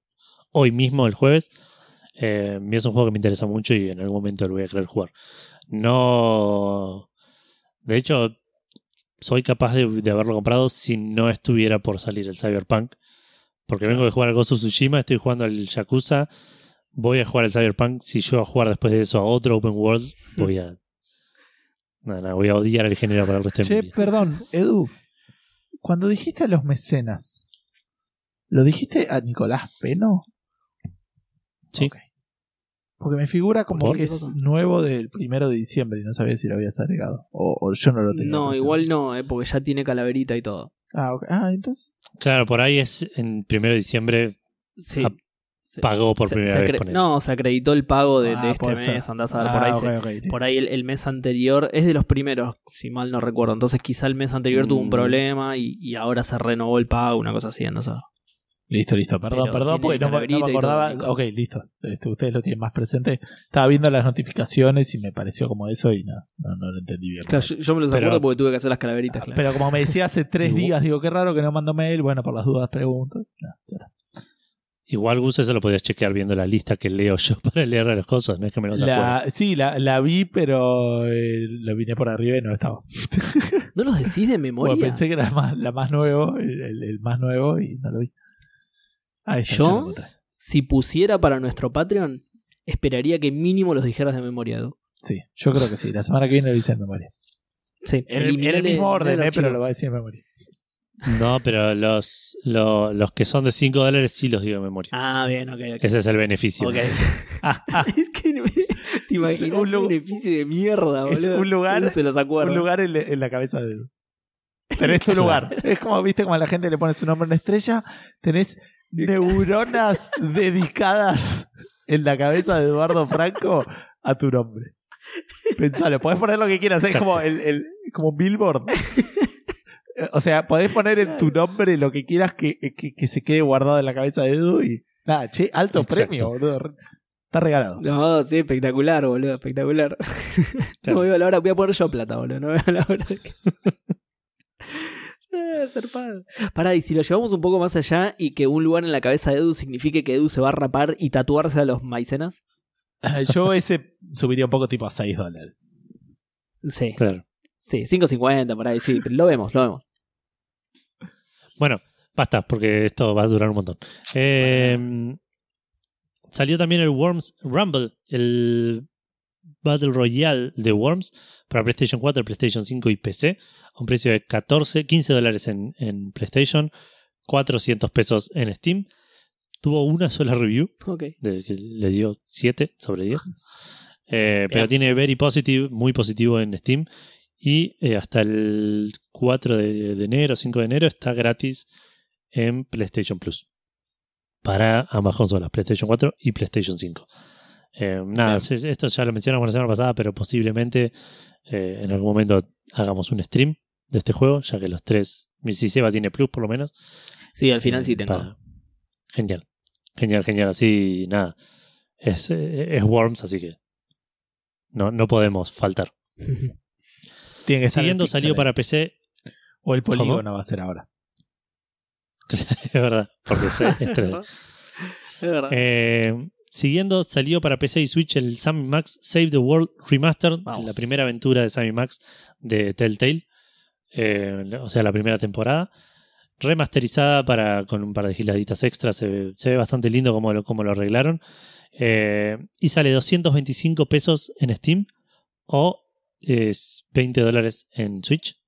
hoy mismo, el jueves. Eh, es un juego que me interesa mucho y en algún momento lo voy a querer jugar. No. De hecho, soy capaz de, de haberlo comprado si no estuviera por salir el Cyberpunk. Porque vengo de jugar al Ghost of Tsushima, estoy jugando al Yakuza. Voy a jugar al Cyberpunk. Si yo a jugar después de eso a otro Open World, *laughs* voy a. Nada, nada, voy a odiar al género para el resto de Che, mi vida. perdón, Edu. Cuando dijiste a los mecenas, ¿lo dijiste a Nicolás Peno? Sí. Porque me figura como ¿Por? que es nuevo del primero de diciembre y no sabía si lo habías agregado. O, o yo no lo tenía. No, igual no, eh, porque ya tiene calaverita y todo. Ah, ok. Ah, entonces. Claro, por ahí es en primero de diciembre. Sí. Pagó por se- primera se vez. No, se acreditó el pago de, de Ah, este mes. Andás a ver, Ah, por ahí, se- por ahí el, el mes anterior es de los primeros, si mal no recuerdo. Entonces quizá el mes anterior tuvo un Mm. problema y, y ahora se renovó el pago, una cosa así, no sé. Listo, listo. Perdón, Pero perdón, porque no, me- no me todo, acordaba. Ok, listo. Este, ustedes lo tienen más presente. Estaba viendo las notificaciones y me pareció como eso y no, no, no lo entendí bien. Claro, yo, yo me los Pero- acuerdo porque tuve que hacer las calaveritas. claro. Pero como me decía hace tres *laughs* días, digo, qué raro que no mando mail. Bueno, por las dudas pregunto. No, está. Igual, Gus, eso lo podías chequear viendo la lista que leo yo *laughs* para leer las cosas. No es que me los acuerde. La, sí, la, la vi, pero eh, lo vine por arriba y no estaba. ¿No los decís de *laughs* memoria? Porque pensé que era la más, la más nuevo, el, el- el más nuevo y no lo vi. Ahí está, ¿Yo? lo. Si pusiera para nuestro Patreon, esperaría que mínimo los dijeras de memoria. Edu. Sí, yo creo que sí. La semana que viene lo hice en memoria. Sí, En el, en el eliminale- mismo orden, eh, pero lo voy a decir en memoria. No, pero los, lo- los que son de 5 dólares sí los digo de memoria. Ah, bien, ok, ok. Ese es el beneficio. Ok. *laughs* es que no- te imaginas un un lu- beneficio de mierda, es boludo. un lugar- se los acuerda. Un lugar en, en la cabeza de Edu. Tenés tu lugar. Es como, viste, como a la gente le pone su nombre en estrella. Tenés neuronas *laughs* dedicadas en la cabeza de Eduardo Franco a tu nombre. Pensalo, podés poner lo que quieras. Es como, el, el- como un billboard. *laughs* O sea, podés poner en tu nombre lo que quieras que, que, que se quede guardado en la cabeza de Edu y. Nada, che, alto Exacto. premio, boludo. Está regalado. No, sí, espectacular, boludo, espectacular. *laughs* No veo la hora, voy a poner yo plata, boludo. No veo la hora. que- *laughs* Eh, zarpado. Pará, y si lo llevamos un poco más allá y que un lugar en la cabeza de Edu signifique que Edu se va a rapar y tatuarse a los maicenas. Yo ese subiría un poco tipo a 6 dólares. Sí, Claro. Sí, 5.50 por ahí, sí, pero lo vemos, lo vemos. Bueno, basta, porque esto va a durar un montón. Eh, salió también el Worms Rumble, el Battle Royale de Worms para PlayStation 4, PlayStation 5 y PC, a un precio de 14, 15 dólares en, en PlayStation, 400 pesos en Steam. Tuvo una sola review, Ok. de que le dio 7 sobre 10. Eh, pero tiene very positive, muy positivo en Steam. Y eh, hasta el 4 de, de enero, 5 de enero, está gratis en PlayStation Plus. Para ambas consolas, PlayStation 4 y PlayStation 5. Eh, nada, Bien. esto ya lo mencionamos la semana pasada, pero posiblemente eh, en algún momento hagamos un stream de este juego, ya que los tres, si Seba tiene Plus por lo menos, Sí, al final sí tengo. para- Genial. Genial, genial. Así, nada. Es, es Worms, así que no, no podemos faltar. *laughs* Tiene que estar el Siguiendo salió ahí. para PC. O el polígono ¿Cómo? va a ser ahora. *laughs* es verdad, porque *laughs* es, es 3D. Es verdad. Eh, siguiendo salió para PC y Switch el Sammy Max Save the World Remastered, Vamos. la primera aventura de Sammy Max de Telltale. Eh, o sea, la primera temporada. Remasterizada para, con un par de giladitas extras. Se ve, se ve bastante lindo como lo, como lo arreglaron. Eh, y sale 225 pesos en Steam o es 20 dólares en Switch.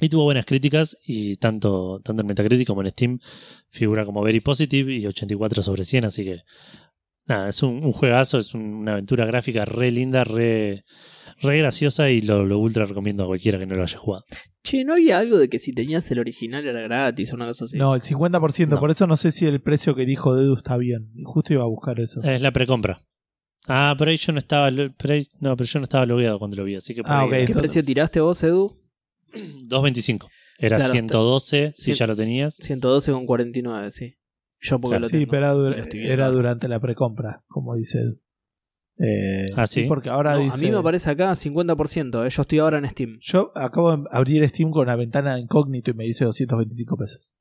Y tuvo buenas críticas y tanto, tanto en Metacritic como en Steam figura como very positive y 84 sobre 100, así que nada, es un, un juegazo, es una aventura gráfica re linda, re, re graciosa y lo, lo ultra recomiendo a cualquiera que no lo haya jugado. Che, ¿no había algo de que si tenías el original era gratis o una cosa así? No, el 50%. No. Por eso no sé si el precio que dijo Dedu está bien. Y Justo iba a buscar eso. Es la precompra. Ah, pero ahí yo no estaba, pero ahí- no, pero yo no estaba logueado cuando lo vi, así que por Ah, ahí ok. era ¿Qué entonces- precio tiraste vos, Edu? *clears throat* 2.25. Era Claro, 112 si cien- ya lo tenías. 112 con 49, sí. Yo porque lo sí, tengo. pero era, dura- Lo estoy viendo. era durante la precompra, como dice Edu. Eh, Ah, ¿sí? Porque ahora No, dice. A mí me aparece acá 50%. eh, Yo estoy ahora en Steam. Yo acabo de abrir Steam con una ventana de incógnito y me dice 225 pesos.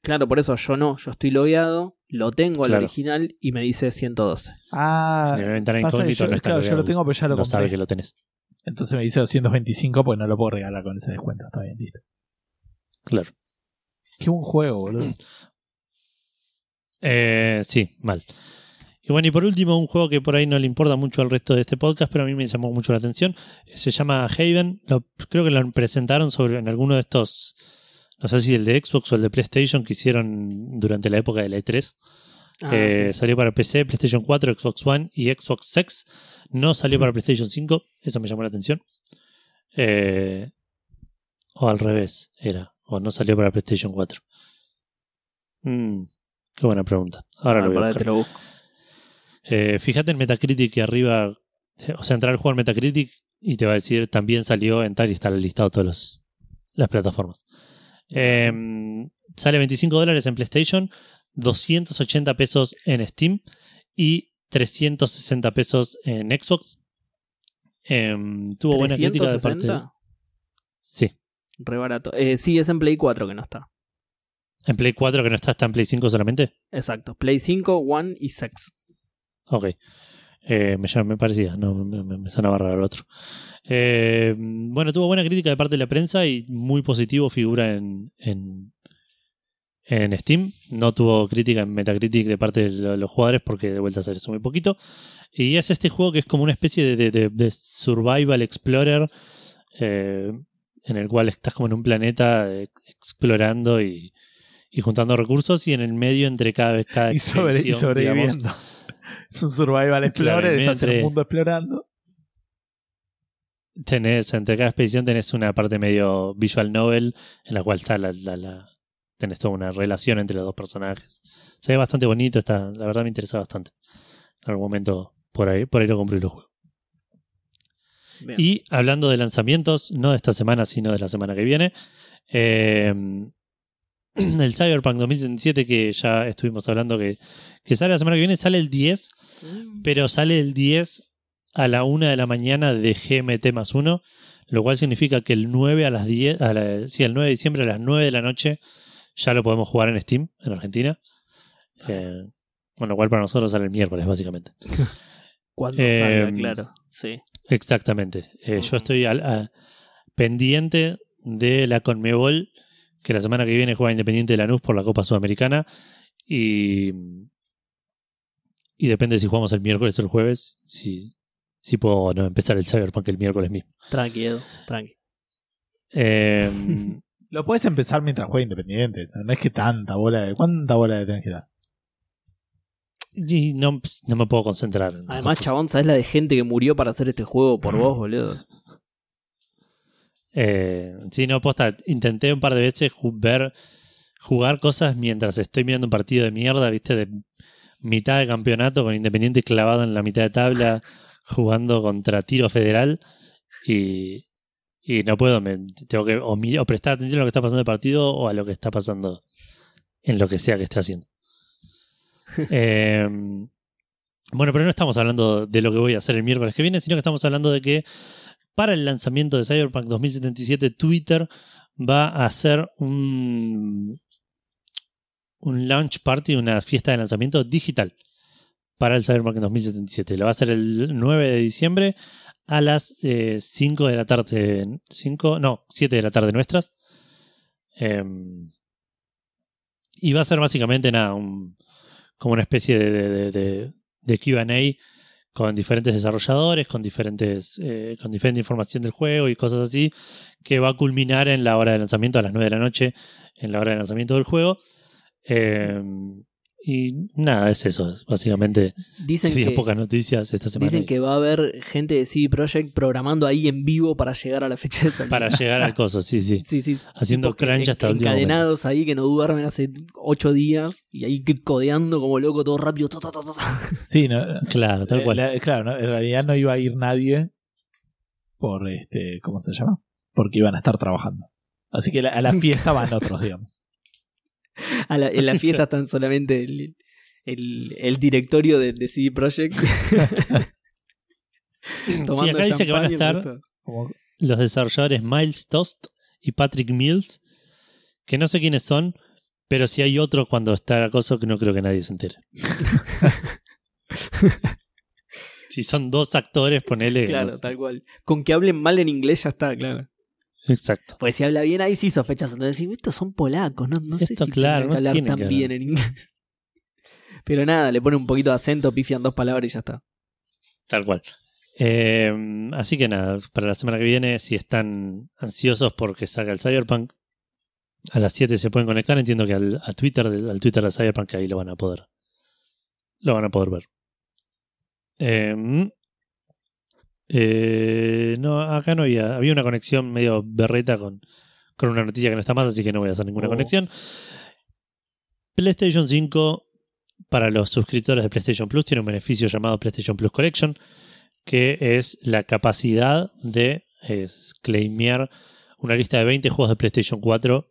Claro, por eso yo no. Yo estoy logueado, lo tengo al Claro. original y me dice 112. Ah, ventana incógnito yo, no claro, yo lo tengo, pero ya lo no sabe compré. que lo tenés. Entonces me dice 225 porque no lo puedo regalar con ese descuento. Está bien, listo. Claro. Qué buen juego, boludo. *clears throat* Eh, sí, mal. Y bueno, y por último, un juego que por ahí no le importa mucho al resto de este podcast, pero a mí me llamó mucho la atención. Se llama Haven. Lo- creo que lo presentaron sobre en alguno de estos. No sé si el de Xbox o el de PlayStation que hicieron durante la época de la E3. Ah, Eh, sí. Salió para PC, PlayStation 4, Xbox One y Xbox X. No salió para *laughs* PlayStation 5. Eso me llamó la atención. Eh, o al revés, era. O no salió para PlayStation 4. Mm, qué buena pregunta. Ahora Ah, lo voy a buscar. te lo busco. Eh, fíjate en Metacritic que arriba, o sea, entrar al juego en Metacritic y te va a decir también salió en tal y está listado todas las plataformas. Eh, sale 25 dólares en PlayStation, 280 pesos en Steam y 360 pesos en Xbox. Eh, tuvo buena crítica de parte. de- ¿360? Sí. Re barato. Eh, sí, es en Play 4 que no está. En Play 4 que no está, está en Play 5 solamente. Exacto. Play 5, One y 6. Ok. Eh, me, me parecía, no, me, me, sonaba raro el otro. Eh, bueno, tuvo buena crítica de parte de la prensa y muy positivo figura en, en, en Steam. No tuvo crítica en Metacritic de parte de lo- los jugadores porque de vuelta sale eso muy poquito. Y es este juego que es como una especie de, de- de- de survival explorer eh, en el cual estás como en un planeta eh, explorando y, y juntando recursos y en el medio entre cada vez cada Y, sobre, y digamos, sobreviviendo. *laughs* Es un survival explorer, estás en el mundo explorando. tenés, entre cada expedición tenés una parte medio visual novel en la cual está la, la, la- tenés toda una relación entre los dos personajes. Se ve bastante bonito, está, la verdad me interesa bastante. En algún momento por ahí, por ahí lo compré y lo juego. Bien. Y hablando de lanzamientos, no de esta semana, sino de la semana que viene, eh, *clears throat* el Cyberpunk 2077 que ya estuvimos hablando que, que sale la semana que viene, sale el 10, Mm. pero sale el 10 a la 1 de la mañana de GMT más 1, lo cual significa que el 9 a las 10, a la, sí, el 9 de diciembre a las 9 de la noche ya lo podemos jugar en Steam, en Argentina. Eh, con lo cual para nosotros sale el miércoles, básicamente. *laughs* Cuando Eh, salga, claro. Sí. Exactamente. Eh, Yo estoy al- a- pendiente de la Conmebol, que la semana que viene juega Independiente de Lanús por la Copa Sudamericana. Y, y depende si jugamos el miércoles o el jueves, si, si puedo o no empezar el Cyberpunk el miércoles mismo. Tranqui, Edu. Tranqui. Eh, *laughs* Lo puedes empezar mientras juega Independiente. No es que tanta bola de. ¿Cuánta bola le tenés que dar? y no, no me puedo concentrar. Además, chabón, ¿sabes la de gente que murió para hacer este juego Mm. por vos, boludo? Eh, sí, no, posta. Intenté un par de veces ver, jugar cosas mientras estoy mirando un partido de mierda, viste, de mitad de campeonato con Independiente clavado en la mitad de tabla, *laughs* jugando contra Tiro Federal. Y, y no puedo, me, tengo que o, prestar atención a lo que está pasando en el partido o a lo que está pasando en lo que sea que esté haciendo. *laughs* Eh, bueno, pero no estamos hablando de lo que voy a hacer el miércoles que viene, sino que estamos hablando de que para el lanzamiento de Cyberpunk 2077, Twitter va a hacer un, un launch party, una fiesta de lanzamiento digital para el Cyberpunk 2077. Lo va a hacer el 9 de diciembre a las eh, 5 de la tarde. 5, no, 7 de la tarde nuestras. Em, y va a ser básicamente nada, como una especie de, de- de- de QA con diferentes desarrolladores, con diferentes, eh, con diferente información del juego y cosas así, que va a culminar en la hora de lanzamiento a las 9 de la noche, en la hora de lanzamiento del juego. Eh, y nada, es eso, es básicamente Dicen que, pocas noticias esta semana. dicen que va a haber gente de CD Projekt programando ahí en vivo para llegar a la fecha de salida. Para llegar al coso, sí, sí. *laughs* Sí, sí. Haciendo Tipos que crunch en- hasta el último momento. Encadenados ahí que no duermen hace ocho días y ahí codeando como loco todo rápido. Sí, no, *laughs* Claro, tal eh, cual. la- claro, no, en realidad no iba a ir nadie por este, ¿cómo se llama? Porque iban a estar trabajando. Así que la- a la *laughs* fiesta van otros, digamos. *laughs* A la- en la fiesta están solamente el, el, el directorio de, de CD Projekt. *laughs* *laughs* Sí, acá dice que van a estar los desarrolladores Miles Tost y Patrick Mills, que no sé quiénes son, pero si hay otro cuando está acoso que no creo que nadie se entere. si son dos actores, ponele. Claro, no sé. tal cual. Con que hablen mal en inglés ya está, claro. Exacto. Pues si habla bien ahí sí sospechas. Entonces decís, estos son polacos, no, no sé si claro, no hablar tan que bien en inglés. *laughs* Pero nada, le pone un poquito de acento, pifian dos palabras y ya está. Tal cual. Eh, así que nada, para la semana que viene, si están ansiosos porque salga el Cyberpunk, a las 7 se pueden conectar. Entiendo que al, a Twitter, al Twitter de Cyberpunk, ahí lo van a poder. Lo van a poder ver. Eh, eh, no, acá no había. Había una conexión medio berreta con, con una noticia que no está más, así que no voy a hacer ninguna Oh. conexión. PlayStation 5 para los suscriptores de PlayStation Plus tiene un beneficio llamado PlayStation Plus Collection, que es la capacidad de es, claimear una lista de 20 juegos de PlayStation 4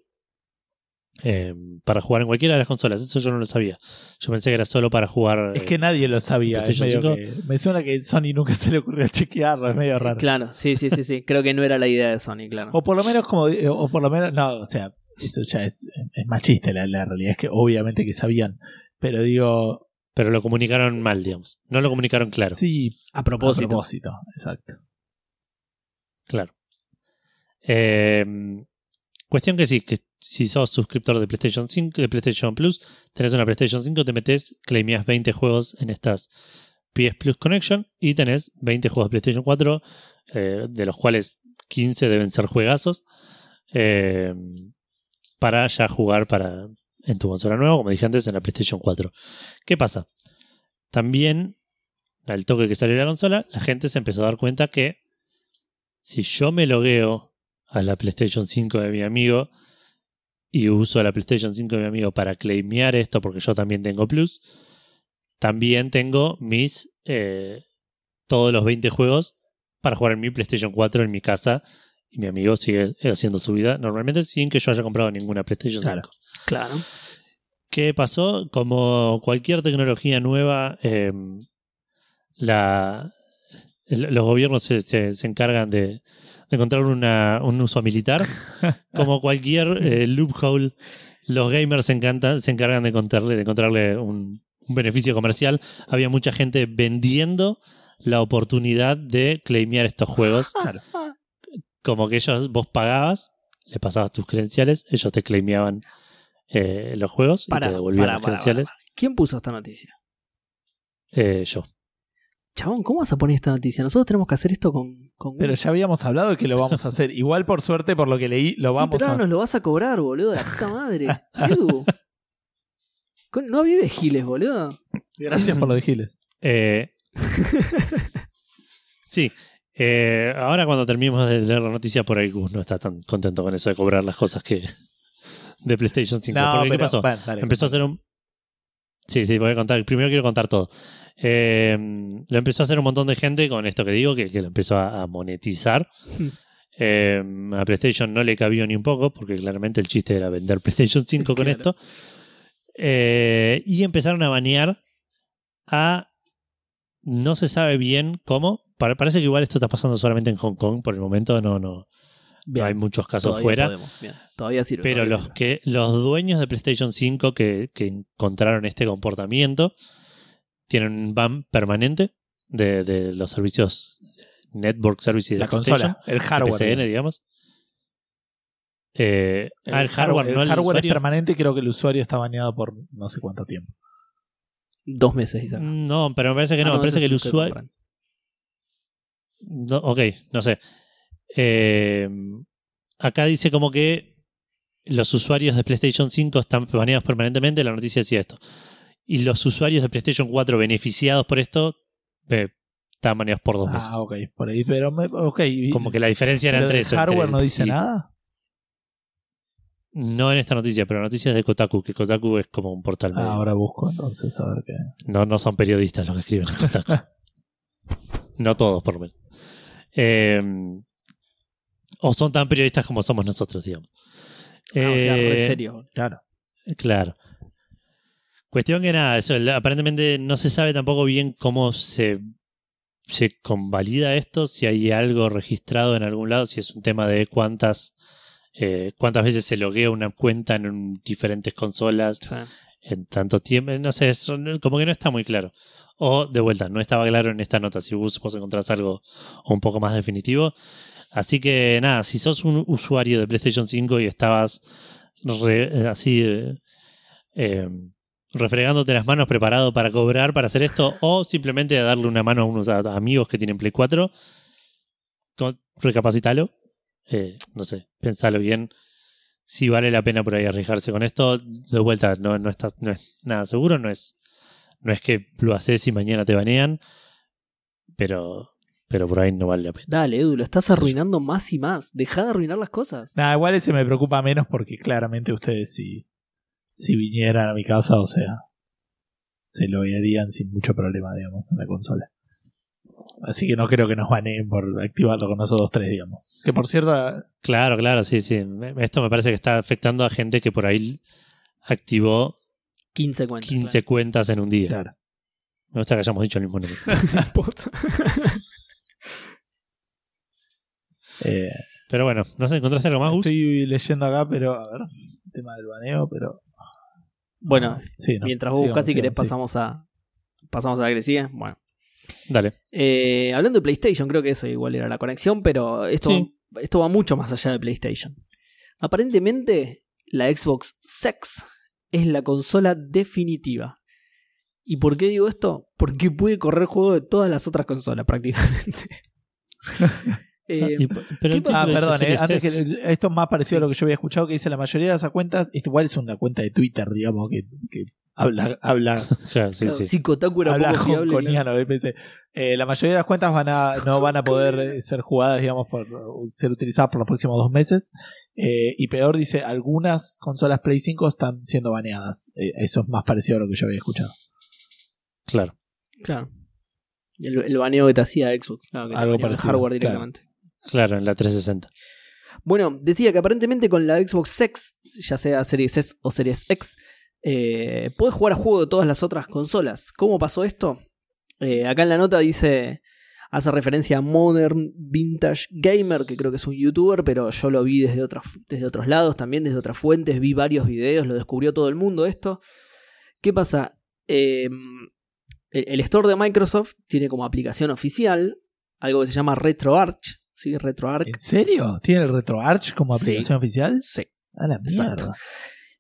eh, para jugar en cualquiera de las consolas. Eso yo no lo sabía. Yo pensé que era solo para jugar. Es eh, que nadie lo sabía. es medio que- me suena que Sony nunca se le ocurrió chequearlo, es medio raro. Claro, sí, sí, sí, sí. Creo que no era la idea de Sony, claro. O por lo menos como o por lo menos no, o sea, eso ya es, es más chiste la, la realidad es que obviamente que sabían, pero digo, pero lo comunicaron mal, digamos. No lo comunicaron claro. Sí, A propósito. a propósito, exacto. Claro. Eh, cuestión que sí, que si sos suscriptor de PlayStation 5, de PlayStation Plus, tenés una PlayStation 5, te metes, claimías 20 juegos en estas PS Plus Connection y tenés 20 juegos de PlayStation 4, eh, de los cuales 15 deben ser juegazos, eh, para ya jugar para en tu consola nueva, como dije antes, en la PlayStation 4. ¿Qué pasa? También, al toque que salió la consola, la gente se empezó a dar cuenta que si yo me logueo a la PlayStation 5 de mi amigo y uso la PlayStation 5 de mi amigo para claimear esto porque yo también tengo Plus, también tengo mis eh, todos los 20 juegos para jugar en mi PlayStation 4 en mi casa y mi amigo sigue haciendo su vida normalmente sin que yo haya comprado ninguna PlayStation 5. Claro. Claro. ¿Qué pasó? Como cualquier tecnología nueva, eh, la, los gobiernos se, se- se encargan de, de encontrar una- un uso militar. *laughs* Como cualquier eh, loophole, los gamers se, encantan, se encargan de encontrarle, de encontrarle un, un beneficio comercial. Había mucha gente vendiendo la oportunidad de claimear estos juegos. *laughs* Claro. Como que ellos, vos pagabas, le pasabas tus credenciales, ellos te claimeaban eh, los juegos Para, y te devolvían para, las credenciales. ¿Quién puso esta noticia? Eh, yo. Chabón, ¿cómo vas a poner esta noticia? Nosotros tenemos que hacer esto con. con Pero ya habíamos hablado de que lo vamos a hacer. *laughs* Igual por suerte, por lo que leí, lo Sí, vamos pero a ahora nos lo vas a cobrar, boludo, la puta madre. *laughs* No vive Giles, boludo. Gracias por lo de Giles. Eh, *laughs* sí. Eh, ahora cuando terminemos de leer la noticia por ahí Gus no está tan contento con eso de cobrar las cosas que de PlayStation 5. No, Porque, ¿Qué pasó? dale. empezó a hacer un... Sí, sí, voy a contar. Primero quiero contar todo. Eh, lo empezó a hacer un montón de gente con esto que digo, que, que lo empezó a, a monetizar. *laughs* Eh, a PlayStation no le cabió ni un poco, porque claramente el chiste era vender PlayStation 5 con Claro. esto. Eh, y empezaron a banear a... No se sabe bien cómo. Pa- Parece que igual esto está pasando solamente en Hong Kong por el momento, no, no, hay muchos casos Todavía fuera. podemos, bien. Todavía sirve. Pero todavía los sirve. que los dueños de PlayStation 5 que, que encontraron este comportamiento tienen un ban permanente de, de los servicios Network Services de La PlayStation, consola, el hardware. PCN, digamos. Eh, ah, el hardware, el no el hardware es permanente y creo que el usuario está baneado por no sé cuánto tiempo. Dos meses saca. No, pero me parece que Ah, no, me parece que el usuario. No, ok, no sé. Eh, acá dice como que los usuarios de PlayStation 5 están baneados permanentemente. La noticia decía esto. Y los usuarios de PlayStation 4 beneficiados por esto eh, están baneados por dos meses. Ah, ok, por ahí, pero me, ok. Como que la diferencia era entre eso. hardware entre no dice nada. No en esta noticia, pero la noticia es de Kotaku, que Kotaku es como un portal. Ah, ahora busco entonces a ver qué. No, no son periodistas los que escriben en Kotaku. *laughs* no todos, por lo menos. Eh, o son tan periodistas como somos nosotros, digamos. Ah, o sea, re Eh, serio. Claro. Claro. Cuestión que nada, eso, aparentemente no se sabe tampoco bien cómo se, se convalida esto, si hay algo registrado en algún lado, si es un tema de cuántas, eh, cuántas veces se loguea una cuenta en un- diferentes consolas en tanto tiempo, no sé, es- como que no está muy claro. O, de vuelta, no estaba claro en esta nota, si vos, vos encontrás algo un poco más definitivo. Así que nada, si sos un usuario de PlayStation 5 y estabas eh, así eh, eh, refregándote las manos preparado para cobrar para hacer esto, o simplemente darle una mano a unos amigos que tienen Play 4, con- recapacitalo. Eh, no sé, pensalo bien. Si vale la pena por ahí arriesgarse con esto, de vuelta, no, no es nada seguro, no es, no es que lo haces y mañana te banean, pero, pero por ahí no vale la pena. dale, Edu, lo estás arruinando más y más. Deja de arruinar las cosas. Nada, igual ese me preocupa menos porque claramente ustedes si, si vinieran a mi casa, o sea, se lo verían sin mucho problema, digamos, en la consola. Así que no creo que nos baneen por activarlo con nosotros tres, digamos. Que por cierto, Claro, claro, sí, sí. Esto me parece que está afectando a gente que por ahí activó 15 cuentas. 15 cuentas en un día. claro. Me gusta que hayamos dicho el mismo número. *laughs* *laughs* Eh, Pero bueno, no sé, ¿encontraste algo más, Gus? estoy leyendo acá, pero a ver, el tema del baneo, pero. bueno, Sí, no, mientras vos buscas si querés sigamos, sí. pasamos a pasamos a la que sigue. Bueno. Dale. Eh, hablando de PlayStation, creo que eso igual era la conexión, pero esto, Sí. esto va mucho más allá de PlayStation. Aparentemente, la Xbox Sex es la consola definitiva. ¿Y por qué digo esto? Porque puede correr juegos de todas las otras consolas prácticamente. *laughs* Eh, Y- pero ¿qué entonces Ah, perdón, eh, antes que esto es más parecido a lo que yo había escuchado que dice la mayoría de esas cuentas, esto igual es una cuenta de Twitter, digamos, que, que habla, habla, *laughs* Claro, sí, claro, sí. habla fiable, eh, pensé. Eh, la mayoría de las cuentas van a, no *laughs* van a poder ser jugadas, digamos, por ser utilizadas por los próximos dos meses. Eh, y peor, dice, algunas consolas Play 5 están siendo baneadas. Eh, eso es más parecido a lo que yo había escuchado. Claro. Claro. El, el baneo que te hacía Xbox. Claro, que te Algo baneaba el parecido, hardware directamente. Claro, en la 360. Bueno, decía que aparentemente con la Xbox X, ya sea Series S o Series X, eh, puedes jugar a juegos de todas las otras consolas. ¿Cómo pasó esto? Eh, acá en la nota dice, hace referencia a Modern Vintage Gamer, que creo que es un youtuber, pero yo lo vi desde, otros desde otros lados, también desde otras fuentes, vi varios videos, lo descubrió todo el mundo esto. ¿Qué pasa? Eh, el, el store de Microsoft tiene como aplicación oficial algo que se llama RetroArch. ¿Sí? RetroArch. ¿En serio? ¿Tiene el RetroArch como Sí. aplicación oficial? Sí. A la Exacto.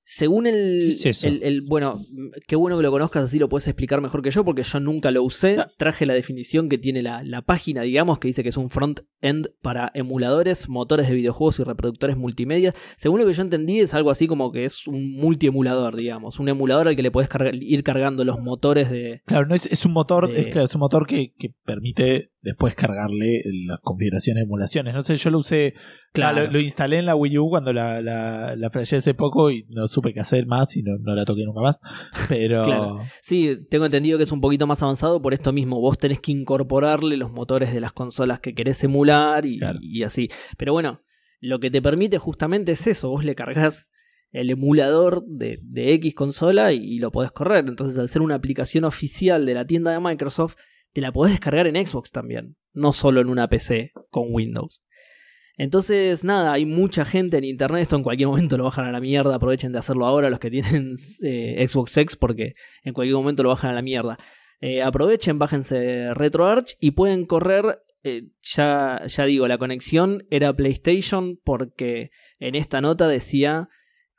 Según el, ¿Qué es el- el- Bueno, qué bueno que lo conozcas, así lo puedes explicar mejor que yo, porque yo nunca lo usé. Ah. Traje la definición que tiene la, la página, digamos, que dice que es un front-end para emuladores, motores de videojuegos y reproductores multimedia. Según lo que yo entendí, es algo así como que es un multiemulador, digamos. Un emulador al que le puedes ir cargando los motores de. Claro, no es, es un motor, De- es, claro, es un motor que, que permite después cargarle las configuraciones de emulaciones. No sé, yo lo usé, Claro. ah, lo, lo instalé en la Wii U cuando la, la, la hace poco y no supe qué hacer más y no, no la toqué nunca más. *laughs* Pero Claro. Sí, tengo entendido que es un poquito más avanzado por esto mismo. Vos tenés que incorporarle los motores de las consolas que querés emular y, Claro. y así. Pero bueno, lo que te permite justamente es eso. Vos le cargas el emulador de, de X consola y, y lo podés correr. Entonces, al ser una aplicación oficial de la tienda de Microsoft, te la podés descargar en Xbox también. No solo en una PC con Windows. Entonces, nada, hay mucha gente en internet. Esto en cualquier momento lo bajan a la mierda. Aprovechen de hacerlo ahora los que tienen *laughs* eh, Xbox X porque en cualquier momento lo bajan a la mierda. Eh, aprovechen, bájense RetroArch y pueden correr. eh, ya, ya digo, la conexión era PlayStation porque en esta nota decía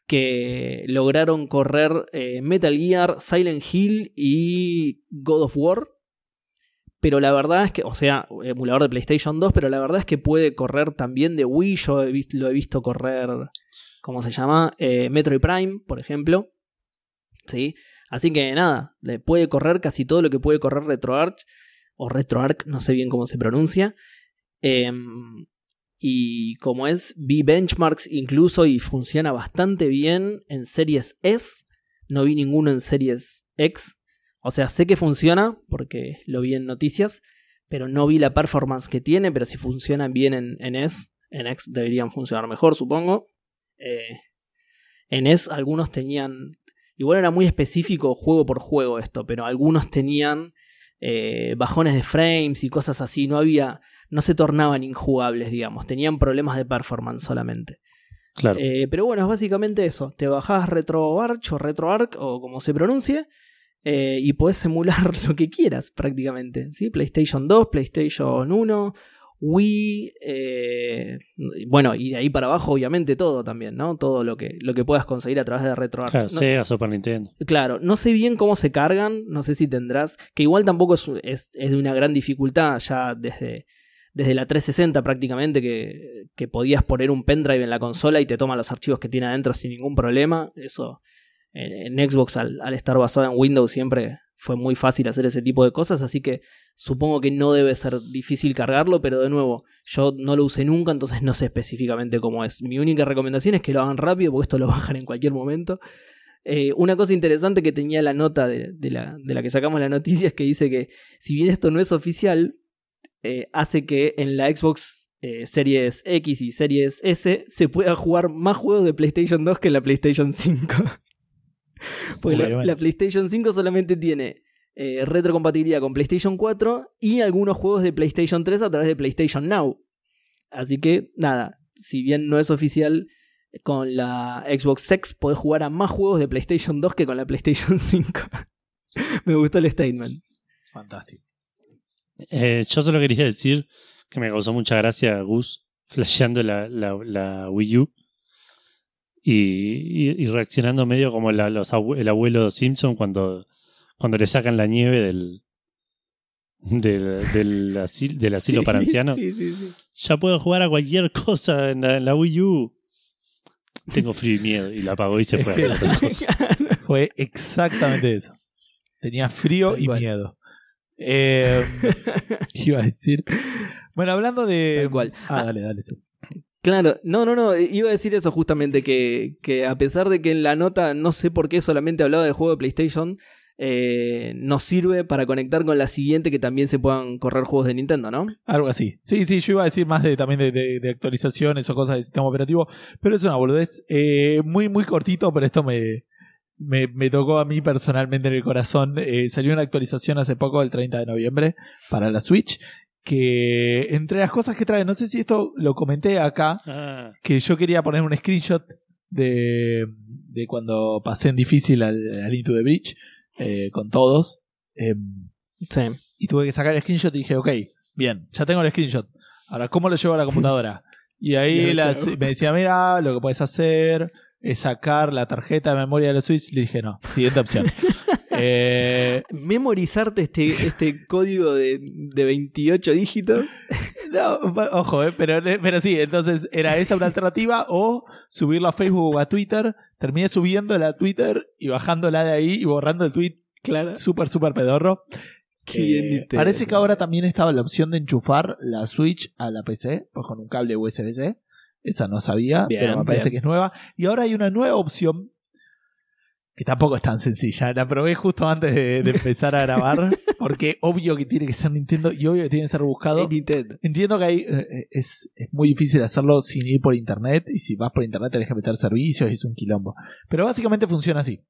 que lograron correr Metal Gear, Silent Hill y God of War. Pero la verdad es que, o sea, emulador de PlayStation 2, pero la verdad es que puede correr también de Wii. Yo lo he visto correr, ¿cómo se llama? Eh, Metroid Prime, por ejemplo. ¿Sí? Así que nada, le puede correr casi todo lo que puede correr RetroArch. O RetroArch, no sé bien cómo se pronuncia. Em, y como es, vi benchmarks incluso y funciona bastante bien en series S. No vi ninguno en series X. O sea, sé que funciona porque lo vi en noticias, pero no vi la performance que tiene. Pero si funcionan bien en, en S, en X deberían funcionar mejor, supongo. Eh, en S algunos tenían. Igual era muy específico juego por juego esto, pero algunos tenían eh, bajones de frames y cosas así. No había no se tornaban injugables, digamos, tenían problemas de performance solamente. Claro. Eh, pero bueno, es básicamente eso. Te bajás RetroArch o RetroArch o como se pronuncie eh, y puedes emular *laughs* lo que quieras prácticamente. ¿sí? PlayStation 2, PlayStation 1, Wii, eh, bueno, y de ahí para abajo obviamente todo también, ¿no? Todo lo que, lo que puedas conseguir a través de RetroArch. Claro, No- Sega, Super Nintendo. Claro, no sé bien cómo se cargan, no sé si tendrás, que igual tampoco es, es- es de una gran dificultad ya desde, desde la 360 prácticamente, que, que podías poner un pendrive en la consola y te toma los archivos que tiene adentro sin ningún problema. Eso en, Xbox al, estar basado en Windows siempre fue muy fácil hacer ese tipo de cosas, así que supongo que no debe ser difícil cargarlo, pero de nuevo, yo no lo usé nunca, entonces no sé específicamente cómo es. Mi única recomendación es que lo hagan rápido, porque esto lo *laughs* bajan en cualquier momento. Eh, una cosa interesante que tenía la nota de, de la, de la que sacamos la noticia es que dice que si bien esto no es oficial, eh, hace que en la Xbox eh, Series X y Series S se pueda jugar más juegos de PlayStation 2 que en la PlayStation 5. *laughs* *laughs* Porque la, PlayStation 5 solamente tiene eh, retrocompatibilidad con PlayStation 4 y algunos juegos de PlayStation 3 a través de PlayStation Now. Así que nada, si bien no es oficial, con la Xbox X podés jugar a más juegos de PlayStation 2 que con la PlayStation 5. *laughs* Me gustó el statement. Fantástico. Eh, yo solo quería decir que me causó mucha gracia Gus flasheando la, la, la Wii U y, y- y reaccionando medio como la- los el abuelo Simpson cuando, cuando le sacan la nieve del, del, del, asil- del *laughs* asilo Sí, para ancianos. Sí, sí, sí. Ya puedo jugar a cualquier cosa en la, en la Wii U. Tengo frío y miedo. Y la apagó y se fue. a. *laughs* Fue exactamente eso. Tenía frío Tal y cual. miedo. Eh, ¿Qué *laughs* iba a decir? Bueno, hablando de. Tal cual. Ah, Ah. dale, dale. sí. Claro, no, no, no, iba a decir eso justamente, que, que a pesar de que en la nota no sé por qué solamente hablaba del juego de PlayStation, eh, nos sirve para conectar con la siguiente que también se puedan correr juegos de Nintendo, ¿no? Algo así. Sí, sí, yo iba a decir más de también de, actualizaciones o cosas de sistema operativo, pero es una boludez eh, muy, muy cortito, pero esto me, me, me tocó a mí personalmente en el corazón. Eh, salió una actualización hace poco, el 30 de noviembre, para la Switch, que entre las cosas que trae, no sé si esto lo comenté acá, Ah, que yo quería poner un screenshot de, de cuando pasé en difícil al, al Into the Bridge eh, con todos. em, Sí. y tuve que sacar el screenshot y dije, ok, bien, ya tengo el screenshot. Ahora, ¿cómo lo llevo a la computadora? Y ahí *laughs* me decía, mira, lo que puedes hacer es sacar la tarjeta de memoria de la Switch. Le dije, no, siguiente opción. *laughs* Eh, Memorizarte este, este código de, de 28 dígitos. no, ojo, eh, pero, pero sí, entonces era esa una alternativa o subirlo a Facebook o a Twitter. Terminé subiéndola a Twitter y bajándola de ahí y borrando el tweet Claro. súper, súper pedorro. Qué Eh, parece que ahora también estaba la opción de enchufar la Switch a la PC, pues con un cable USB-C. Esa no sabía, Bien, pero me parece bien. que es nueva. Y ahora hay una nueva opción que tampoco es tan sencilla. La probé justo antes de, de *laughs* empezar a grabar, porque obvio que tiene que ser Nintendo y obvio que tiene que ser buscado. Nintendo. Entiendo que hay, eh, es, es muy difícil hacerlo sin ir por internet, y si vas por internet tenés que meter servicios y es un quilombo. Pero básicamente funciona así.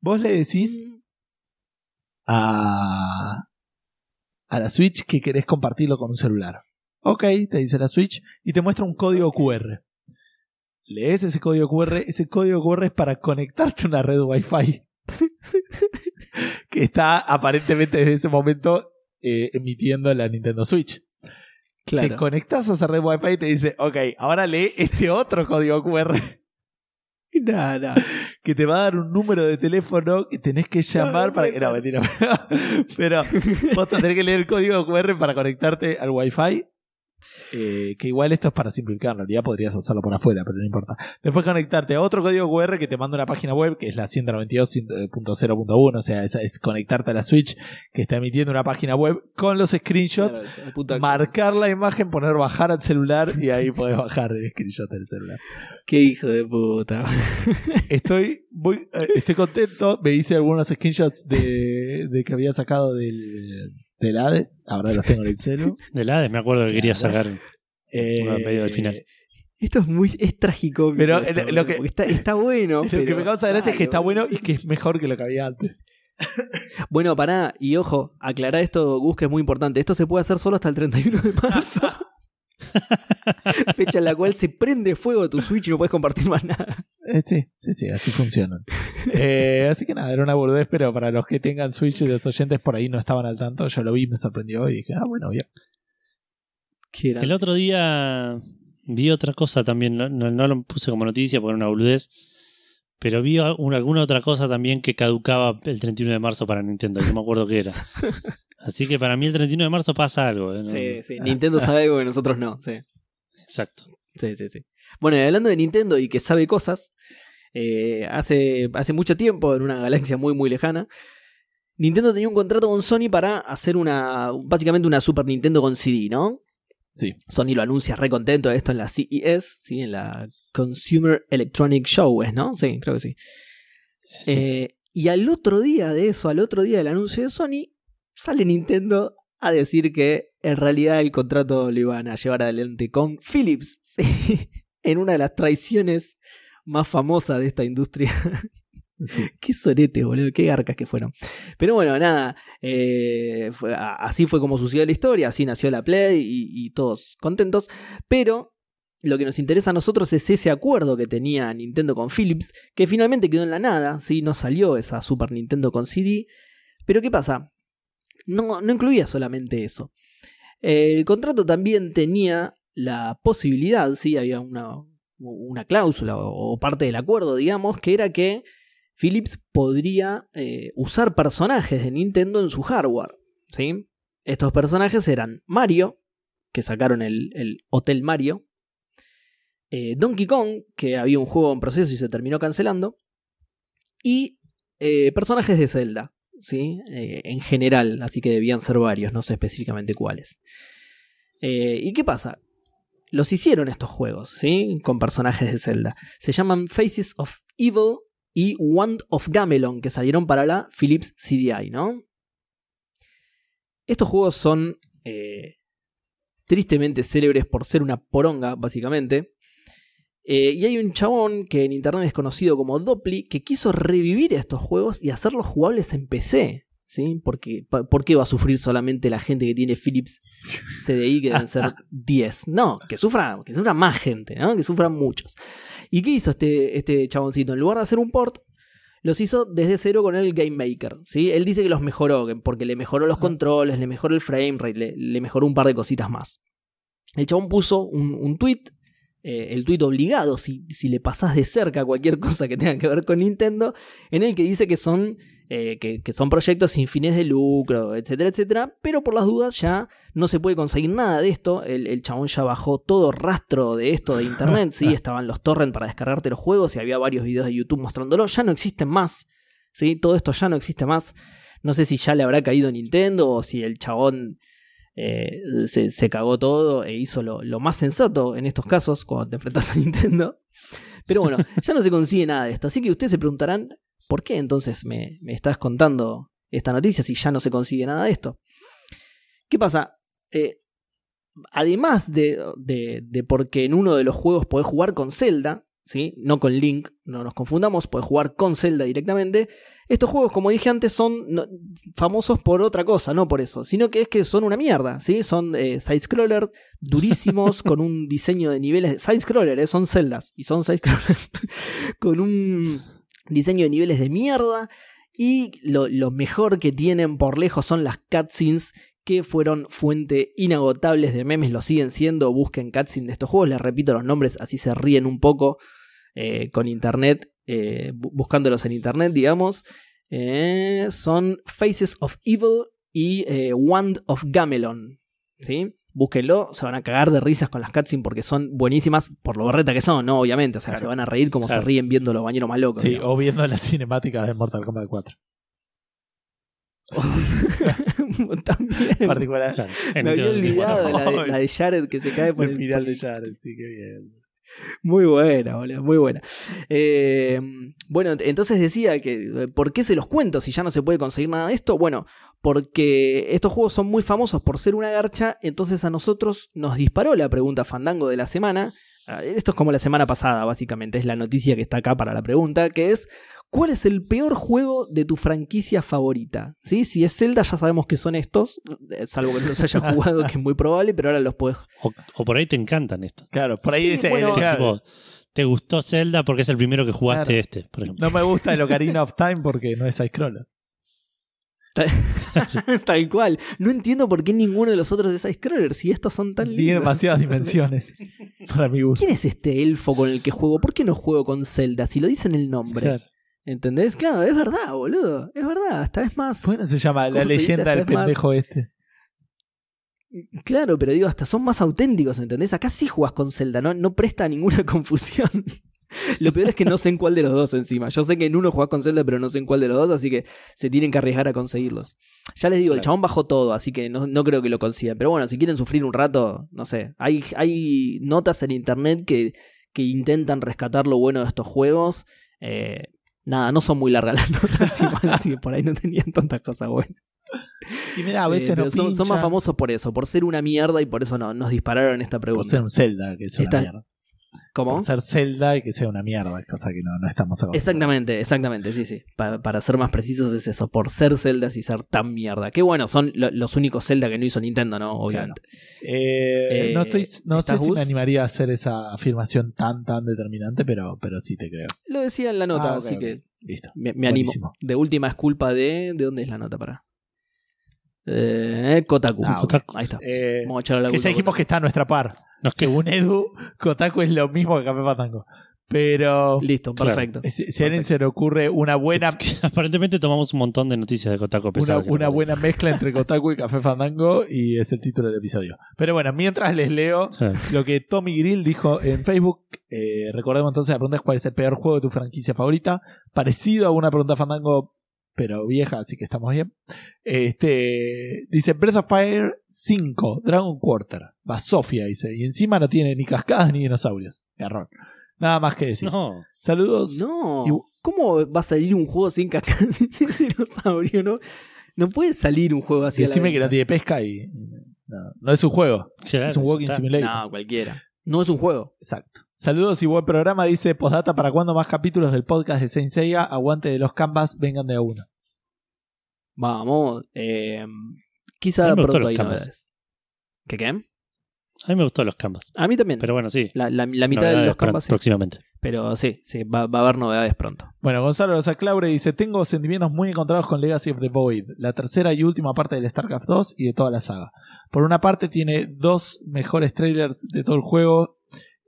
Vos le decís a, a la Switch que querés compartirlo con un celular. Ok, te dice la Switch y te muestra un código QR. Lees ese código QR, ese código QR es para conectarte a una red Wi-Fi. *laughs* que está aparentemente desde ese momento eh, emitiendo la Nintendo Switch. Te conectas a esa red Wi-Fi y te dice, ok, ahora lee este otro código QR. *laughs* No, no. que te va a dar un número de teléfono que tenés que llamar no para que. No, mentira. *laughs* Pero vos tenés que leer el código QR para conectarte al Wi-Fi. Eh, que igual esto es para simplificar, en realidad podrías hacerlo por afuera, pero no importa. Después conectarte a otro código QR que te manda una página web, que es la 192.0.1, o sea, es, es conectarte a la Switch que está emitiendo una página web con los screenshots, Claro, marcar la imagen, poner bajar al celular y ahí podés bajar el screenshot del celular. Qué hijo de puta. *laughs* Estoy muy eh, estoy contento. Me hice algunos screenshots de, de que había sacado del, del Hades. Ahora los tengo en el celu. *laughs* Del Hades me acuerdo que quería sacar. Eh, Una medio del final. Esto es muy es trágico. Pero esto, lo- lo que- está, está bueno. *laughs* Lo que me causa gracia es que está bueno y que es mejor que lo que había antes. *laughs* Bueno, pará, y ojo, aclarar esto, Gus, que es muy importante. Esto se puede hacer solo hasta el 31 de marzo. *laughs* Fecha en la cual se prende fuego tu Switch y no puedes compartir más nada. Eh, sí, sí, sí, así funcionan. Eh, así que nada, era una boludez, pero para los que tengan Switch y los oyentes por ahí no estaban al tanto, yo lo vi, me sorprendió y dije, ah, bueno, bien. El otro día vi otra cosa también, no, no- no lo puse como noticia porque era una boludez, pero vi un- alguna otra cosa también que caducaba el 31 de marzo para Nintendo, no me acuerdo qué era. *laughs* Así que para mí el 31 de marzo pasa algo. ¿eh? Sí, sí. Nintendo sabe algo que nosotros no. Sí. Exacto. Sí, sí, sí. Bueno, y hablando de Nintendo y que sabe cosas, eh, hace, hace mucho tiempo, en una galaxia muy, muy lejana, Nintendo tenía un contrato con Sony para hacer una, básicamente una Super Nintendo con CD, ¿no? Sí. Sony lo anuncia re contento de esto en la CES, ¿sí? En la Consumer Electronic Show, ¿es, ¿no? Sí, creo que sí. Sí. Eh, y al otro día de eso, al otro día del anuncio de Sony, sale Nintendo a decir que en realidad el contrato lo iban a llevar adelante con Philips. *laughs* ¿sí? En una de las traiciones más famosas de esta industria. Sí. *laughs* qué sorete, boludo, qué garcas que fueron. Pero bueno, nada, eh, fue- así fue como sucedió la historia, así nació la Play y, y todos contentos. Pero lo que nos interesa a nosotros es ese acuerdo que tenía Nintendo con Philips, que finalmente quedó en la nada, ¿sí? no salió esa Super Nintendo con CD. Pero ¿qué pasa? No, no incluía solamente eso. El contrato también tenía la posibilidad, sí, había una, una cláusula o, parte del acuerdo, digamos, que era que Philips podría eh, usar personajes de Nintendo en su hardware. ¿sí? Estos personajes eran Mario, que sacaron el, el Hotel Mario, eh, Donkey Kong, que había un juego en proceso y se terminó cancelando, y eh, personajes de Zelda, ¿sí? Eh, en general, así que debían ser varios, no sé específicamente cuáles. Eh, ¿Y qué pasa? Los hicieron estos juegos, ¿sí? Con personajes de Zelda. Se llaman Faces of Evil y Wand of Gamelon, que salieron para la Philips CDI, ¿no? Estos juegos son eh, tristemente célebres por ser una poronga, básicamente. Eh, y hay un chabón que en internet es conocido como Dopply que quiso revivir estos juegos y hacerlos jugables en PC. ¿sí? Porque, ¿Por qué va a sufrir solamente la gente que tiene Philips CDI, que deben ser *laughs* 10? No, que sufra, que sufra más gente, ¿no? que sufran muchos. ¿Y qué hizo este, este chaboncito? En lugar de hacer un port, los hizo desde cero con el Game Maker. ¿sí? Él dice que los mejoró, que- porque le mejoró los controles, le mejoró el frame rate, le, le mejoró un par de cositas más. El chabón puso un, un tweet, eh, el tweet obligado, si, si le pasás de cerca cualquier *laughs* cosa que tenga que ver con Nintendo, en el que dice que son, eh, que, que son proyectos sin fines de lucro, etcétera, etcétera, pero por las dudas ya no se puede conseguir nada de esto. El, el chabón ya bajó todo rastro de esto de internet, *laughs* sí, estaban los torrents para descargarte los juegos y había varios videos de YouTube mostrándolo, ya no existen más, sí, todo esto ya no existe más. No sé si ya le habrá caído Nintendo o si el chabón eh, se, se cagó todo e hizo lo, lo más sensato en estos casos cuando te enfrentas a Nintendo. Pero bueno, *laughs* ya no se consigue nada de esto. Así que ustedes se preguntarán, ¿por qué entonces me, me estás contando esta noticia si ya no se consigue nada de esto? ¿Qué pasa? Eh, además de, de, de porque en uno de los juegos podés jugar con Zelda, ¿sí? no con Link, no nos confundamos, podés jugar con Zelda directamente. Estos juegos, como dije antes, son no- famosos por otra cosa, no por eso, sino que es que son una mierda, ¿sí? Son eh, side-scroller durísimos *laughs* con un diseño de niveles. Side-scroller, ¿eh? son celdas y son side-scroller *laughs* con un diseño de niveles de mierda. Y lo, lo mejor que tienen por lejos son las cutscenes que fueron fuente inagotables de memes, lo siguen siendo. Busquen cutscenes de estos juegos, les repito los nombres, así se ríen un poco. Eh, con internet, eh, bu- buscándolos en internet, digamos. Eh, son Faces of Evil y eh, Wand of Gamelon. ¿Sí? Búsquenlo, se van a cagar de risas con las cutscenes porque son buenísimas, por lo berreta que son, ¿no? Obviamente, o sea, Claro. se van a reír como Claro. se ríen viendo los bañeros más locos. Sí, digamos. o viendo las cinemáticas de Mortal Kombat 4. *laughs* También. En particular. Me había Nintendo 64. olvidado de la, de, *laughs* la de Jared que se cae por El el, final de Jared, sí, qué bien. Muy buena, boludo, muy buena. Eh, bueno, entonces decía que, ¿por qué se los cuento si ya no se puede conseguir nada de esto? Bueno, porque estos juegos son muy famosos por ser una garcha, entonces a nosotros nos disparó la pregunta fandango de la semana. Ah, Esto es como la semana pasada, básicamente, es la noticia que está acá para la pregunta, que es, ¿cuál es el peor juego de tu franquicia favorita? ¿Sí? Si es Zelda, ya sabemos que son estos, eh, salvo que no los haya *laughs* jugado, que es muy probable, pero ahora los puedes O, o por ahí te encantan estos. Claro, por ahí Sí, dice. bueno, el- claro, Tipo, te gustó Zelda porque es el primero que jugaste Claro. este, por ejemplo. no me gusta el Ocarina of Time porque no es side-scroller. *laughs* Tal cual. No entiendo por qué ninguno de los otros de Side-Scroller, si estos son tan Tiene lindos. demasiadas dimensiones *laughs* para mi gusto. ¿Quién es este elfo con el que juego? ¿Por qué no juego con Zelda? Si lo dicen el nombre. Claro. ¿Entendés? Claro, es verdad, boludo. Es verdad. Hasta es más. ¿Cómo se llama? ¿Cómo La leyenda del más- pendejo este. Claro, pero digo, hasta son más auténticos, ¿entendés? Acá sí jugás con Zelda, no, no presta ninguna *laughs* confusión. Lo peor es que no sé en cuál de los dos encima. Yo sé que en uno jugás con Zelda, pero no sé en cuál de los dos, así que se tienen que arriesgar a conseguirlos. Ya les digo, el chabón bajó todo, así que no, no creo que lo consigan. Pero bueno, si quieren sufrir un rato, no sé. Hay, hay notas en internet que, que intentan rescatar lo bueno de estos juegos. Eh, nada, no son muy largas las *laughs* notas, igual, así que por ahí no tenían tantas cosas buenas. Y mira, a Eh, veces no son, son más famosos por eso, por ser una mierda y por eso no, nos dispararon esta Por pregunta. ser un Zelda, que es una Esta- mierda. ¿Cómo? Por ser Zelda y que sea una mierda, cosa que no, no estamos acostumbrados. Exactamente, exactamente, sí, sí. Pa- para ser más precisos es eso, por ser Zelda y ser tan mierda. Que bueno, son lo- los únicos Zelda que no hizo Nintendo, ¿no? Obviamente. Eh, Eh, no estoy, no sé ¿estás si me animaría a hacer esa afirmación tan, tan determinante, pero, pero sí te creo. Lo decía en la nota, Ah, así que Listo. me, me animo. De última es culpa de... ¿De dónde es la nota para? Eh, Kotaku. Ah. Ahí está. Eh, Vamos a la que culpa ya dijimos Kotaku. que está a nuestra par. No, que- Según *laughs* Edu, Kotaku es lo mismo que Café Patango. Pero Listo, Claro. perfecto. si, si a alguien se le ocurre una buena *laughs* Aparentemente tomamos un montón de noticias de Kotaku. una, una buena mezcla entre *laughs* Kotaku y Café Fandango y es el título del episodio. Pero bueno, mientras les leo lo que Tommy Grill dijo en Facebook, eh, recordemos entonces la pregunta es cuál es el peor juego de tu franquicia favorita, parecido a una pregunta Fandango pero vieja, así que estamos bien. Este dice Breath of Fire 5, Dragon Quarter, va Sofía dice, y encima no tiene ni cascadas ni dinosaurios. Error. Nada más que decir. No, Saludos. No. Y- ¿Cómo va a salir un juego sin cascada *laughs* sin dinosaurio, no? No puede salir un juego así. a la Decime que no tiene pesca y no, no es un juego, claro, es un walking está. simulator. No, cualquiera. No es un juego. Exacto. Saludos y buen programa. Dice Postdata para cuando más capítulos del podcast de Saint Seiya. Aguante de los canvas, vengan de a uno. Vamos. Eh, A quizá mí me gustó pronto los hay canvas. novedades. ¿Qué qué? A mí me gustó los canvas. A mí también. Pero bueno, sí. la, la- la mitad de los canvas. sí. próximamente. Pero sí, sí, va, va a haber novedades pronto. Bueno, Gonzalo Rosa Claure dice: Tengo sentimientos muy encontrados con Legacy of the Void, la tercera y última parte del StarCraft 2 y de toda la saga. Por una parte, tiene dos mejores trailers de todo el juego.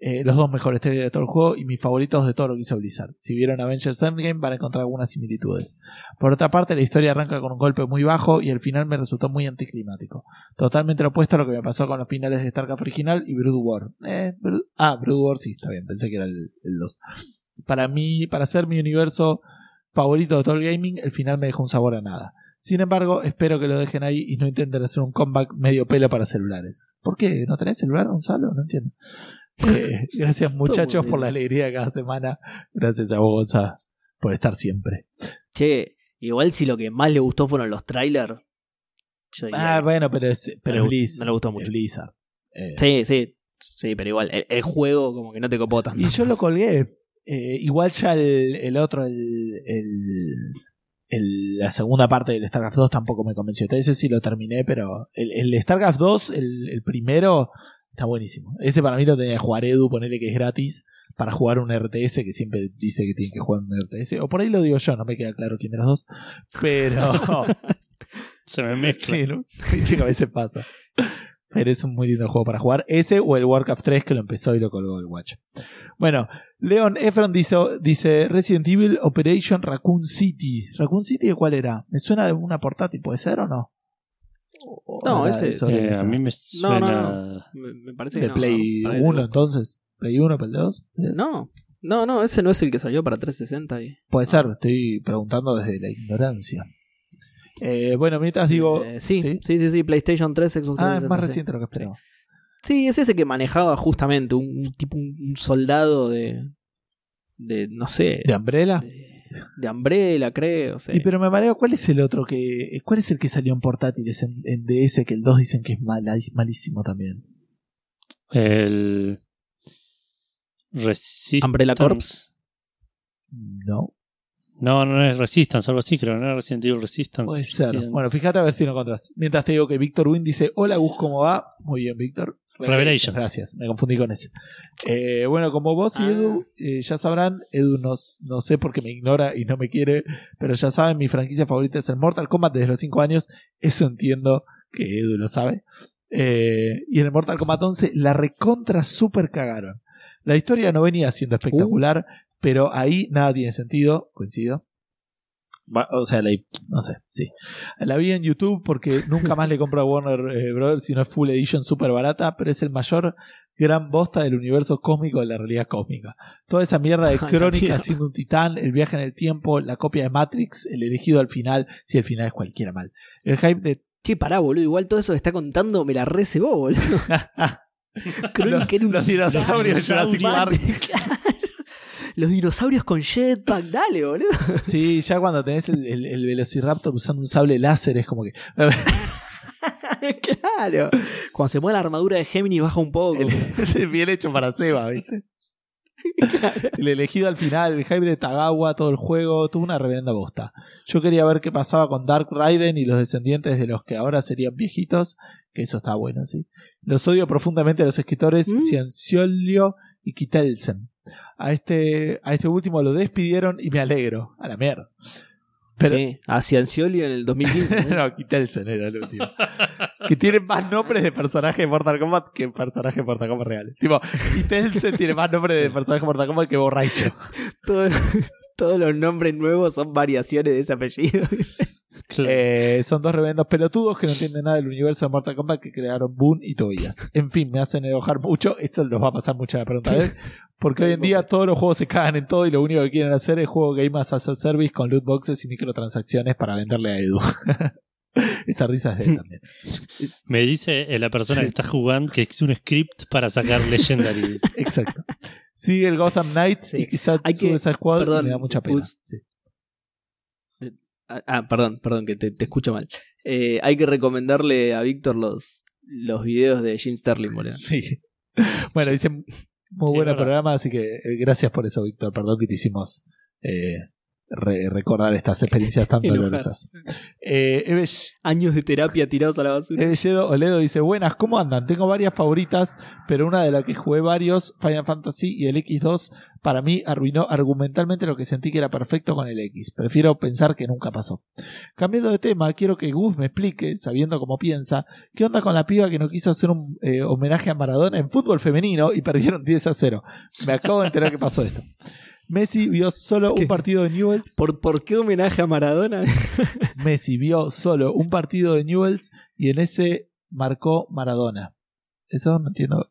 Eh, los dos mejores trailers de todo el juego y mis favoritos de todo lo que hizo Blizzard. Si vieron Avengers Endgame van a encontrar algunas similitudes. Por otra parte, la historia arranca con un golpe muy bajo y el final me resultó muy anticlimático. Totalmente opuesto a lo que me pasó con los finales de StarCraft original y Brood War. Eh, ah, Brood War sí, está bien, pensé que era el 2. Para mí, para ser mi universo favorito de todo el gaming, el final me dejó un sabor a nada. Sin embargo, espero que lo dejen ahí y no intenten hacer un comeback medio pelo para celulares. ¿Por qué? ¿No tenés celular, Gonzalo? No entiendo. Eh, gracias muchachos por la alegría de cada semana. Gracias a vos, por estar siempre. Che, igual si lo que más le gustó fueron los trailers. Ah, bueno, pero es, pero no, Blizzard. no le gustó mucho. Blizzard. Eh, Sí, sí, sí, pero igual, el, el juego como que no te copó tanto. Y yo lo colgué. Eh, igual ya el, el otro, el, la segunda parte del StarCraft 2 tampoco me convenció. Ese sí lo terminé, pero el, StarCraft 2, el, el primero, está buenísimo. Ese para mí lo tenía que jugar Edu, ponerle que es gratis para jugar un RTS, que siempre dice que tiene que jugar un RTS. O por ahí lo digo yo, no me queda claro quién de los dos. Pero *laughs* Se me mezcla. sí, ¿no? *laughs* A veces pasa. pero es un muy lindo juego para jugar. Ese o el Warcraft 3 que lo empezó y lo colgó el Watch. Bueno, Leon Efron dice, dice Resident Evil Operation Raccoon City. ¿Raccoon City de cuál era? ¿Me suena de una portátil? ¿Puede ser o no? ¿O No, ese- Eh, a mí me No, suena. no, no. Me, me parece que de no, Play no, para 1 el- entonces. Play 1, Play 2. No, no, no, ese no es el que salió para 360. Y... Puede ser, estoy preguntando desde la ignorancia. Eh, bueno, mientras digo. Eh, sí, ¿sí? sí, sí, sí, PlayStation 3, Xbox Ah, 360. es más sí. reciente lo que esperaba. Sí, es ese que manejaba justamente un, un tipo, un, un soldado de. de. no sé. ¿De Umbrella? de, de Umbrella, creo. sí. Y pero me mareo, ¿cuál es el otro que. ¿Cuál es el que salió en portátiles en, en DS que el 2 dicen que es mala- malísimo también? El. Resistance. Umbrella Corps. No, No, no es Resistance, algo así, creo. No era Resident Evil Resistance. puede ser. Resident- Bueno, fíjate a ver si lo encontrás. Mientras te digo que Víctor Win dice: Hola Gus, ¿cómo va? Muy bien, Víctor. Revelations. Gracias, me confundí con ese. Eh, bueno, como vos y Ah. Edu eh, ya sabrán, Edu nos, no sé por qué me ignora y no me quiere, pero ya saben, mi franquicia favorita es el Mortal Kombat desde los 5 años. Eso entiendo que Edu lo sabe. Eh, y en el Mortal Kombat 11 la recontra super cagaron. La historia no venía siendo espectacular, pero ahí nada tiene sentido, coincido. O sea, la, no sé, sí. La vi en YouTube porque nunca más le *laughs* compro a Warner eh, Brothers si no es Full Edition super barata, pero es el mayor gran bosta del universo cósmico de la realidad cósmica. Toda esa mierda de *laughs* crónica siendo un titán, el viaje en el tiempo, la copia de Matrix, el elegido al final, si el final es cualquiera mal. El hype de Che, pará, boludo. Igual todo eso que está contando me la recebó, boludo. *laughs* Crónica era un- los dinosaurios de Jurassic Park. Los dinosaurios con jetpack, dale, boludo. Sí, ya cuando tenés el, el- el Velociraptor usando un sable láser es como que... *laughs* claro. Cuando se mueve la armadura de Géminis baja un poco. el- bien hecho para Seba, ¿viste? El elegido al final, el hype de Tagawa, todo el juego, tuvo una reverenda bosta. Yo quería ver qué pasaba con Dark Raiden y los descendientes de los que ahora serían viejitos, que eso está bueno, sí. Los odio profundamente a los escritores Mm. Cianciolio y Kittelsen. A este, a este último lo despidieron y me alegro. A la mierda. Pero, Sí, a Ciancioli en el 2015. ¿no? *laughs* no, Kittelsen era el último. que tiene más nombres de personajes de Mortal Kombat que personajes de Mortal Kombat reales. Tipo, Kittelsen tiene más nombres de personajes de Mortal Kombat que Borracho. Todo- todos los nombres nuevos son variaciones de ese apellido. Claro. Eh, son dos revendos pelotudos que no entienden nada del universo de Mortal Kombat que crearon Boone y Tobias. En fin, me hacen enojar mucho. Esto nos va a pasar mucho la pregunta de él. Porque hoy en día todos los juegos se cagan en todo y lo único que quieren hacer es juego Game as a Service con loot boxes y microtransacciones para venderle a Edu. *laughs* Esa risa es de él también. *laughs* Me dice eh, la persona Sí. que está jugando que es un script para sacar Legendary. *laughs* Exacto. Sigue el Gotham Knights Sí. y quizás Hay que- Suicide Squad y perdón, me da mucha pena. Sí. Ah, Ah, perdón, perdón, que te, te escucho mal. Eh, hay que recomendarle a Víctor los, los videos de Jim Sterling, boludo. Sí. Bueno, dice muy Sí, buen programa, así que eh, gracias por eso, Víctor. Perdón que te hicimos eh, re- recordar estas experiencias *laughs* tan dolorosas. Eh, Años de terapia tirados a la basura. Eve Yedo Oledo dice: Buenas, ¿cómo andan? Tengo varias favoritas, pero una de las que jugué varios, Final Fantasy y el X2, para mí arruinó argumentalmente lo que sentí que era perfecto con el X. Prefiero pensar que nunca pasó. Cambiando de tema, quiero que Gus me explique, sabiendo cómo piensa, qué onda con la piba que no quiso hacer un eh, homenaje a Maradona en fútbol femenino y perdieron 10 a 0. Me acabo de enterar que pasó esto. Messi vio solo ¿Qué? un partido de Newells. ¿Por, ¿Por qué homenaje a Maradona? *laughs* Messi vio solo un partido de Newells y en ese marcó Maradona. Eso no entiendo.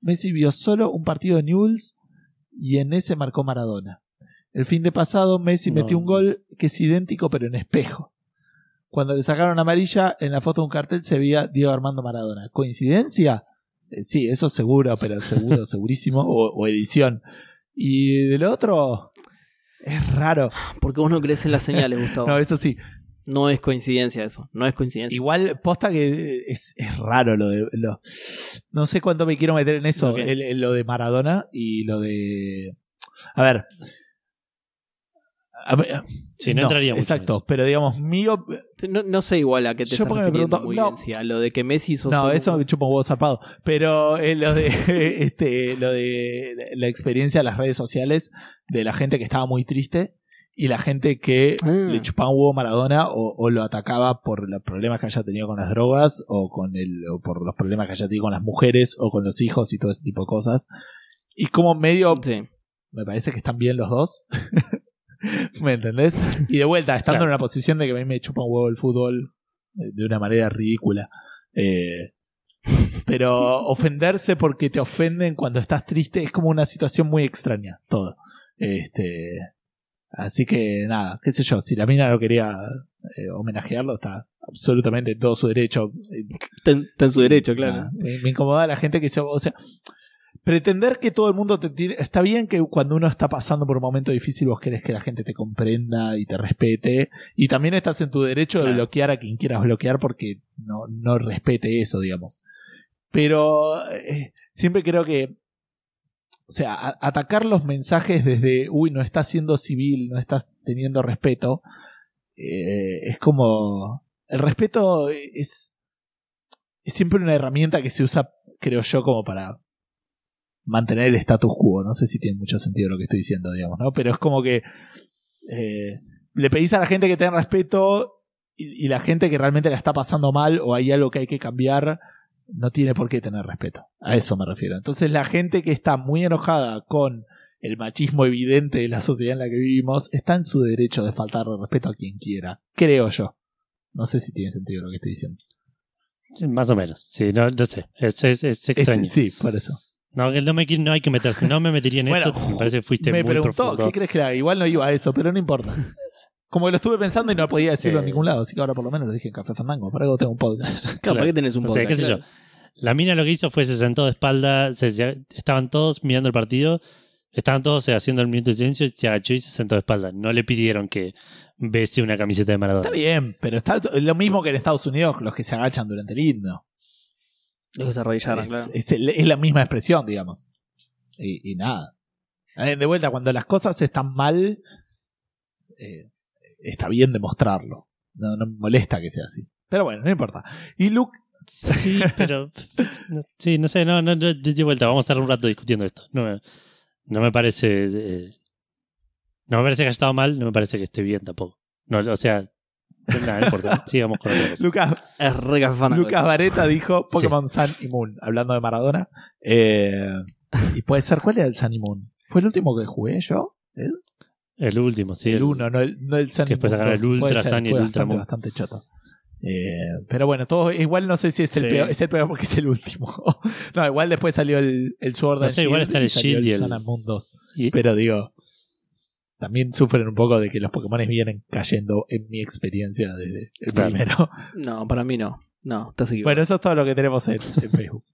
Messi vio solo un partido de Newells y en ese marcó Maradona. El fin de pasado Messi No. metió un gol que es idéntico pero en espejo. Cuando le sacaron amarilla, en la foto de un cartel se veía Diego Armando Maradona. ¿Coincidencia? Eh, sí, eso seguro, pero seguro, *laughs* segurísimo. O, o edición. Y del otro, es raro. Porque vos no crees en las señales, *laughs* Gustavo. No, No, eso sí. es coincidencia eso. No es coincidencia. Igual, posta que es, es raro lo de. Lo, no sé cuánto me quiero meter en eso. Ok. el- el- lo de Maradona y lo de. A ver. A ver, Sí, no, entraría mucho en Exacto, eso. pero digamos, mío. No, no sé igual a qué te Yo estás porque me refiriendo pregunto- muy no. bien, si a lo de que Messi hizo No, solo- eso me chupa un huevo zarpado. Pero eh, lo de *laughs* este, lo de la experiencia de las redes sociales de la gente que estaba muy triste y la gente que Ah. le chupaba un huevo a Maradona o, o lo atacaba por los problemas que haya tenido con las drogas o con el o por los problemas que haya tenido con las mujeres o con los hijos y todo ese tipo de cosas. Y como medio Sí. me parece que están bien los dos. *laughs* *laughs* ¿Me entendés? Y de vuelta, estando Claro. en una posición de que a mí me chupa un huevo el fútbol eh, de una manera ridícula. Eh, pero *laughs* ofenderse porque te ofenden cuando estás triste es como una situación muy extraña, todo. Este, así que nada, qué sé yo, si la mina no quería eh, homenajearlo, está absolutamente en todo su derecho. Está en, está en su derecho, claro. Nada, me, me incomoda la gente que se. O sea, pretender que todo el mundo te tiene. Está bien que cuando uno está pasando por un momento difícil vos querés que la gente te comprenda y te respete. Y también estás en tu derecho de bloquear a quien quieras bloquear porque no, no respete eso, digamos. Pero eh, siempre creo que. O sea, a- atacar los mensajes desde, uy, no estás siendo civil, no estás teniendo respeto, eh, es como... El respeto es, es siempre una herramienta que se usa, creo yo, como para mantener el status quo. No sé si tiene mucho sentido lo que estoy diciendo, digamos, ¿no? Pero es como que eh, le pedís a la gente que tenga respeto y, y la gente que realmente la está pasando mal o hay algo que hay que cambiar, no tiene por qué tener respeto. A eso me refiero. Entonces la gente que está muy enojada con el machismo evidente de la sociedad en la que vivimos, está en su derecho de faltarle respeto a quien quiera. Creo yo. No sé si tiene sentido lo que estoy diciendo. Sí, Más o menos. Sí, no, no sé. Es, es, es Es- extraño. sí, por eso. No, que no, me, no hay que meterse. No me metería en Bueno, esto. Me parece que fuiste me muy preguntó, profundo. ¿qué crees que era? Igual no iba a eso, pero no importa. *laughs* Como que lo estuve pensando y no podía decirlo Eh. en ningún lado, así que ahora por lo menos lo dije en Café Fandango. Para algo tengo un podcast. *laughs* Claro, ¿para qué tenés un O sea, podcast? qué sé yo. La mina lo que hizo fue se sentó de espalda, se- estaban todos mirando el partido, estaban todos eh, haciendo el minuto de silencio, y se agachó y se sentó de espalda. No le pidieron que bese una camiseta de Maradona. Está bien, pero está es lo mismo que en Estados Unidos los que se agachan durante el himno. Los es, claro. es el- es la misma expresión, digamos. Y, y nada. Eh, De vuelta, cuando las cosas están mal, eh, está bien demostrarlo. No, no me molesta que sea así. Pero bueno, no importa. Y Luke, Sí, *laughs* pero. no- sí, no sé, no, no, de vuelta, vamos a estar un rato discutiendo esto. No me, no me parece. eh, no me parece que haya estado mal, no me parece que esté bien tampoco. No, o sea, nada, no importa. Sigamos con otra cosa. Lucas, Es re. Lucas Vareta dijo Pokémon Sun y Moon, hablando de Maradona. Eh, y puede ser, ¿cuál era el Sun y Moon? ¿Fue el último que jugué yo? ¿El? El último, sí. el 1, no el, no el Sun que y después Moon sacaron el 2. Puede Ultra ser, Sun y el fue Ultra bastante, Moon. bastante choto. Eh, pero bueno, todo, igual no sé si es el Sí. peor, es el peor porque es el último. *laughs* no, igual después salió el, el Sword No and sé, igual Shield está el y salió Shield y el- Sun and Moon 2. Y- Pero digo, también sufren un poco de que los Pokémon vienen cayendo en mi experiencia desde el Claro. primero. No, para mí no. No, estás equivocado. Bueno, eso es todo lo que tenemos en, en Facebook.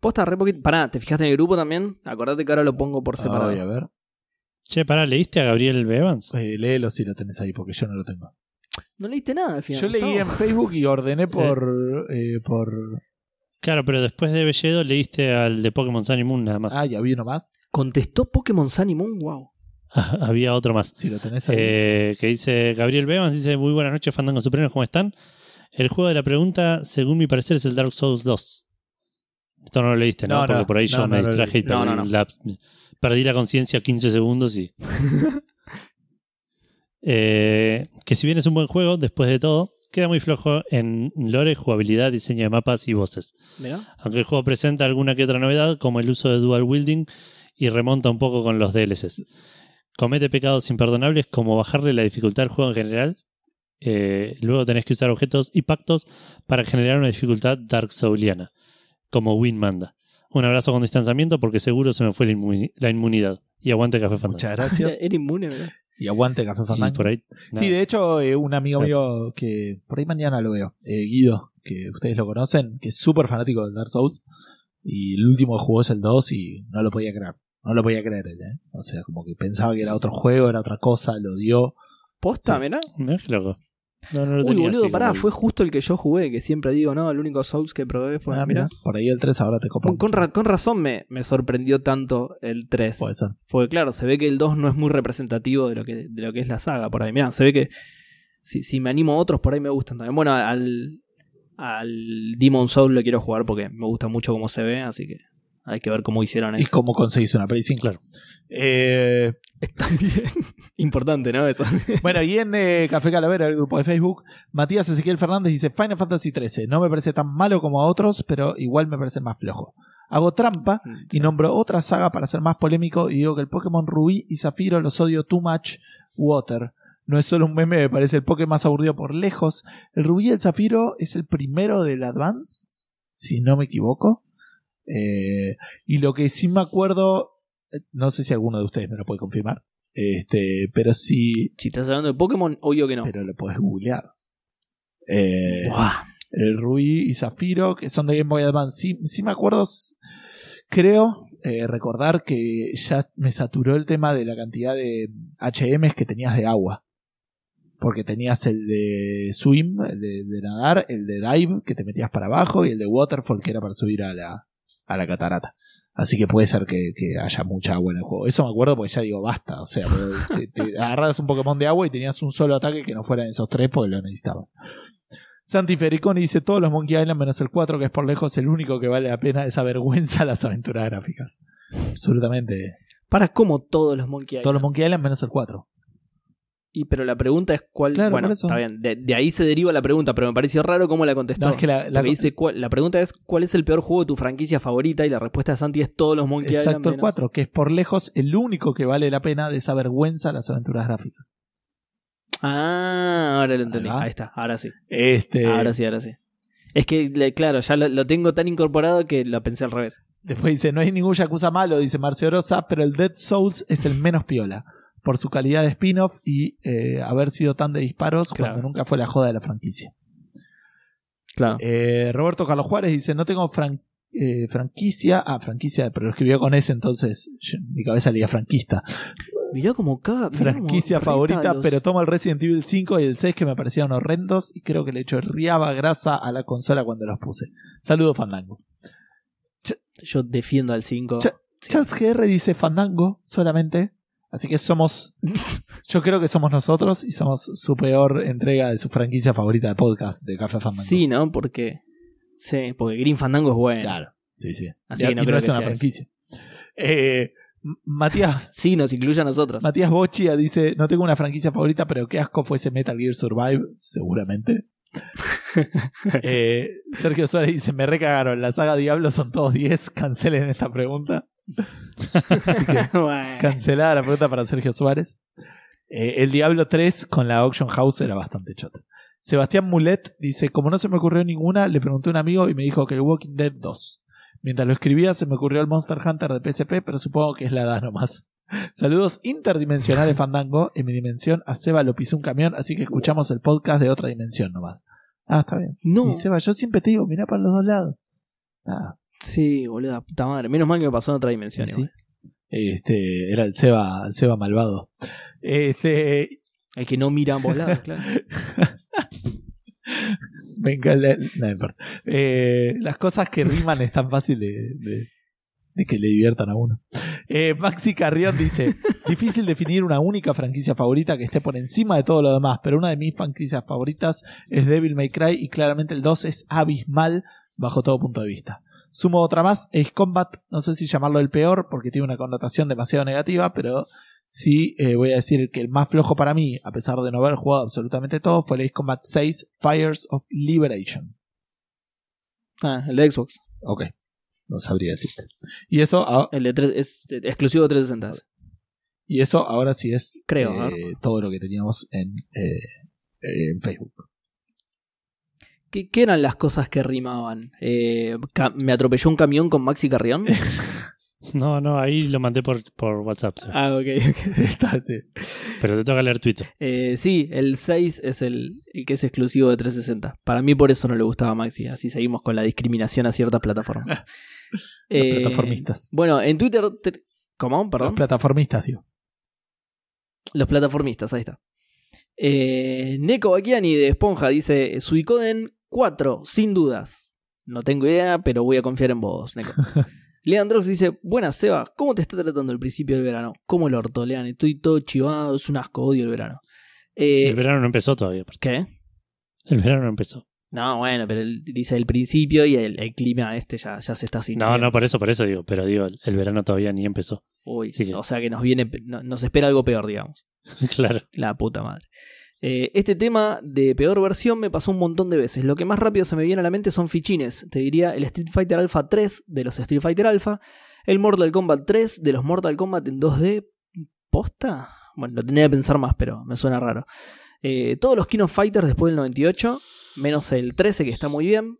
Posta re poquito. Pará, ¿te fijaste en el grupo también? Acordate que ahora lo pongo por separado. Ay, a ver. Che, pará, ¿leíste a Gabriel Bevans? Eh, léelo si lo tenés ahí, porque yo no lo tengo. No leíste nada al final. Yo leí en. Facebook y ordené *laughs* por. eh, por Claro, pero después de Belledo leíste al de Pokémon Sun y Moon nada más. ah, ya vi uno más. Contestó Pokémon Sun y Moon, wow. *laughs* Había otro más. Si lo tenés ahí. Eh, que dice Gabriel Bevans, dice muy buenas noches, Fandango Supremos, ¿cómo están? El juego de la pregunta, según mi parecer, es el Dark Souls 2. Esto no lo leíste, ¿no? No, no, Porque por ahí no, yo me distraje y perdí. La, perdí la conciencia 15 segundos y... *laughs* Eh, que si bien es un buen juego, después de todo, queda muy flojo en lore, jugabilidad, diseño de mapas y voces. Aunque el juego presenta alguna que otra novedad, como el uso de dual wielding y remonta un poco con los DLCs. Comete pecados imperdonables como bajarle la dificultad al juego en general. Eh, luego tenés que usar objetos y pactos para generar una dificultad Dark Souliana, como Win manda. Un abrazo con distanciamiento porque seguro se me fue la, inmuni- la inmunidad. Y aguante Café Fandango. Muchas gracias. *laughs* Era inmune, mirá. y aguante Café Fandango. por ahí, Sí, de hecho, eh, un amigo Exacto. mío que por ahí mañana lo veo, eh, Guido, que ustedes lo conocen, que es súper fanático del Dark Souls. Y el último que jugó es el 2 y no lo podía creer. No lo podía creer él, ¿eh? O sea, como que pensaba que era otro juego, era otra cosa, lo dio. Posta, Sí. mirá. Mirá qué loco. No, no lo Uy, tenía boludo, así pará, como fue justo el que yo jugué, que siempre digo, no, el único Souls que probé fue. Ah, mirá. mira, por ahí el 3 ahora te copa. Con, con ra- con razón me, me sorprendió tanto el 3. Puede ser. Porque claro, se ve que el 2 no es muy representativo de lo que, de lo que es la saga por ahí. Mirá, se ve que si, si me animo a otros por ahí me gustan también. Bueno, al, al Demon Soul lo quiero jugar porque me gusta mucho cómo se ve, así que Hay que ver cómo hicieron y eso. cómo conseguís una Play 5. Claro. Eh, También *laughs* importante, ¿no? Eso. *laughs* bueno, y en eh, Café Calavera, el grupo de Facebook, Matías Ezequiel Fernández dice: Final Fantasy XIII. No me parece tan malo como a otros, pero igual me parece más flojo. Hago trampa y nombro otra saga para ser más polémico y digo que el Pokémon Rubí y Zafiro los odio too much water. No es solo un meme, me parece el Pokémon más aburrido por lejos. El Rubí y el Zafiro es el primero del Advance, si no me equivoco. Eh, y lo que sí me acuerdo, eh, no sé si alguno de ustedes me lo puede confirmar, este, pero sí, Si estás hablando de Pokémon, obvio que no. pero lo puedes googlear. Eh, Buah. el Rubí y Zafiro, que son de Game Boy Advance. Sí, sí me acuerdo, creo eh, recordar que ya me saturó el tema de la cantidad de HMs que tenías de agua. Porque tenías el de swim, el de, de nadar, el de dive, que te metías para abajo, y el de waterfall, que era para subir a la, a la catarata. Así que puede ser que, que haya mucha agua en el juego. Eso me acuerdo porque ya digo, basta. O sea, te, te *laughs* agarrabas un Pokémon de agua y tenías un solo ataque que no fueran esos tres porque lo necesitabas. Santi Fericoni dice todos los Monkey Island menos el 4, que es por lejos el único que vale la pena esa vergüenza las aventuras gráficas. Absolutamente. Para como todos los Monkey Todos los Island. Monkey Island menos el 4. Y pero la pregunta es cuál. Claro, bueno, está bien. De, de ahí se deriva la pregunta, pero me pareció raro cómo la contestó. No, es que la, dice, cuál- la pregunta es: ¿cuál es el peor juego de tu franquicia favorita? Y la respuesta de Santi es todos los Monkey Island. exacto el menos- 4, que es por lejos el único que vale la pena de esa vergüenza las aventuras gráficas. Ah, ahora lo entendí. Ahí está, ahora sí. Este, Ahora sí, ahora sí. Es que, claro, ya lo, lo tengo tan incorporado que lo pensé al revés. Después dice, no hay ningún Yakuza malo, dice Marcio Rosa, pero el Dead Souls es el menos piola. Por su calidad de spin-off y eh, haber sido tan de disparos Claro. cuando nunca fue la joda de la franquicia. Claro. Eh, Roberto Carlos Juárez dice, no tengo fran- eh, franquicia. Ah, franquicia, pero lo escribió con ese, entonces yo- mi cabeza leía franquista. Mirá mirá cómo Franquicia favorita, los- pero tomo el Resident Evil 5 y el 6 que me parecieron horrendos y creo que le chorreaba grasa a la consola cuando los puse. Saludos, Fandango. Yo defiendo al 5. Cha- Charles GR dice Fandango solamente. Así que somos. *laughs* Yo creo que somos nosotros y somos su peor entrega de su franquicia favorita de podcast de Café Fandango. Sí, ¿no? Porque. Sí, porque Green Fandango es bueno. Claro. Sí, sí. Así Y- que no creo es que una sea franquicia. Eh, Matías. Sí, nos incluye a nosotros. Matías Bochia dice: No tengo una franquicia favorita, pero qué asco fuese Metal Gear Survive. Seguramente. *laughs* Eh, Sergio Suárez dice: Me recagaron. La saga Diablo son todos 10. *laughs* Cancelen esta pregunta. Así que *laughs* Bueno. Cancelada la pregunta para Sergio Suárez. Eh, el Diablo 3 con la Auction House era bastante chota. Sebastián Mulet dice: Como no se me ocurrió ninguna, le pregunté a un amigo y me dijo que el Walking Dead 2. Mientras lo escribía, se me ocurrió el Monster Hunter de PSP, pero supongo que es la edad nomás. *laughs* Saludos interdimensionales *laughs* Fandango. En mi dimensión, a Seba lo pisó un camión, así que escuchamos el podcast de otra dimensión nomás. Ah, está bien. No. Y Seba, yo siempre te digo, mirá para los dos lados. Ah, Sí, boludo, puta madre. Menos mal que me pasó en otra dimensión. Sí. Este, era el Seba, el Seba malvado. Este, El que no mira a ambos lados, claro. *laughs* Venga, la-. Eh, las cosas que riman es tan fácil de, de- de que le diviertan a uno. Eh, Maxi Carrión dice: *laughs* Difícil definir una única franquicia favorita que esté por encima de todo lo demás, pero una de mis franquicias favoritas es Devil May Cry y claramente el 2 es abismal bajo todo punto de vista. Sumo otra más, Ace Combat, no sé si llamarlo el peor porque tiene una connotación demasiado negativa, pero sí eh, voy a decir que el más flojo para mí, a pesar de no haber jugado absolutamente todo, fue el Ace Combat 6 Fires of Liberation. Ah, el de Xbox. Ok, no sabría decirte. Y eso, ah, El de tres, es exclusivo de 360. y eso ahora sí es Creo, eh, todo lo que teníamos en, eh, eh, en Facebook. ¿Qué, qué eran las cosas que rimaban? Eh, ¿Me atropelló un camión con Maxi Carrión? *laughs* No, no, ahí lo mandé por, por WhatsApp. ah, ok, ok. *laughs* Está, sí. Pero te toca leer Twitter. Eh, sí, el 6 es el, el que es exclusivo de 360. Para mí por eso no le gustaba a Maxi. Así seguimos con la discriminación a ciertas plataformas. *laughs* Eh, plataformistas. Bueno, en Twitter... te- ¿Cómo? Los Perdón. plataformistas, digo. Los plataformistas, ahí está. Eh, Neko Bakiani de Esponja dice: Suicoden 4, sin dudas. No tengo idea, pero voy a confiar en vos, Neko. *laughs* Leandrox dice: Buenas, Seba, ¿cómo te está tratando el principio del verano? ¿Cómo el orto, Lean? Estoy todo chivado, es un asco, odio el verano. Eh, El verano no empezó todavía. ¿Qué? El verano no empezó. No, bueno, pero él dice el principio y el, el clima este ya, ya se está sintiendo. No, no, por eso, por eso digo. Pero digo, el, el verano todavía ni empezó. Uy, Sí que- o sea que nos viene, no- nos espera algo peor, digamos. *laughs* claro. La puta madre. Eh, este tema de peor versión me pasó un montón de veces. Lo que más rápido se me viene a la mente son fichines. Te diría el Street Fighter Alpha 3 de los Street Fighter Alpha, el Mortal Kombat 3 de los Mortal Kombat en 2D. ¿Posta? Bueno, lo tenía que pensar más, pero me suena raro. Eh, todos los King of Fighters después del 98, menos el 13 que está muy bien.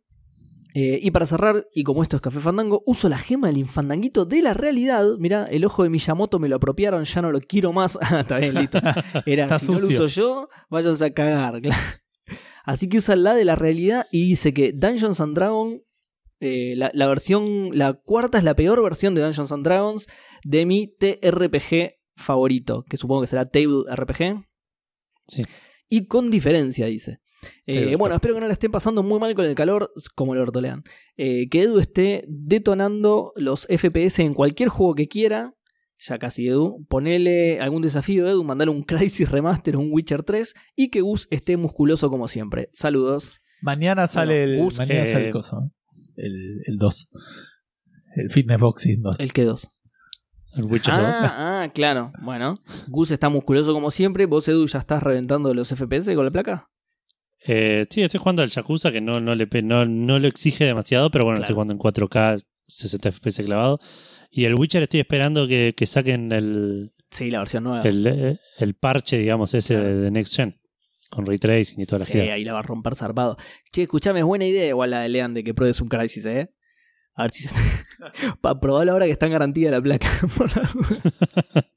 Eh, y para cerrar, y como esto es Café Fandango, uso la gema del infandanguito de la realidad. Mirá, el ojo de Miyamoto me lo apropiaron, ya no lo quiero más. *laughs* Ah, Está bien, listo. *laughs* Era, Está si no lo uso yo, váyanse a cagar. *laughs* Así que usa la de la realidad y dice que Dungeons and Dragons, eh, la, la versión, la cuarta es la peor versión de Dungeons and Dragons de mi TRPG favorito, que supongo que será Table RPG. Sí. Y con diferencia, dice. Eh, bueno, espero que no la estén pasando muy mal con el calor, como el ortolean. Eh, que Edu esté detonando los FPS en cualquier juego que quiera. Ya casi Edu. Ponele algún desafío, Edu. Mandale un Crisis Remaster o un Witcher 3. Y que Gus esté musculoso como siempre. Saludos. Mañana sale Bueno, el, Gus, mañana eh, sale el coso. El, el 2. El Fitness Boxing 2. El que dos. El Witcher 2. Ah, ah, claro. Bueno, Gus está musculoso como siempre. Vos, Edu, ya estás reventando los FPS con la placa. Eh, sí, estoy jugando al Yakuza, que no, no, le, no, no lo exige demasiado, pero bueno, Claro. estoy jugando en 4K, 60 FPS clavado. Y el Witcher estoy esperando que, que saquen el, Sí, la versión nueva. el, eh, el parche, digamos, ese Claro. de, de Next Gen, con ray tracing y toda la Sí, gira. ahí la va a romper zarpado. Che, escuchame, es buena idea igual la de Lean de que pruebes un Crisis, ¿eh? A ver si se... *laughs* Para probarlo ahora que está en garantía la placa. *laughs* *laughs*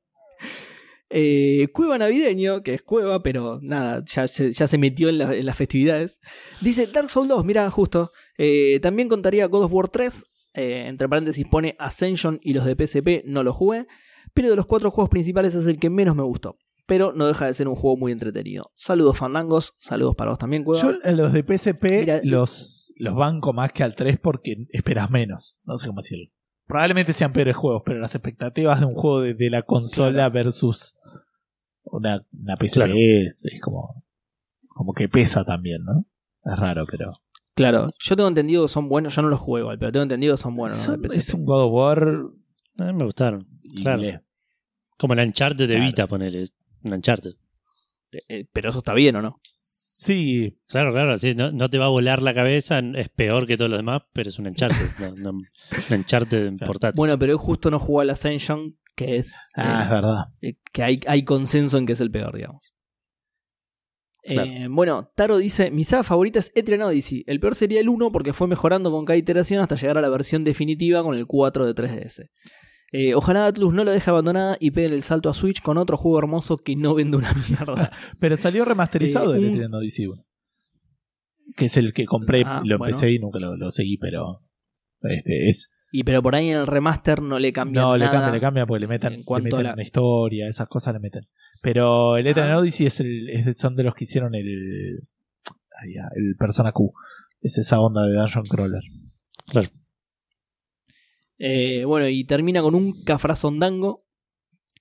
Eh, Cueva Navideño, que es Cueva, pero nada, ya se, ya se metió en, la- en las festividades. Dice Dark Souls 2, mira, justo. Eh, también contaría God of War 3. eh, entre paréntesis pone Ascension y los de PSP no los jugué. Pero de los cuatro juegos principales es el que menos me gustó. Pero no deja de ser un juego muy entretenido. Saludos fandangos, saludos para vos también, Cueva. Yo a los de PSP los, los banco más que al 3 porque esperas menos. No sé cómo decirlo. Probablemente sean peores juegos, pero las expectativas de un juego de, de la consola versus una, una Claro. es, es como, como que pesa también, ¿no? Es raro, pero. Claro, yo tengo entendido que son buenos, yo no los juego, pero tengo entendido que son buenos. Son- es un God of War. Eh, me gustaron. Claro. le- Como el Uncharted de Claro. Vita, ponele. Un Uncharted. Eh, pero eso está bien, ¿o no? Sí, Claro, claro, sí, no, no te va a volar la cabeza, es peor que todos los demás, pero es un *laughs* no, no- un Uncharted en portátil. Bueno, pero él justo no jugó al Ascension, que es. ah, es eh, verdad. eh, que hay, hay consenso en que es el peor, digamos. Claro. Eh, bueno, Taro dice: Mi saga favorita es Etrian Odyssey. El peor sería el 1 porque fue mejorando con cada iteración hasta llegar a la versión definitiva con el 4 de 3DS. Eh, ojalá Atlus no lo deje abandonada y pegue el salto a Switch con otro juego hermoso que no vende una mierda. *laughs* Pero salió remasterizado Eh, el un- 1. Que es el que compré, Ah, lo bueno. empecé y nunca lo, lo seguí, pero. Este, es, y pero por ahí en el remaster no le cambia no, le nada. cambia, le cambia porque le meten, en le cuanto meten a la- una historia, esas cosas le meten. Pero el Ah. Odyssey es el, es- son de los que hicieron el. el Persona Q. Es esa onda de Dungeon Crawler. Eh, bueno, y termina con un cafrazondango,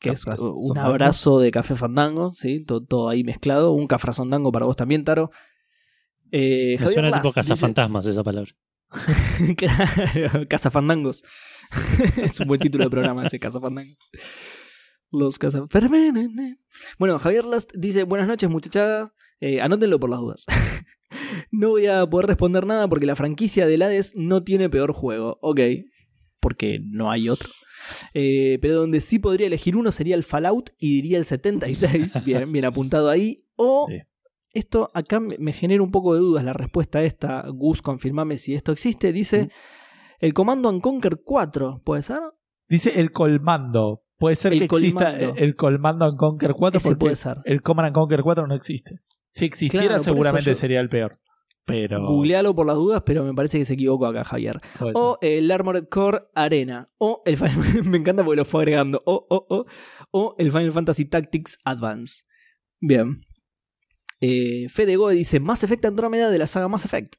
que es un abrazo de café fandango, ¿sí? Todo, todo ahí mezclado. Un cafrazondango para vos también, Taro. Eh, Me Javier suena tipo dice- cazafantasmas esa palabra. *laughs* claro, Cazafandangos. *laughs* es un buen título de programa ese, Cazafandangos. Los Cazafandango. Bueno, Javier Last dice: Buenas noches, muchachada. Eh, anótenlo por las dudas. *laughs* no voy a poder responder nada porque la franquicia del Hades no tiene peor juego. Ok, porque no hay otro. Eh, pero donde sí podría elegir uno sería el Fallout y diría el 76. *laughs* Bien, bien apuntado ahí. O Sí. esto acá me genera un poco de dudas la respuesta a esta. Gus, confirmame si esto existe. Dice el Comando and Conquer 4, ¿puede ser? Dice el Colmando. Puede ser El que exista el Colmando and Conquer 4 Ese porque puede ser. el Command and Conquer 4 no existe. Si existiera, Claro, seguramente yo- sería el peor. Pero. Googlealo por las dudas, pero me parece que se equivocó acá, Javier. O el Armored Core Arena. O el Final- *laughs* Me encanta porque lo fue agregando. O, o, o. O el Final Fantasy Tactics Advance. Bien. Eh, Fede Goe dice: Mass Effect Andrómeda de la saga Mass Effect.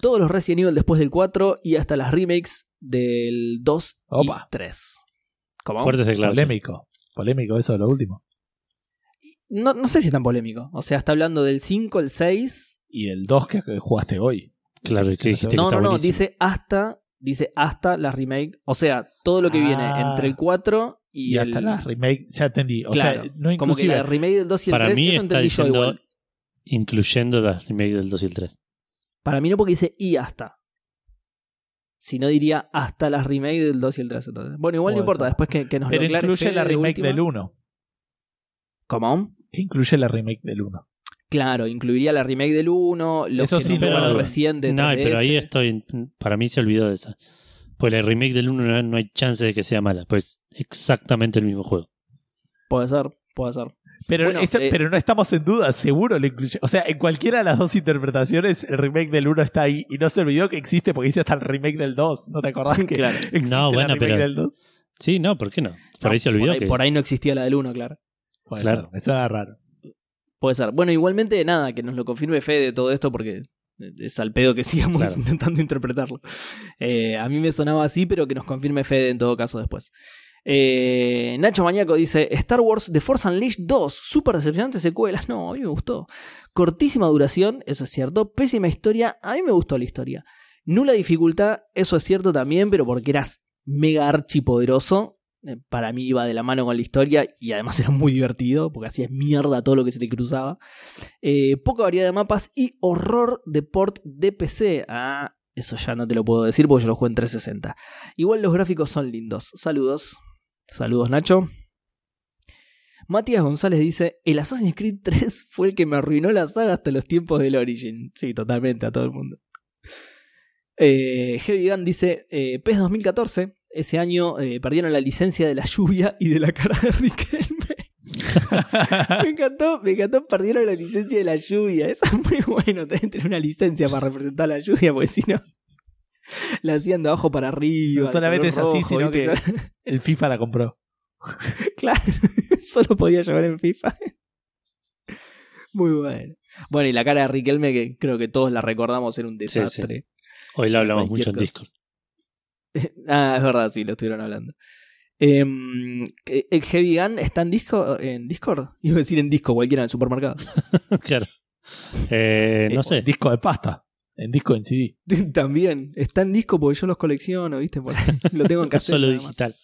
Todos los Resident Evil después del 4 y hasta las remakes del 2 Opa. y 3. ¿Cómo? Fuertes declaraciones. Polémico. Polémico eso, lo último. No, no sé si es tan polémico. O sea, está hablando del 5, el 6 y el 2 que jugaste hoy. Claro, que dijiste que No, está no, no, dice hasta, dice hasta las remake. O sea, todo lo que Ah. viene entre el 4 y, Y, el. hasta las remake, ya entendí. O Claro, sea, no como que la remake del 2 y el Para 3, mí eso está entendí yo diciendo igual. incluyendo las remake del 2 y el 3. Para mí no porque dice y hasta. Si no diría hasta las remake del 2 y el 3. Entonces. Bueno, igual no importa, ser. después que, que nos Pero lo incluye la remake última. del 1. ¿Cómo? Que incluye la remake del 1. Claro, incluiría la remake del 1, los Eso que sin no recién de No, 3DS. pero ahí estoy. Para mí se olvidó de esa. Pues la remake del 1 no, no hay chance de que sea mala. Pues exactamente el mismo juego. Puede ser, puede ser. Pero, Bueno, eso- eh, pero no estamos en duda, seguro lo incluye. O sea, en cualquiera de las dos interpretaciones, el remake del 1 está ahí. Y no se olvidó que existe porque dice hasta el remake del 2. ¿No te acordás *laughs* que Claro. existe No, la bueno, remake pero- del 2? Sí, no, ¿por qué no? Por No, ahí se olvidó por ahí, que. por ahí no existía la del 1, claro. Puede Claro. ser, me suena raro. Puede ser. Bueno, igualmente, nada, que nos lo confirme Fede de todo esto porque es al pedo que sigamos Claro. *laughs* intentando interpretarlo. Eh, a mí me sonaba así, pero que nos confirme Fede en todo caso después. Eh, Nacho Mañaco dice: Star Wars The Force Unleashed 2, súper decepcionante secuela. No, a mí me gustó. Cortísima duración, eso es cierto. Pésima historia, a mí me gustó la historia. Nula dificultad, eso es cierto también, pero porque eras mega archipoderoso. Eh, Para mí iba de la mano con la historia y además *laughs* era muy divertido porque hacías mierda todo lo que se te cruzaba. Eh, poca variedad de mapas y horror de port de PC. Ah, eso ya no te lo puedo decir porque yo lo jugué en 360. Igual los gráficos son lindos. Saludos. Saludos, Nacho. Matías González dice: El Assassin's Creed 3 *laughs* fue el que me arruinó la saga hasta los tiempos del Origin. Sí, totalmente, a todo el mundo. Eh, Heavy Gun dice: eh, PES 2014. Ese año eh, perdieron la licencia de la lluvia y de la cara de Riquelme. *laughs* me encantó, me encantó, perdieron la licencia de la lluvia. Eso es muy bueno, tener una licencia para representar la lluvia, porque si no, la hacían de abajo para arriba. No solamente es así, sino ¿viste? que- El FIFA la compró. *laughs* Claro, *laughs* solo podía llevar en FIFA. Muy bueno. Bueno, y la cara de Riquelme, que creo que todos la recordamos, era un Sí, sí. desastre. Hoy lo hablamos mucho en. Discord. *laughs* ah, es verdad, sí, lo estuvieron hablando. Em, ¿El Heavy Gun está en, disco, en Discord? *laughs* Iba a decir en disco, cualquiera en el supermercado. *laughs* claro. Eh, no Eh, sé. Disco de pasta. En disco en CD. También, está en disco porque yo los colecciono, ¿viste? Por ahí. Lo tengo en casa. Solo digital.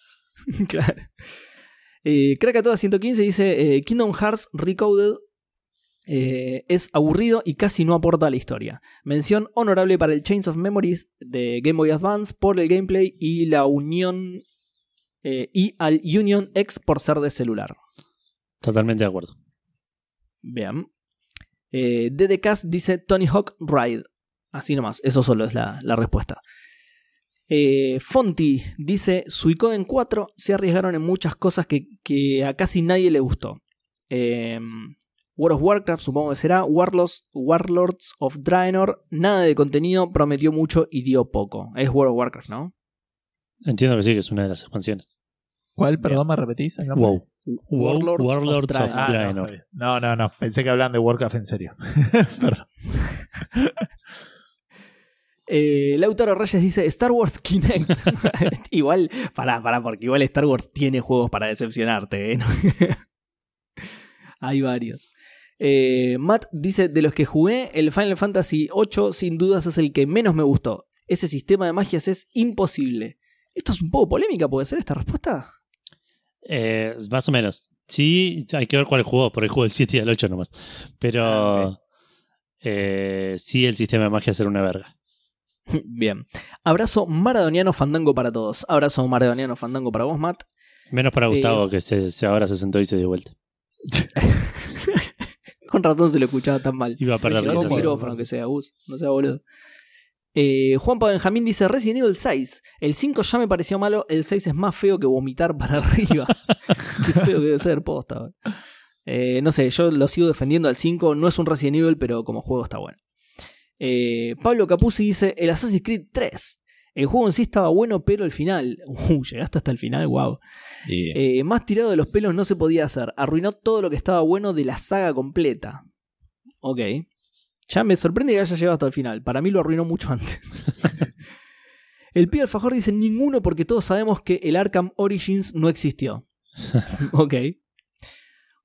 claro. Eh, Krakatoa 115 dice: eh, Kingdom Hearts Recoded eh, es aburrido y casi no aporta a la historia. Mención honorable para el Chains of Memories de Game Boy Advance por el gameplay y la unión. eh, y al Union X por ser de celular. Totalmente de acuerdo. Bien. Eh, DDCast dice Tony Hawk Ride. Así nomás, eso solo es la, la respuesta. Eh, Fonti dice Suicoden 4 se arriesgaron en muchas cosas que, que a casi nadie le gustó. Eh, World of Warcraft supongo que será. Warlords, Warlords of Draenor, nada de contenido, prometió mucho y dio poco. Es World of Warcraft, ¿no? Entiendo que sí, que es una de las expansiones. ¿Cuál? Perdón, ¿me repetís? el nombre? Wow. Warlords of Draenor. Ah, no, no, no, no. Pensé que hablaban de Warcraft en serio. *laughs* Perdón. *laughs* Eh, Lautaro Reyes dice Star Wars Kinect. *laughs* igual, pará, pará, porque igual Star Wars tiene juegos para decepcionarte. ¿eh? Hay varios. Eh, Matt dice: De los que jugué, el Final Fantasy VIII sin dudas es el que menos me gustó. Ese sistema de magias es imposible. Esto es un poco polémica, ¿puede ser esta respuesta? Eh, más o menos. Sí, hay que ver cuál jugó, por el juego del 7 y el 8 nomás. Pero Ah, eh, sí, el sistema de magia será una verga. *laughs* Bien. Abrazo maradoniano fandango para todos. Abrazo maradoniano fandango para vos, Matt. Menos para Eh, Gustavo, que se, se ahora se sentó y se dio vuelta. *laughs* Con razón se lo escuchaba tan mal. Iba a perder sensación. micrófono que sea, Gus. No sea boludo. Eh, Juanpa Benjamín dice Resident Evil 6. El 5 ya me pareció malo, el 6 es más feo que vomitar para *laughs* arriba. *laughs* Qué feo que debe ser posta. Eh, no sé, yo lo sigo defendiendo al 5. No es un Resident Evil, pero como juego está bueno. Eh, Pablo Capuzzi dice el Assassin's Creed 3. El juego en sí estaba bueno, pero el final. *laughs* Uh, llegaste hasta el final, wow. Eh, más tirado de los pelos no se podía hacer. Arruinó todo lo que estaba bueno de la saga completa. Ok. Ya me sorprende que haya llegado hasta el final. Para mí lo arruinó mucho *laughs* antes. *laughs* el pibe alfajor dice ninguno porque todos sabemos que el Arkham Origins no existió. ok.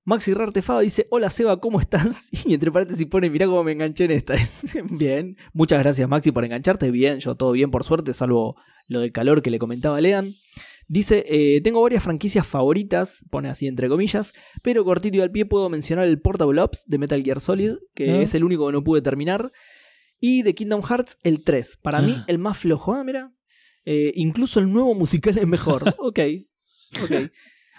Maxi Rartefaba dice, hola Seba, ¿cómo estás? *laughs* Y entre paréntesis pone, mirá cómo me enganché en esta. *laughs* bien, muchas gracias Maxi por engancharte. Bien, yo todo bien por suerte, salvo lo del calor que le comentaba a Lean. Dice, eh, tengo varias franquicias favoritas, pone así entre comillas, pero cortito y al pie puedo mencionar el Portable Ops de Metal Gear Solid, que Ah. es el único que no pude terminar, y de Kingdom Hearts el 3. Para mí Ah. el más flojo, ah, mira. Eh, incluso el nuevo musical es mejor. *laughs* ok, ok.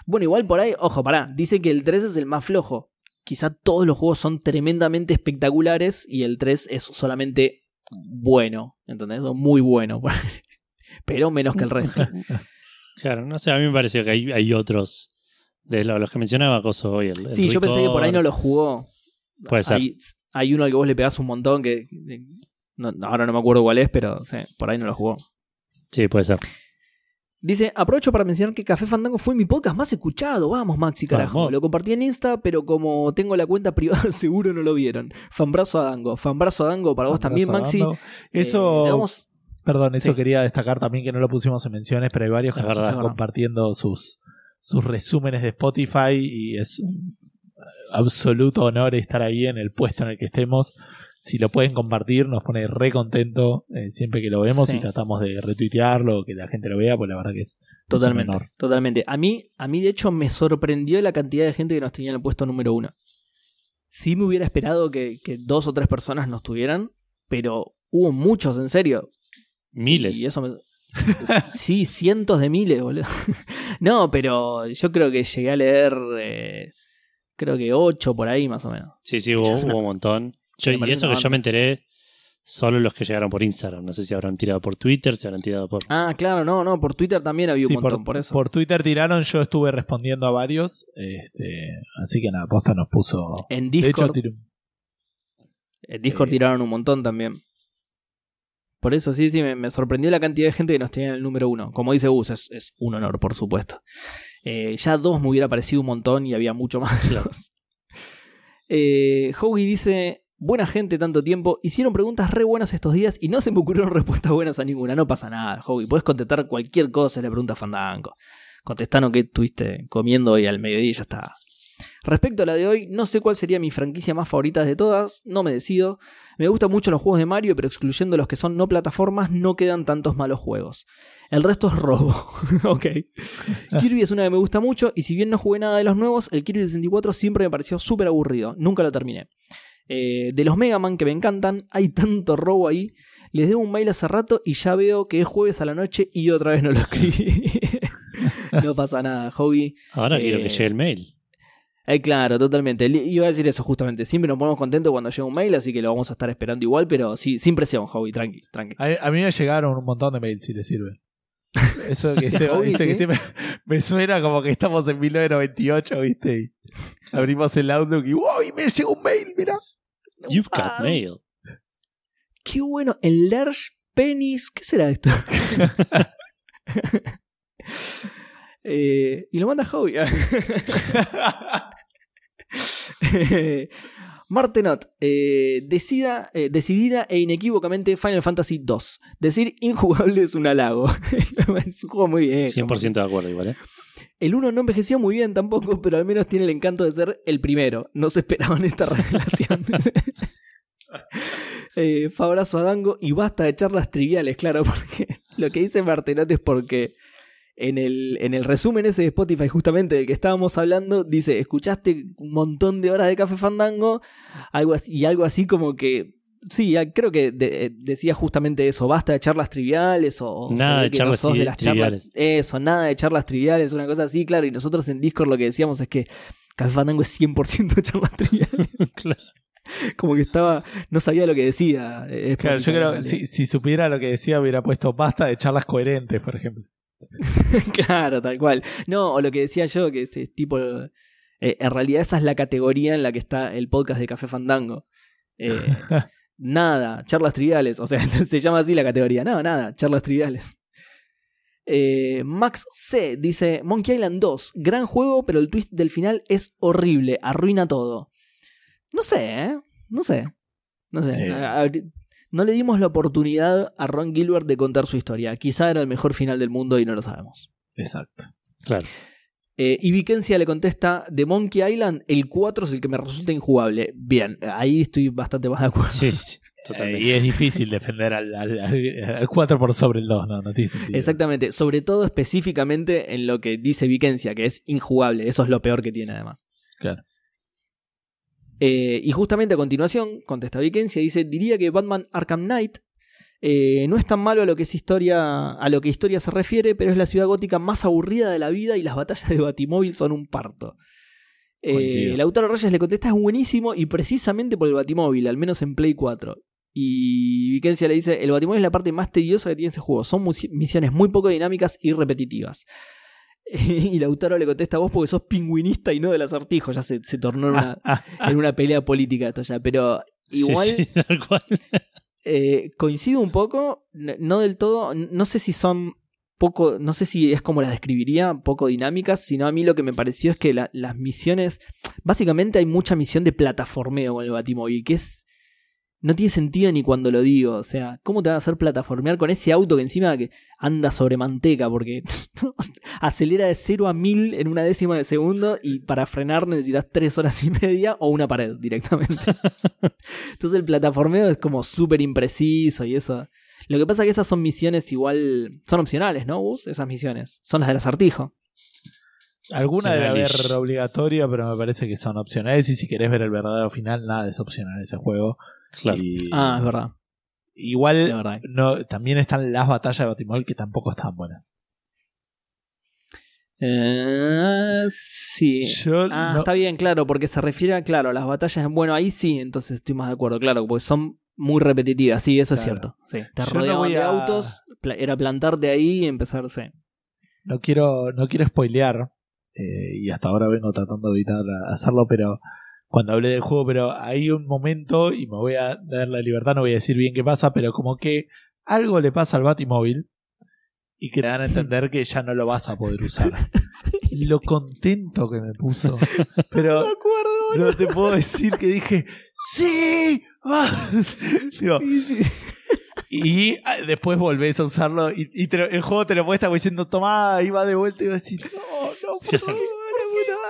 Bueno, igual por ahí, ojo, pará, dice que el 3 es el más flojo. Quizá todos los juegos son tremendamente espectaculares y el 3 es solamente bueno, ¿entendés? O muy bueno, *laughs* pero menos que el resto. *laughs* Claro, no sé, a mí me pareció que hay, hay otros de lo- los que mencionaba Coso hoy. El, el Sí, yo pensé que por ahí no lo jugó. Puede ser. Hay, hay uno al que vos le pegás un montón que... que- no- ahora no me acuerdo cuál es, pero sí, por ahí no lo jugó. Sí, puede ser. Dice, aprovecho para mencionar que Café Fandango fue mi podcast más escuchado. Vamos, Maxi, carajo. Vamos. Lo compartí en Insta, pero como tengo la cuenta privada, *laughs* seguro no lo vieron. Fanbrazo a Dango. Fanbrazo a Dango para vos también, Maxi. Eh, Eso, damos- perdón, eso Sí. quería destacar también que no lo pusimos en menciones, pero hay varios que Es nos verdad. están compartiendo sus, sus resúmenes de Spotify y es un absoluto honor estar ahí en el puesto en el que estemos. Si lo pueden compartir, nos pone re contento eh, siempre que lo vemos Sí. y tratamos de retuitearlo, que la gente lo vea, pues la verdad que es, es un Totalmente, honor. totalmente. A mí, a mí, de hecho, me sorprendió la cantidad de gente que nos tenía en el puesto número uno. Sí me hubiera esperado que, que dos o tres personas nos tuvieran, pero hubo muchos, en serio. Miles. Y eso me... *laughs* sí, cientos de miles, boludo. *laughs* no, pero yo creo que llegué a leer, eh, creo que ocho por ahí más o menos. Sí, sí, hubo, una- hubo un montón. Yo- y eso que yo me enteré solo los que llegaron por Instagram. No sé si habrán tirado por Twitter, si habrán tirado por. Ah, claro, no, no, por Twitter también había Sí, un montón, por, eso. por Twitter tiraron, yo estuve respondiendo a varios, este, así que nada, Posta nos puso... en De hecho, Discord, tiró- en Discord eh, tiraron un montón también. Por eso sí, sí, me, me sorprendió la cantidad de gente que nos tenía en el número uno. Como dice Gus, es, es un honor, por supuesto. Eh, ya dos me hubiera parecido un montón y había mucho *laughs* más. de Claro. dos. Eh, Howie dice: Buena gente, tanto tiempo. Hicieron preguntas re buenas estos días y no se me ocurrieron *laughs* respuestas buenas a ninguna. No pasa nada, Howie. Puedes contestar cualquier cosa, le pregunta Fandango. Contestanos qué estuviste comiendo hoy al mediodía y ya está. Respecto a la de hoy, no sé cuál sería mi franquicia más favorita de todas, no me decido. Me gustan mucho los juegos de Mario, pero excluyendo los que son no plataformas, no quedan tantos malos juegos. El resto es robo. *laughs* ok. Kirby es una que me gusta mucho, y si bien no jugué nada de los nuevos, el Kirby 64 siempre me pareció súper aburrido. Nunca lo terminé. Eh, de los Mega Man que me encantan, hay tanto robo ahí. Les debo un mail hace rato y ya veo que es jueves a la noche y otra vez no lo escribí. *laughs* no pasa nada, Hobby. Ahora quiero Eh, que llegue el mail. Eh, claro, totalmente. Iba a decir eso justamente. Siempre nos ponemos contentos cuando llega un mail, así que lo vamos a estar esperando igual, pero sí, sin presión, Hobby, tranqui, tranqui. A, a mí me llegaron un montón de mails si le sirve. *laughs* Eso que, se, Hobby, dice que ¿sí? siempre me suena como que estamos en 1998, ¿viste? Y abrimos el Outlook y ¡wow! Y me llegó un mail, mira. You've got mail. Qué bueno, el Large Penis, ¿qué será esto? *laughs* Eh, y lo manda Hobby. *laughs* *laughs* Martenot, eh, decida, eh, decidida e inequívocamente Final Fantasy II. Decir injugable es un halago. *laughs* es un juego muy bien. 100% de acuerdo, igual, ¿eh? El 1 no envejeció muy bien tampoco, pero al menos tiene el encanto de ser el primero. No se esperaban esta *laughs* revelación. *laughs* eh, Fabrazo a Dango y basta de charlas triviales, claro, porque lo que dice Martenot es porque en el, en el resumen ese de Spotify, justamente del que estábamos hablando, dice: Escuchaste un montón de horas de Café Fandango, algo así, y algo así como que. Sí, creo que de- eh, decía justamente eso, basta de charlas triviales o, o Nada de que no charlas sos de las charlas triviales. eso, nada de charlas triviales, una cosa así, claro. Y nosotros en Discord lo que decíamos es que Café Fandango es 100% *laughs* charlas triviales. *laughs* Claro. Como que estaba, no sabía lo que decía. eh, Claro, yo creo, si, si supiera lo que decía, hubiera puesto basta de charlas coherentes, por ejemplo. *laughs* claro, tal cual. No, o lo que decía yo, que es, es tipo. eh, en realidad, esa es la categoría en la que está el podcast de Café Fandango. Eh, *laughs* nada, charlas triviales. O sea, *laughs* se, se llama así la categoría. No, nada, charlas triviales. Eh, Max C dice: Monkey Island 2, gran juego, pero el twist del final es horrible, arruina todo. No sé, ¿eh? No sé. No sé. No le dimos la oportunidad a Ron Gilbert de contar su historia. Quizá era el mejor final del mundo y no lo sabemos. Exacto. Claro. Eh, y Vikencia le contesta, de Monkey Island, el 4 es el que me resulta injugable. Bien, ahí estoy bastante más de acuerdo. Sí, sí, *laughs* Eh, totalmente. y es difícil defender al, al, al- al 4 por sobre el 2, no, no tiene sentido. Exactamente, sobre todo específicamente en lo que dice Vikencia, que es injugable. Eso es lo peor que tiene además. Claro. Eh, y justamente a continuación, contesta Vikencia, dice, diría que Batman Arkham Knight eh, no es tan malo a lo que es historia, a lo que historia se refiere, pero es la ciudad gótica más aburrida de la vida y las batallas de Batimóvil son un parto. Eh, Coincido. Lautaro Reyes le contesta es buenísimo y precisamente por el Batimóvil, al menos en Play 4. Y Vikencia le dice, el Batimóvil es la parte más tediosa que tiene ese juego, son misiones muy poco dinámicas y repetitivas. *laughs* Y Lautaro le contesta a vos porque sos pingüinista y no del acertijo, ya se, se tornó en una, *laughs* en una pelea política esto ya, pero igual sí, *laughs* tal cual. eh, coincido un poco, no del todo, no sé si son poco, no sé si es como las describiría, poco dinámicas, sino a mí lo que me pareció es que la- las misiones, básicamente hay mucha misión de plataformeo con el Batimóvil, que es... No tiene sentido ni cuando lo digo, o sea, ¿cómo te van a hacer plataformear con ese auto que encima que anda sobre manteca? Porque *laughs* acelera de 0 a 1000 en una décima de segundo y para frenar necesitas 3 horas y media o una pared directamente. *laughs* Entonces el plataformeo es como súper impreciso y eso. Lo que pasa es que esas son misiones igual. Son opcionales, ¿no, Gus? Esas misiones. Son las del acertijo. Alguna debe haber obligatoria, pero me parece que son opcionales. Y si querés ver el verdadero final, nada es opcional en ese juego. Claro. Y- Ah, es verdad. Es Igual verdad. no, también están las batallas de Batimol que tampoco están buenas. Eh, sí. Yo Ah, no- está bien, claro, porque se refiere a, claro, a las batallas. Bueno, ahí sí, entonces estoy más de acuerdo, claro, porque son muy repetitivas. Sí, eso es cierto. Sí, te Yo no rodeaban voy de a- autos, era plantarte ahí y empezar, sí. no quiero, no quiero spoilear, eh, y hasta ahora vengo tratando de evitar hacerlo, pero cuando hablé del juego, pero hay un momento, y me voy a dar la libertad, no voy a decir bien qué pasa, pero como que algo le pasa al Batimóvil y que te dan a entender que ya no lo vas a poder usar. *laughs* Sí, Lo contento que me puso. *laughs* Pero me acuerdo, boludo. no te puedo decir que dije, ¡Sí! *laughs* Digo, Sí, sí. y ah, después volvés a usarlo y, y te el juego te lo muestra diciendo, tomá, y va de vuelta y vas a decir, no, no, ¿por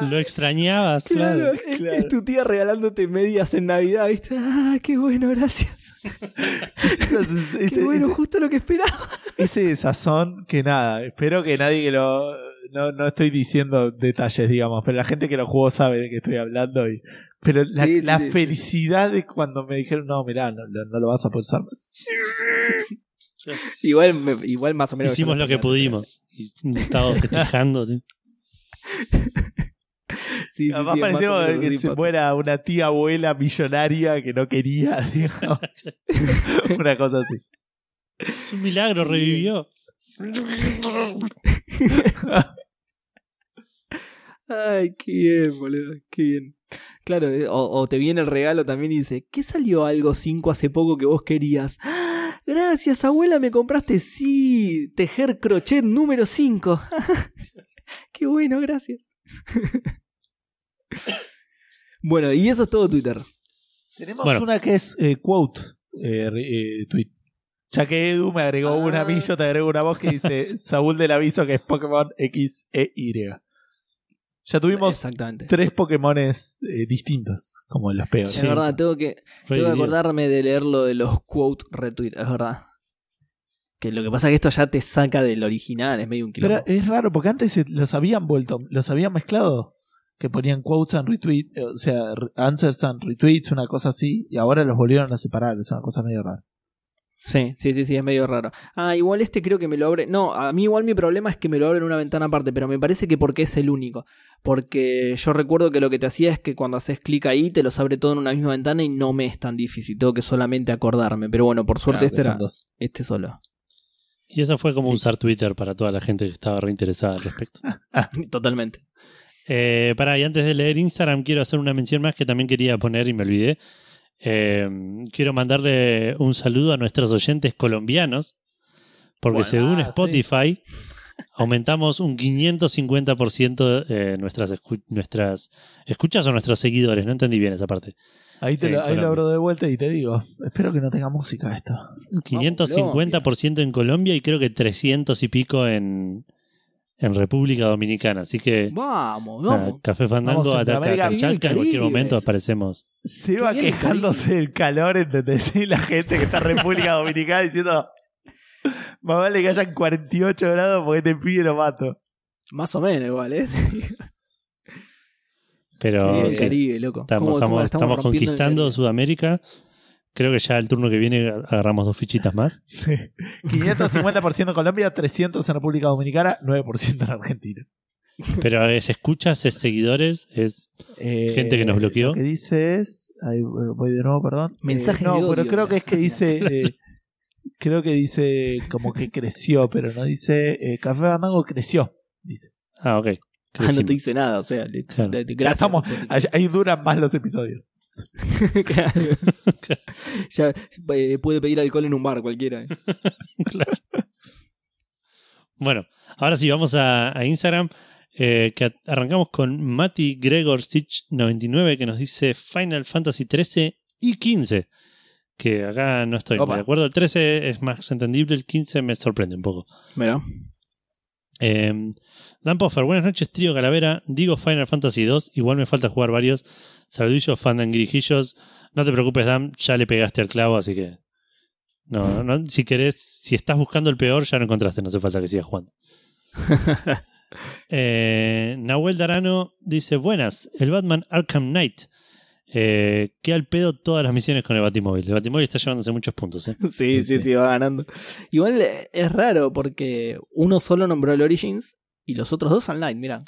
Lo extrañabas, Claro, claro. es, claro. es tu tía regalándote medias en Navidad, ¿viste? Ah, qué bueno, gracias. *laughs* Ese, ese- qué bueno, ese- justo lo que esperaba. ese sazón que nada, espero que nadie que lo... No, no estoy diciendo detalles, digamos, pero la gente que lo jugó sabe de qué estoy hablando. Y, pero la, Sí, sí, la sí. felicidad de cuando me dijeron, no, mirá, no, no- no lo vas a poder usar. *laughs* Igual, me- igual más o menos. Hicimos lo que pudimos. *laughs* Y Gustavo festejando. *laughs* ¿sí? Sí, sí, Además sí, pareció que se muera una tía abuela millonaria que no quería, *laughs* digamos. *laughs* una cosa así. Es un milagro, revivió. Ay, qué bien, boludo, qué bien. Claro, eh, o, o te viene el regalo también y dice, ¿qué salió algo 5 hace poco que vos querías? "Ah, *gasps* Gracias, abuela, me compraste, sí, tejer crochet número 5. Qué bueno, gracias. *laughs* bueno, y eso es todo Twitter. Tenemos Bueno. una que es eh, quote eh, eh, tweet. Ya que Edu me agregó Ah. una te agrego una voz que dice *laughs* Saúl del aviso que es Pokémon X, E, Y. Ya tuvimos Exactamente. tres Pokémones eh, distintos, como los peores. Es verdad, tengo que, tengo que acordarme de leer lo de los quote retweet, es verdad. Que lo que pasa es que esto ya te saca del original, es medio un Pero quilombo. es raro, porque antes los habían vuelto, los habían mezclado. Que ponían quotes and retweets, eh, o sea, answers and retweets, una cosa así, y ahora los volvieron a separar, es una cosa medio rara. Sí, sí, sí, sí, es medio raro. Ah, igual este creo que me lo abre. No, a mí igual mi problema es que me lo abre en una ventana aparte, pero me parece que porque es el único. Porque yo recuerdo que lo que te hacía es que cuando haces clic ahí te los abre todo en una misma ventana y no me es tan difícil. Tengo que solamente acordarme. Pero bueno, por suerte Claro, este era dos. este solo. Y eso fue como usar Twitter para toda la gente que estaba reinteresada al respecto. *laughs* Totalmente. Eh, para, y antes de leer Instagram, quiero hacer una mención más que también quería poner y me olvidé. Eh, quiero mandarle un saludo a nuestros oyentes colombianos, porque Bueno, según ah, sí. Spotify, *laughs* aumentamos un 550% eh, nuestras, escu- nuestras escuchas o nuestros seguidores. No entendí bien esa parte. Ahí, te En lo, ahí lo abro de vuelta y te digo, espero que no tenga música esto. 550% en Colombia y creo que 300 y pico en, en República Dominicana. Así que Vamos, vamos. Café Fandango Vamos, ataca a. Kamchatka. En cualquier momento aparecemos. Se va quejándose del calor, ¿entendés? *laughs* Y la gente que está en República *laughs* Dominicana diciendo. Más vale que hayan 48 grados porque te pide lo mato. Más o menos igual, ¿eh? Pero Caribe, loco. estamos, ¿Cómo- cómo la estamos, estamos rompiendo en el conquistando? Sudamérica. Creo que ya el turno que viene agarramos dos fichitas más. *laughs* Sí. 550% en Colombia, 300 en República Dominicana, 9% en Argentina. Pero es escuchas, es seguidores, es Eh, Gente que nos bloqueó. Lo que dice es. ahí voy de nuevo, perdón. Mensajes Eh, no, de pero creo que es que dice. *laughs* eh, creo que dice como que creció, pero no dice. eh, Café Fandango creció. Dice. Ah, ok. Ah, no te dice nada, o sea, le- Claro. estamos- Ahí, duran más los episodios. *laughs* *laughs* Claro. ya eh, puede pedir alcohol en un bar cualquiera. eh. *laughs* Claro. Bueno, ahora sí, vamos a, a Instagram. eh, que arrancamos con Mati Gregor Stitch 99 que nos dice Final Fantasy 13 y 15. Que acá no estoy Opa. de acuerdo. El 13 es más entendible, el 15 me sorprende un poco. Mira. Eh, Dan Poffer, buenas noches, trío Calavera. Digo Final Fantasy 2, igual me falta jugar varios. Saludillos, fandangrijillos. No te preocupes, Dan, ya le pegaste al clavo, así que. No, no, si querés, si estás buscando el peor, ya lo encontraste, no hace falta que sigas jugando. *laughs* Eh, Nahuel Darano dice: Buenas, el Batman Arkham Knight. Eh, que al pedo todas las misiones con el Batimóvil. El Batimóvil está llevándose muchos puntos, ¿eh? *laughs* Sí, sí, Sí. sí, va ganando. Igual eh, es raro porque uno solo nombró el Origins y los otros dos al Night, mira.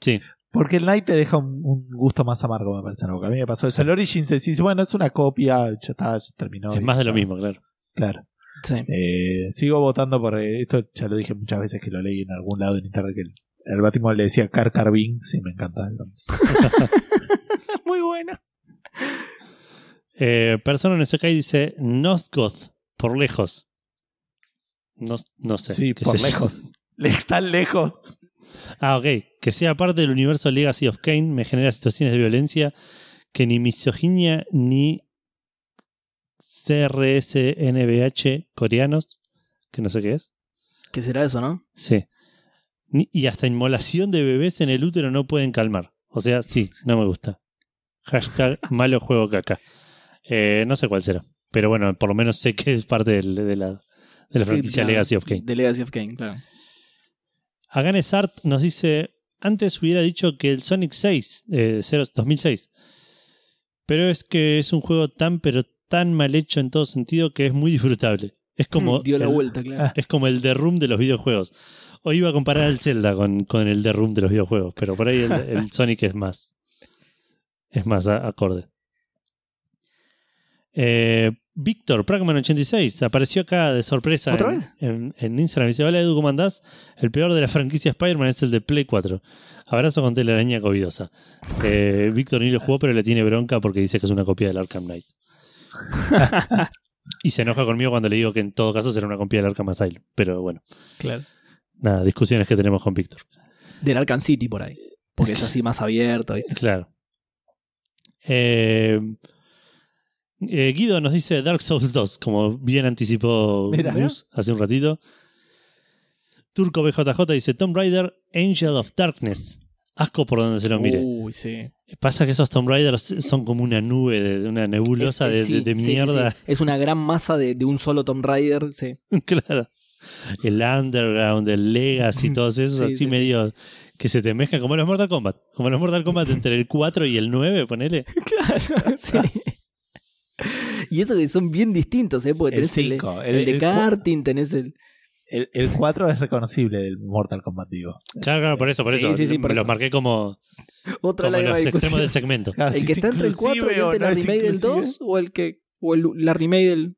Sí, Porque el Night te deja un, un gusto más amargo, me parece. ¿no? A mí me pasó eso. El Origins decís, bueno, es una copia, ya está, ya terminó. es más de lo mismo, claro. Claro. Sí. Eh, sigo votando por eh, esto, ya lo dije muchas veces que lo leí en algún lado en internet que el, el Batimóvil le decía Car Car Binks y me encanta. *laughs* Muy buena. Eh, persona en Sekai dice Nosgoth, por lejos. No, no sé. Sí, qué por sé lejos. *laughs* Le tan lejos. Ah, ok. Que sea parte del universo Legacy of Kane me genera situaciones de violencia que ni misoginia ni CRSNBH coreanos, que no sé qué es. ¿Qué será eso, no? Sí. Ni- y hasta inmolación de bebés en el útero no pueden calmar. O sea, sí, no me gusta. Hashtag malo juego caca. Eh, no sé cuál será. Pero bueno, por lo menos sé que es parte del- de, la, de la franquicia claro. Legacy of Kane. De Legacy of Kane, claro. Aganes Art nos dice: Antes hubiera dicho que el Sonic 6, eh, 0 2006. Pero es que es un juego tan, pero tan mal hecho en todo sentido que es muy disfrutable. Es como. *laughs* Dio la el- vuelta, claro. *laughs* Es como el The Room de los videojuegos. Hoy iba a comparar el Zelda con, con el The Room de los videojuegos, pero por ahí el, el Sonic es más. Es más acorde. Eh, Víctor, Pragman86, apareció acá de sorpresa ¿Otra en, vez? en- en Instagram. Dice: Hola Edu, ¿cómo andás? El peor de la franquicia Spider-Man es el de Play 4. Abrazo con telaraña covidosa. Eh, *laughs* Víctor ni lo jugó, pero le tiene bronca porque dice que es una copia del Arkham Knight. *laughs* y se enoja conmigo cuando le digo que en todo caso será una copia del Arkham Asylum. Pero bueno. Claro. Nada, discusiones que tenemos con Víctor. Del Arkham City por ahí. Porque es así más abierto, ¿viste? Claro. Eh, eh, Guido nos dice Dark Souls 2, como bien anticipó Mira. Gus hace un ratito. Turco BJJ dice Tomb Raider, Angel of Darkness. Asco por donde se lo mire. Uy, sí. Pasa que esos Tomb Raiders son como una nube, de, una nebulosa Es- de, es- sí, de- de sí, sí, mierda. sí. Es una gran masa de, de un solo Tomb Raider, sí. *laughs* claro. El Underground, el Legacy, *laughs* todos esos Sí, así sí, sí. medio que se te mezclan como los Mortal Kombat. Como los Mortal Kombat entre el 4 y el 9, ponele. *laughs* Claro, sí. Y eso que son bien distintos, ¿eh? Porque El tenés el, cinco, el el- de el karting, tenés el. El, el 4 es reconocible del Mortal Kombat, digo. Claro, claro, por eso, por Sí, eso. sí, sí, por los eso. marqué como, Otra como los de extremos del segmento. Claro, ¿El si que es está entre el 4 y entre no la remake del inclusive. 2 o el que o el- la remake del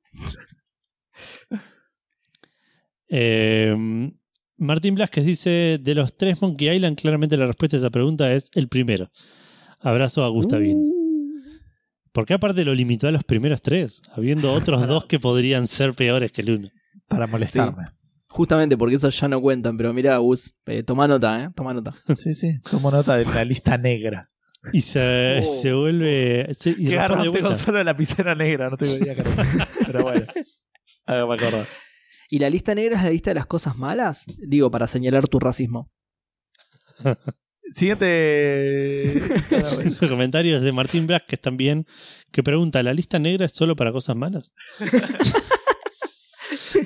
Eh, Martín Blasquez dice: De los tres Monkey Island, claramente la respuesta a esa pregunta es el primero. Abrazo a Gustavín. Uh. Porque aparte lo limitó a los primeros tres, habiendo otros dos que podrían ser peores que el uno. Para molestarme. Justamente porque esos ya no cuentan, pero mira, Gus, eh, toma nota, ¿eh? Toma nota. Sí, sí. Tomo nota de la lista negra. Y se, Oh. se vuelve. se- y Qué garrón, tengo solo la lapicera negra, no tengo idea. Pero bueno. *laughs* Hágame acordar. ¿Y la lista negra es la lista de las cosas malas? Digo, para señalar tu racismo. Siguiente. Instagram. *laughs* Comentarios de Martín Blas que están bien. Que pregunta: ¿La lista negra es solo para cosas malas? *laughs*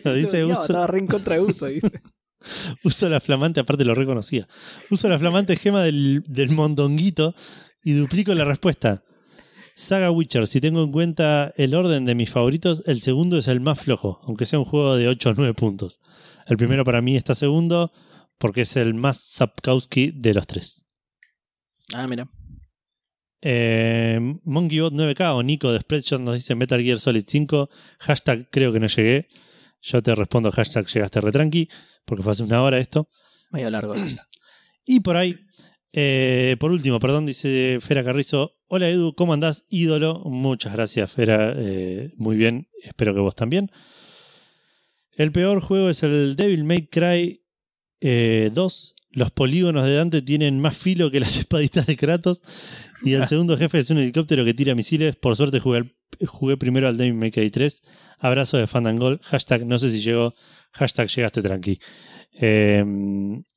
No, dice No, uso, Estaba re en contra de uso. ¿viste? *laughs* uso la flamante, aparte lo reconocía. Uso la flamante gema del, del mondonguito y duplico la respuesta. Saga Witcher, si tengo en cuenta el orden de mis favoritos, el segundo es el más flojo, aunque sea un juego de 8 o 9 puntos. El primero para mí está segundo porque es el más Sapkowski de los tres. Ah, mira. Eh, MonkeyBot 9K o Nico de Spreadshot nos dice Metal Gear Solid 5. Hashtag creo que no llegué. Yo te respondo hashtag llegaste retranqui, porque fue hace una hora esto. Medio largo. Y por ahí, eh, por último, perdón, dice Fera Carrizo. Hola Edu, ¿cómo andás? Ídolo. Muchas gracias, Fera. eh, muy bien, espero que vos también. El peor juego es el Devil May Cry eh, 2. Los polígonos de Dante tienen más filo que las *laughs* espaditas de Kratos. Y el segundo *laughs* jefe es un helicóptero que tira misiles. Por suerte jugué, al- jugué primero al Devil May Cry 3. Abrazo de Fandangol. Hashtag no sé si llegó. Hashtag llegaste tranqui. Eh,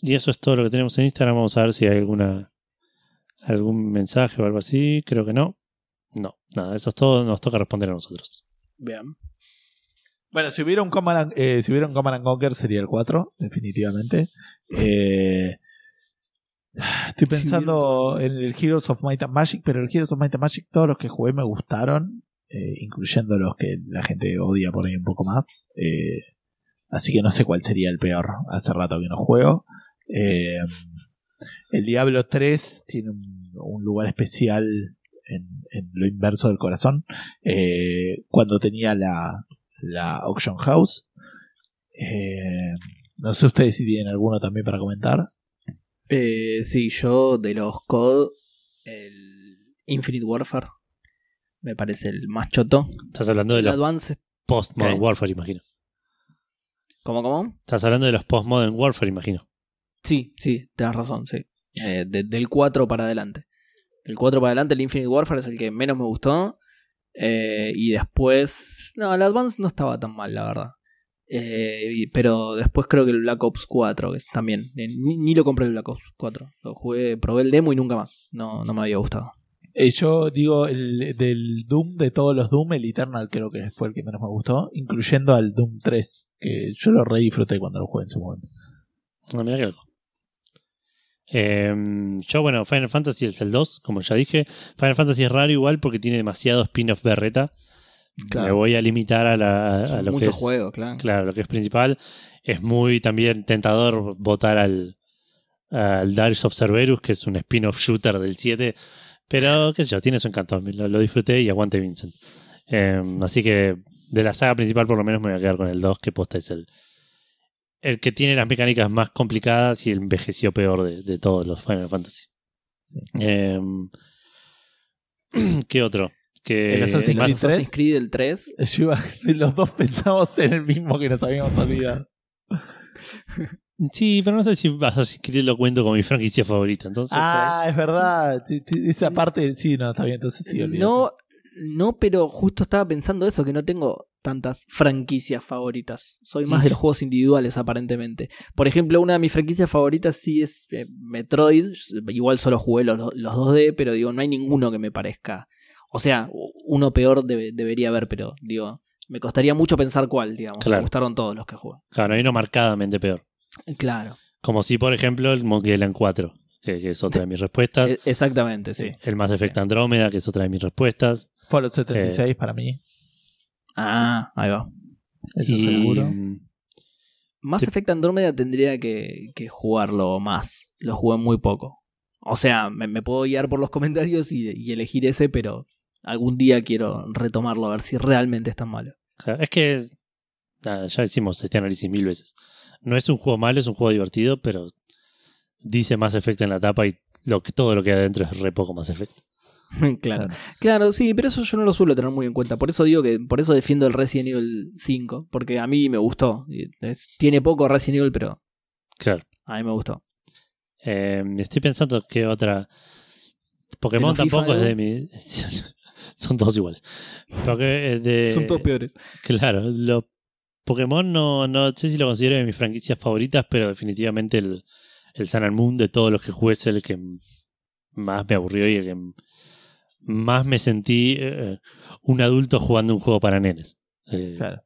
y eso es todo lo que tenemos en Instagram. Vamos a ver si hay alguna algún mensaje o algo así. Creo que no. No, nada, eso es todo. Nos toca responder a nosotros. Vean. Bueno, si hubiera un Command and, eh, si hubiera un Command and Conquer sería el 4, definitivamente. Eh, *sighs* estoy pensando en el Heroes of Might and Magic, pero el Heroes of Might and Magic, todos los que jugué me gustaron, eh, incluyendo los que la gente odia por ahí un poco más. Eh, así que no sé cuál sería el peor. Hace rato que no juego. Eh, el Diablo 3 tiene un, un lugar especial en, en lo inverso del corazón. Eh, cuando tenía la, la Auction House. Eh, no sé ustedes si tienen alguno también para comentar. Eh, sí, yo de los COD, el Infinite Warfare me parece el más choto. Estás hablando de El los Advance, post-modern ¿Qué? warfare, imagino. ¿cómo, cómo? Estás hablando de los post-modern warfare, imagino. Sí, sí, tenés razón, sí. Eh, de- del 4 para adelante. Del 4 para adelante, el Infinite Warfare es el que menos me gustó. Eh, y después. No, el Advance no estaba tan mal, la verdad. Eh, y- pero después creo que el Black Ops 4, que es también. eh, Ni, ni lo compré el Black Ops 4. Lo jugué, probé el demo y nunca más. No, no me había gustado. Eh, yo digo el del Doom, de todos los Doom, el Eternal creo que fue el que menos me gustó, incluyendo al Doom 3, que yo lo re disfruté cuando lo jugué en su momento. No, mira que. Eh, yo, bueno, Final Fantasy es el 2, como ya dije. Final Fantasy es raro igual porque tiene demasiado spin-off berreta. Me voy a limitar a, la, a lo que es, juegos, claro. Claro, lo que es principal. Es muy también tentador votar al, al Dares of Cerberus, que es un spin-off shooter del 7. Pero, qué sé yo, tiene su encanto. Lo, lo disfruté y aguante Vincent. Eh, así que de la saga principal, por lo menos, me voy a quedar con el 2, que posta es el, el que tiene las mecánicas más complicadas y el envejeció peor de, de todos los Final Fantasy. Sí. Eh, *clears throat* ¿Qué otro? Que El Assassin's Creed Assassin's 3. Creed el 3. Yo iba- los dos pensamos en el mismo que nos habíamos olvidado. *laughs* Sí, pero no sé si Assassin's Creed lo cuento como mi franquicia favorita. Entonces, Ah, es verdad. Esa parte, sí, no, está bien, entonces sí, olvídate. No, no, pero justo estaba pensando eso, que no tengo tantas franquicias favoritas. Soy más de los juegos individuales, aparentemente. Por ejemplo, una de mis franquicias favoritas sí es eh, Metroid. Igual solo jugué los, los 2D, pero digo, no hay ninguno que me parezca. O sea, uno peor debe- debería haber, pero digo, me costaría mucho pensar cuál, digamos. Claro. Me gustaron todos los que jugué. claro, hay uno marcadamente peor. Claro, Como si, por ejemplo, el Monkey Island 4, que, que es otra de mis *laughs* respuestas. e- exactamente, sí. El Mass Effect Andrómeda, que es otra de mis respuestas. Fallout 76 para mí. Ah, ahí va. Eso y, seguro. Mass Sí. Effect Andrómeda tendría que, que jugarlo más. Lo jugué muy poco. O sea, me, me puedo guiar por los *laughs* comentarios y, y elegir ese, pero algún día quiero retomarlo a ver si realmente es tan malo. o sea, es que. nada, ya hicimos este análisis mil veces. No es un juego malo, es un juego divertido, pero dice Mass Effect en la tapa y lo que, todo lo que hay adentro es re poco Mass Effect. *laughs* claro. Claro, sí, pero eso yo no lo suelo tener muy en cuenta. Por eso digo que, por eso defiendo el Resident Evil 5, porque a mí me gustó. Es- tiene poco Resident Evil, pero Claro. a mí me gustó. Eh, estoy pensando que otra. Pokémon ¿De los FIFA, tampoco es de mi. *laughs* Son todos iguales. Porque, eh, de... Son todos peores. Claro, lo, Pokémon no, no sé si lo considero de mis franquicias favoritas, pero definitivamente el, el Sun and Moon de todos los que jugué es el que más me aburrió y el que más me sentí eh, un adulto jugando un juego para nenes. Eh, Claro.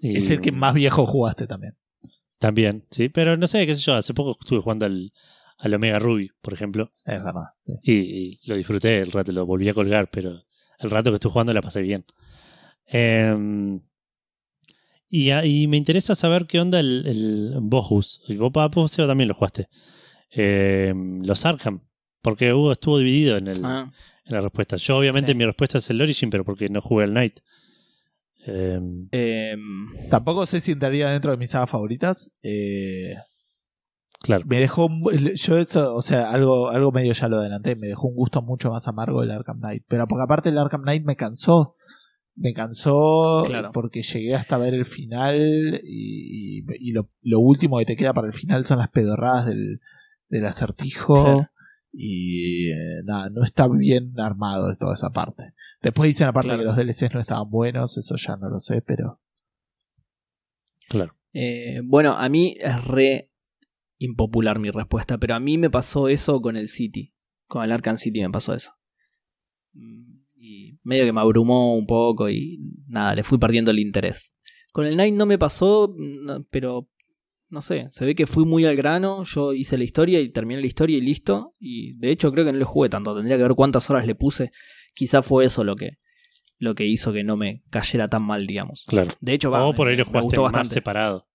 Y- Es el que más viejo jugaste también. También, sí. Pero no sé, qué sé yo, hace poco estuve jugando al, al Omega Ruby, por ejemplo, Es verdad. sí. y, y lo disfruté el rato, lo volví a colgar, pero el rato que estuve jugando la pasé bien. Em, y, y me interesa saber qué onda el, el Bohus. Y vos, pa- vos, Seba, también lo jugaste. Em, los Arkham. Porque Hugo estuvo dividido en, el, Ah, en la respuesta. Yo, obviamente, Sí. mi respuesta es el Origin, pero porque no jugué al Night. Em, em, Tampoco sé si entraría dentro de mis sagas favoritas. Eh, claro. me dejó. Yo, esto, o sea, algo, algo medio ya lo adelanté. Me dejó un gusto mucho más amargo el Arkham Knight. Pero porque aparte el Arkham Knight me cansó. Me cansó Claro. porque llegué hasta ver el final. Y, y lo, lo último que te queda para el final son las pedorradas del, del acertijo. Claro. Y eh, nada, no está bien armado de toda esa parte. Después dicen aparte Claro. que los DLCs no estaban buenos, eso ya no lo sé, pero. Claro. eh, bueno, a mí es re impopular mi respuesta, pero a mí me pasó eso con el City. Con el Arkham City me pasó eso. Mm, Y medio que me abrumó un poco y nada, le fui perdiendo el interés. Con el Night no me pasó, no, pero no sé, se ve que fui muy al grano, yo hice la historia y terminé la historia y listo. Y de hecho creo que no le jugué tanto, tendría que ver cuántas horas le puse. Quizá fue eso lo que, lo que hizo que no me cayera tan mal, digamos. Claro. De hecho, va, o por ahí me- lo me jugaste más bastante. separado.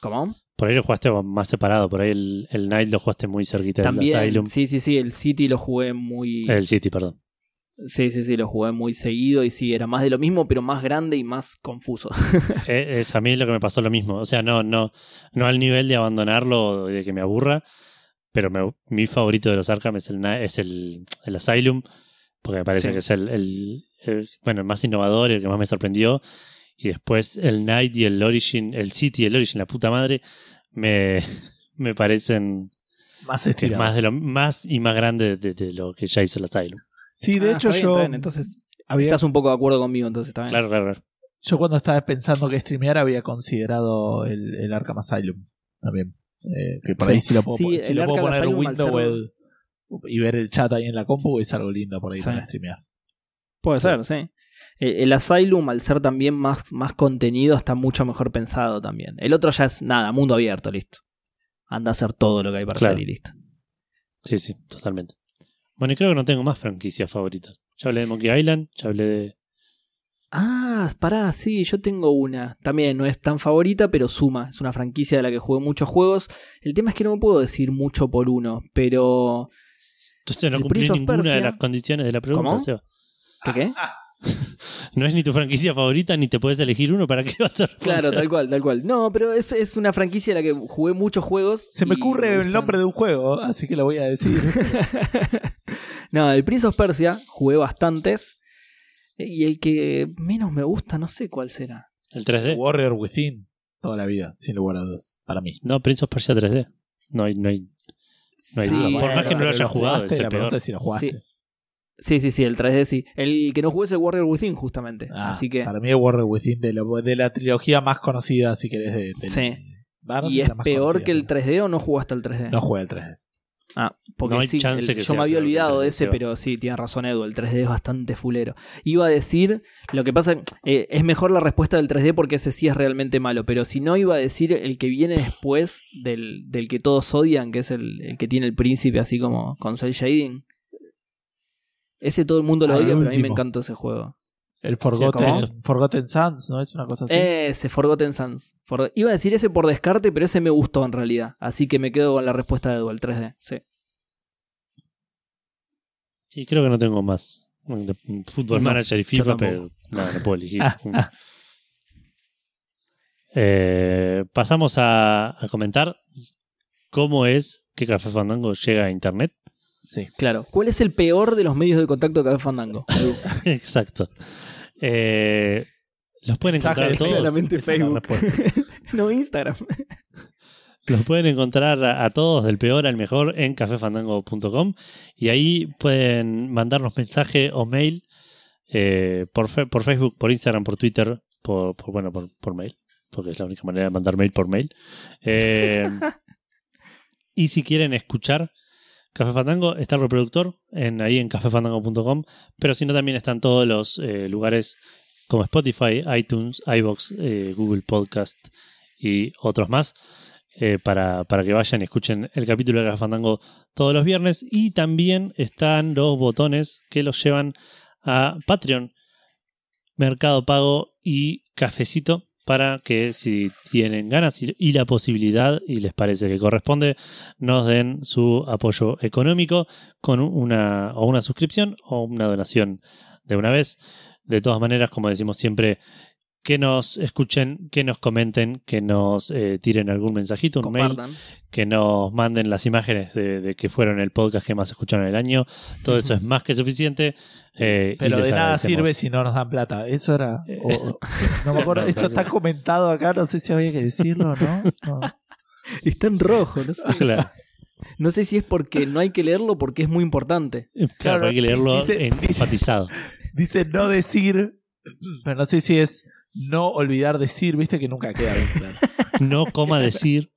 ¿Cómo? Por ahí lo jugaste más separado. Por ahí el, el Night lo jugaste muy cerquita del También, Asylum. sí, sí, sí, el City lo jugué muy... El City, perdón. Sí, sí, sí, lo jugué muy seguido y sí, era más de lo mismo, pero más grande y más confuso. *laughs* Eh, es a mí lo que me pasó lo mismo. O sea, no, no, no al nivel de abandonarlo o de que me aburra. Pero me- mi favorito de los Arkham es el, es el, el Asylum. Porque me parece Sí. que es el, el- el- bueno, el más innovador y el que más me sorprendió. Y después el Night y el Origin, el City y el Origin, la puta madre, me, *laughs* me parecen Más estirados. más de lo más y más grande de, de lo que ya hizo el Asylum. Sí, de Ah, hecho está bien, yo, está bien, Entonces, había, estás un poco de acuerdo conmigo, entonces está bien. Claro, claro, claro. yo cuando estaba pensando que streamear había considerado el, el Arkham Asylum también. Eh, que por Sí. ahí si lo puedo, Sí, si el lo puedo Arkham poner en Asylum, al window ser- el- y ver el chat ahí en la compu es algo lindo por ahí Sí. para streamear. Puede Sí. ser, sí. El, el Asylum, al ser también más, más contenido, está mucho mejor pensado también. El otro ya es nada, mundo abierto, listo. Anda a hacer todo lo que hay para Claro. hacer y listo. Sí, sí, totalmente. Bueno, y creo que no tengo más franquicias favoritas. Ya hablé de Monkey Island, ya hablé de. Ah, pará, sí, yo tengo una. También no es tan favorita, pero suma. Es una franquicia de la que jugué muchos juegos. El tema es que no me puedo decir mucho por uno, pero. Entonces no cumplí ninguna de las condiciones de la pregunta, ¿Cómo? Seba. ¿Qué qué? *laughs* No es ni tu franquicia favorita, ni te puedes elegir uno para qué *laughs* vas a Claro, tal cual, tal cual. No, pero es, es una franquicia de la que jugué muchos juegos. Se me ocurre el nombre de un juego, así que lo voy a decir. *laughs* no, el Prince of Persia jugué bastantes. Y el que menos me gusta, no sé cuál será. ¿El 3D? Warrior Within, toda la vida, sin lugar a dudas, para mí. No, Prince of Persia 3D. No hay, no hay. No hay Sí, duda. Por más que no lo haya jugado, es el peor. si lo jugaste. Sí. Sí, sí, sí, el 3D sí. El que no jugué es el Warrior Within, justamente. Ah, Así que. Para mí es Warrior Within de, lo- de la trilogía más conocida, si querés, de, del- Sí. ¿Y es peor conocida, que el pero 3D o no jugaste al 3D? No juega el 3D. Ah, porque No hay sí, el- que yo me había el olvidado de 3D, ese, pero sí, tiene razón Edu, el 3D es bastante fulero. Iba a decir, lo que pasa, eh, es mejor la respuesta del 3D porque ese sí es realmente malo, pero si no iba a decir el que viene después del, del que todos odian, que es el, el que tiene el príncipe así como con cel shading. Ese todo el mundo lo odia, pero a mí me encantó ese juego. El. Forgotten, Forgotten Sons, ¿no es una cosa así? Ese, Forgotten Sands. For- iba a decir ese por descarte, pero ese me gustó en realidad. Así que me quedo con la respuesta de Edu, el 3D. Sí. Sí, creo que no tengo más. Fútbol No, Manager y FIFA, pero no, no puedo elegir. *laughs* Eh, pasamos a, a comentar cómo es que Café Fandango llega a Internet. Sí. Claro. ¿Cuál es el peor de los medios de contacto de Café Fandango? *laughs* Exacto. Eh, los pueden encontrar todos. claramente Facebook. *laughs* no, Instagram. *laughs* Los pueden encontrar a, a todos del peor al mejor en cafefandango.com y ahí pueden mandarnos mensaje o mail eh, por, fe- por Facebook, por Instagram, por Twitter, por, por- bueno, por, por mail, porque es la única manera de mandar mail por mail. Eh, Y si quieren escuchar Café Fandango, está el reproductor en, ahí en cafefandango.com, pero si no también están todos los eh, lugares como Spotify, iTunes, iBox, eh, Google Podcast y otros más. eh, para, para que vayan y escuchen el capítulo de Café Fandango todos los viernes. Y también están los botones que los llevan a Patreon, Mercado Pago y Cafecito para que si tienen ganas y la posibilidad y les parece que corresponde, nos den su apoyo económico con una o una suscripción o una donación de una vez. De todas maneras, como decimos siempre, que nos escuchen, que nos comenten, que nos eh, tiren algún mensajito, un mail, que nos manden las imágenes de, de que fueron el podcast que más escucharon el año. Todo eso es más que suficiente. eh, Pero de nada sirve si no nos dan plata. Eso era. o- o- no me acuerdo. *laughs* Esto está comentado acá. No sé si había que decirlo o no. No. *laughs* Está en rojo, no sé. Claro. No sé si es porque no hay que leerlo porque es muy importante. Claro, Claro, hay que leerlo dice- en- dice- enfatizado. Dice no decir. Pero no sé si es no olvidar decir. Viste que nunca queda bien claro. *laughs* No coma decir.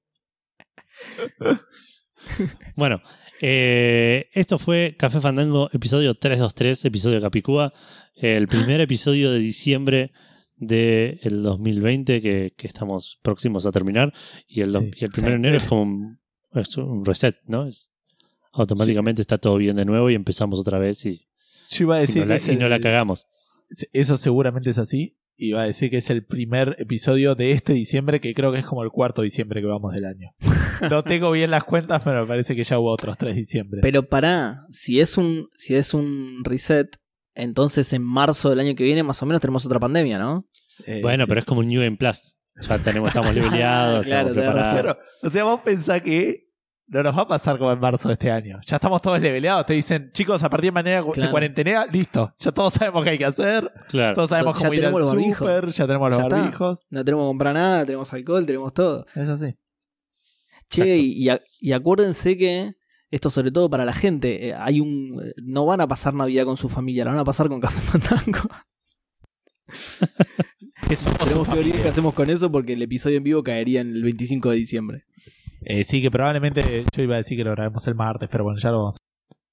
Bueno, eh, esto fue Café Fandango, episodio 323, episodio Capicúa. El primer episodio de diciembre del 2020 que, que estamos próximos a terminar. Y el, Sí, y el primero de enero es como un, es un reset, ¿no? Es- automáticamente está todo bien de nuevo y empezamos otra vez y, Yo iba a y decir no, la, y no la cagamos. Eso seguramente es así. Iba a decir que es el primer episodio de este diciembre, que creo que es como el cuarto diciembre que vamos del año. *laughs* No tengo bien las cuentas, pero me parece que ya hubo otros tres diciembre. Pero pará, si es un, si es un reset, entonces en marzo del año que viene más o menos tenemos otra pandemia, ¿no? Eh, Bueno, sí. pero es como un New Game Plus. Ya tenemos, estamos *laughs* leveleados, Claro, estamos preparados. Claro, o sea, vos pensás que no nos va a pasar como en marzo de este año. Ya estamos todos leveleados. Te dicen, chicos, a partir de mañana se Claro. cuarentenea, listo. Ya todos sabemos qué hay que hacer. Claro. Todos sabemos Ya cómo ir al tenemos los barbijos. súper. Ya tenemos los Ya está. barbijos. No tenemos que comprar nada, tenemos alcohol, tenemos todo. Es así. Che, y, acuérdense que esto sobre todo para la gente, eh, hay un eh, no van a pasar Navidad con su familia, la van a pasar con Café Fandango. *laughs* Tenemos que ver qué hacemos con eso porque el episodio en vivo caería en el 25 de diciembre. Eh, sí, que probablemente yo iba a decir que lo grabemos el martes, pero bueno, ya lo vamos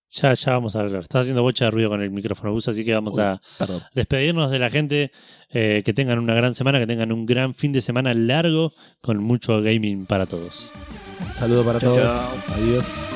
Ya, ya vamos a hablar. Estás haciendo bocha de ruido con el micrófono, Gus, así que vamos Uy. a Perdón. despedirnos de la gente. eh, que tengan una gran semana, que tengan un gran fin de semana largo con mucho gaming para todos. Un saludo para todos. Adiós.